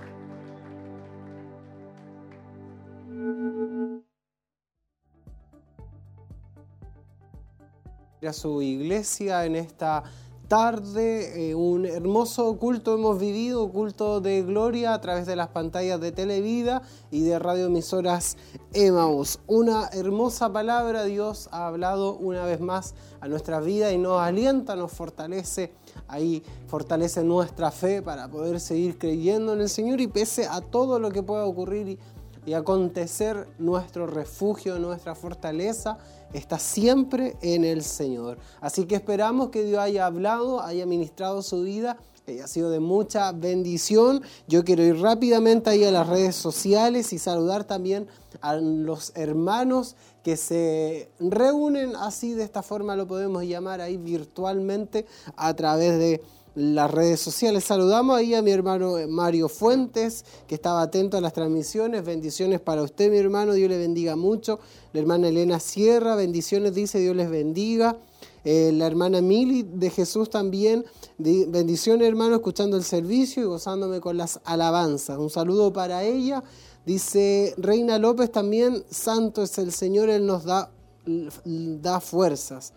A su iglesia en esta tarde, eh, un hermoso culto hemos vivido, culto de gloria a través de las pantallas de Televida y de radioemisoras Emaús. Una hermosa palabra, Dios ha hablado una vez más a nuestra vida y nos alienta, nos fortalece, ahí fortalece nuestra fe para poder seguir creyendo en el Señor y pese a todo lo que pueda ocurrir y acontecer, nuestro refugio, nuestra fortaleza está siempre en el Señor. Así que esperamos que Dios haya hablado, haya ministrado su vida, haya sido de mucha bendición. Yo quiero ir rápidamente ahí a las redes sociales y saludar también a los hermanos que se reúnen así, de esta forma lo podemos llamar ahí virtualmente a través de las redes sociales. Saludamos ahí a mi hermano Mario Fuentes, que estaba atento a las transmisiones. Bendiciones para usted, mi hermano. Dios le bendiga mucho. La hermana Elena Sierra, bendiciones, dice Dios les bendiga. Eh, la hermana Mili de Jesús también. Bendiciones, hermano, escuchando el servicio y gozándome con las alabanzas. Un saludo para ella. Dice Reina López también, Santo es el Señor, Él nos da, da fuerzas.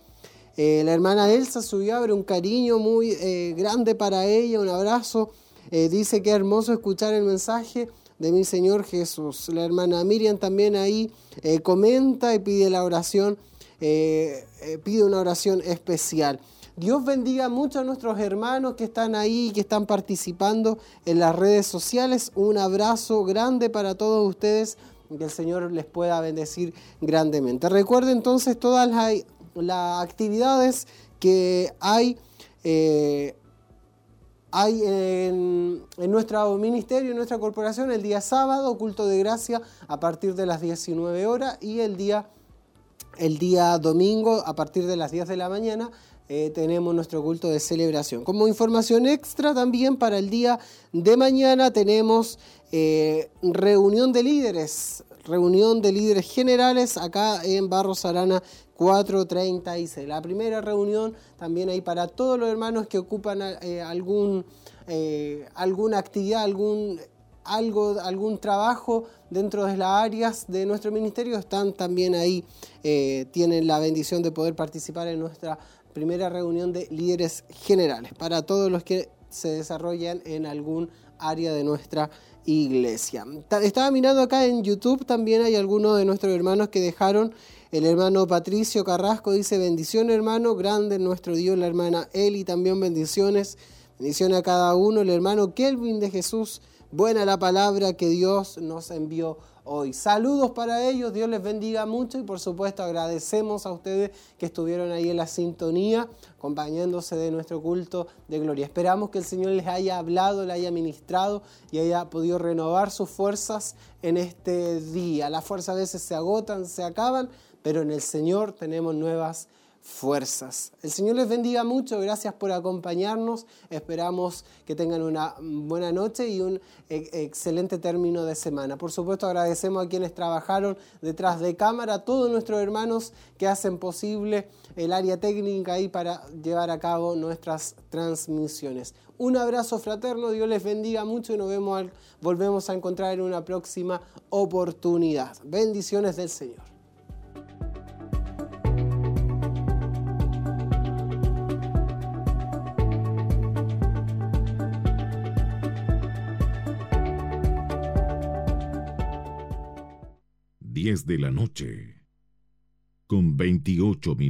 Eh, la hermana Elsa subió, abre un cariño muy eh, grande para ella, un abrazo. Eh, dice que hermoso escuchar el mensaje de mi Señor Jesús. La hermana Miriam también ahí comenta y pide la oración, pide una oración especial. Dios bendiga mucho a nuestros hermanos que están ahí, que están participando en las redes sociales. Un abrazo grande para todos ustedes. Que el Señor les pueda bendecir grandemente. Recuerde entonces todas las las actividades que hay, eh, hay en, nuestro ministerio, en nuestra corporación, el día sábado, culto de gracia a partir de las 19 horas y el día, el día domingo a partir de las 10 de la mañana. Eh, tenemos nuestro culto de celebración. Como información extra también para el día de mañana tenemos eh, reunión de líderes, reunión de líderes generales acá en Barros Arana 4.36. La primera reunión también hay para todos los hermanos que ocupan eh, algún, eh, alguna actividad, algún, algo, algún trabajo dentro de las áreas de nuestro ministerio, están también ahí, eh, tienen la bendición de poder participar en nuestra primera reunión de líderes generales, para todos los que se desarrollan en algún área de nuestra iglesia. Estaba mirando acá en YouTube, también hay algunos de nuestros hermanos que dejaron el hermano Patricio Carrasco dice, bendición hermano, grande nuestro Dios, la hermana Eli también bendiciones, bendiciones a cada uno, el hermano Kelvin de Jesús, buena la palabra que Dios nos envió hoy. Saludos para ellos, Dios les bendiga mucho y por supuesto agradecemos a ustedes que estuvieron ahí en la sintonía, acompañándose de nuestro culto de gloria. Esperamos que el Señor les haya hablado, les haya ministrado y haya podido renovar sus fuerzas en este día. Las fuerzas a veces se agotan, se acaban, pero en el Señor tenemos nuevas fuerzas. El Señor les bendiga mucho, gracias por acompañarnos, esperamos que tengan una buena noche y un e-, excelente término de semana. Por supuesto agradecemos a quienes trabajaron detrás de cámara, a todos nuestros hermanos que hacen posible el área técnica ahí para llevar a cabo nuestras transmisiones. Un abrazo fraterno, Dios les bendiga mucho y nos vemos, volvemos a encontrar en una próxima oportunidad. Bendiciones del Señor. 10 de la noche, con 28 minutos.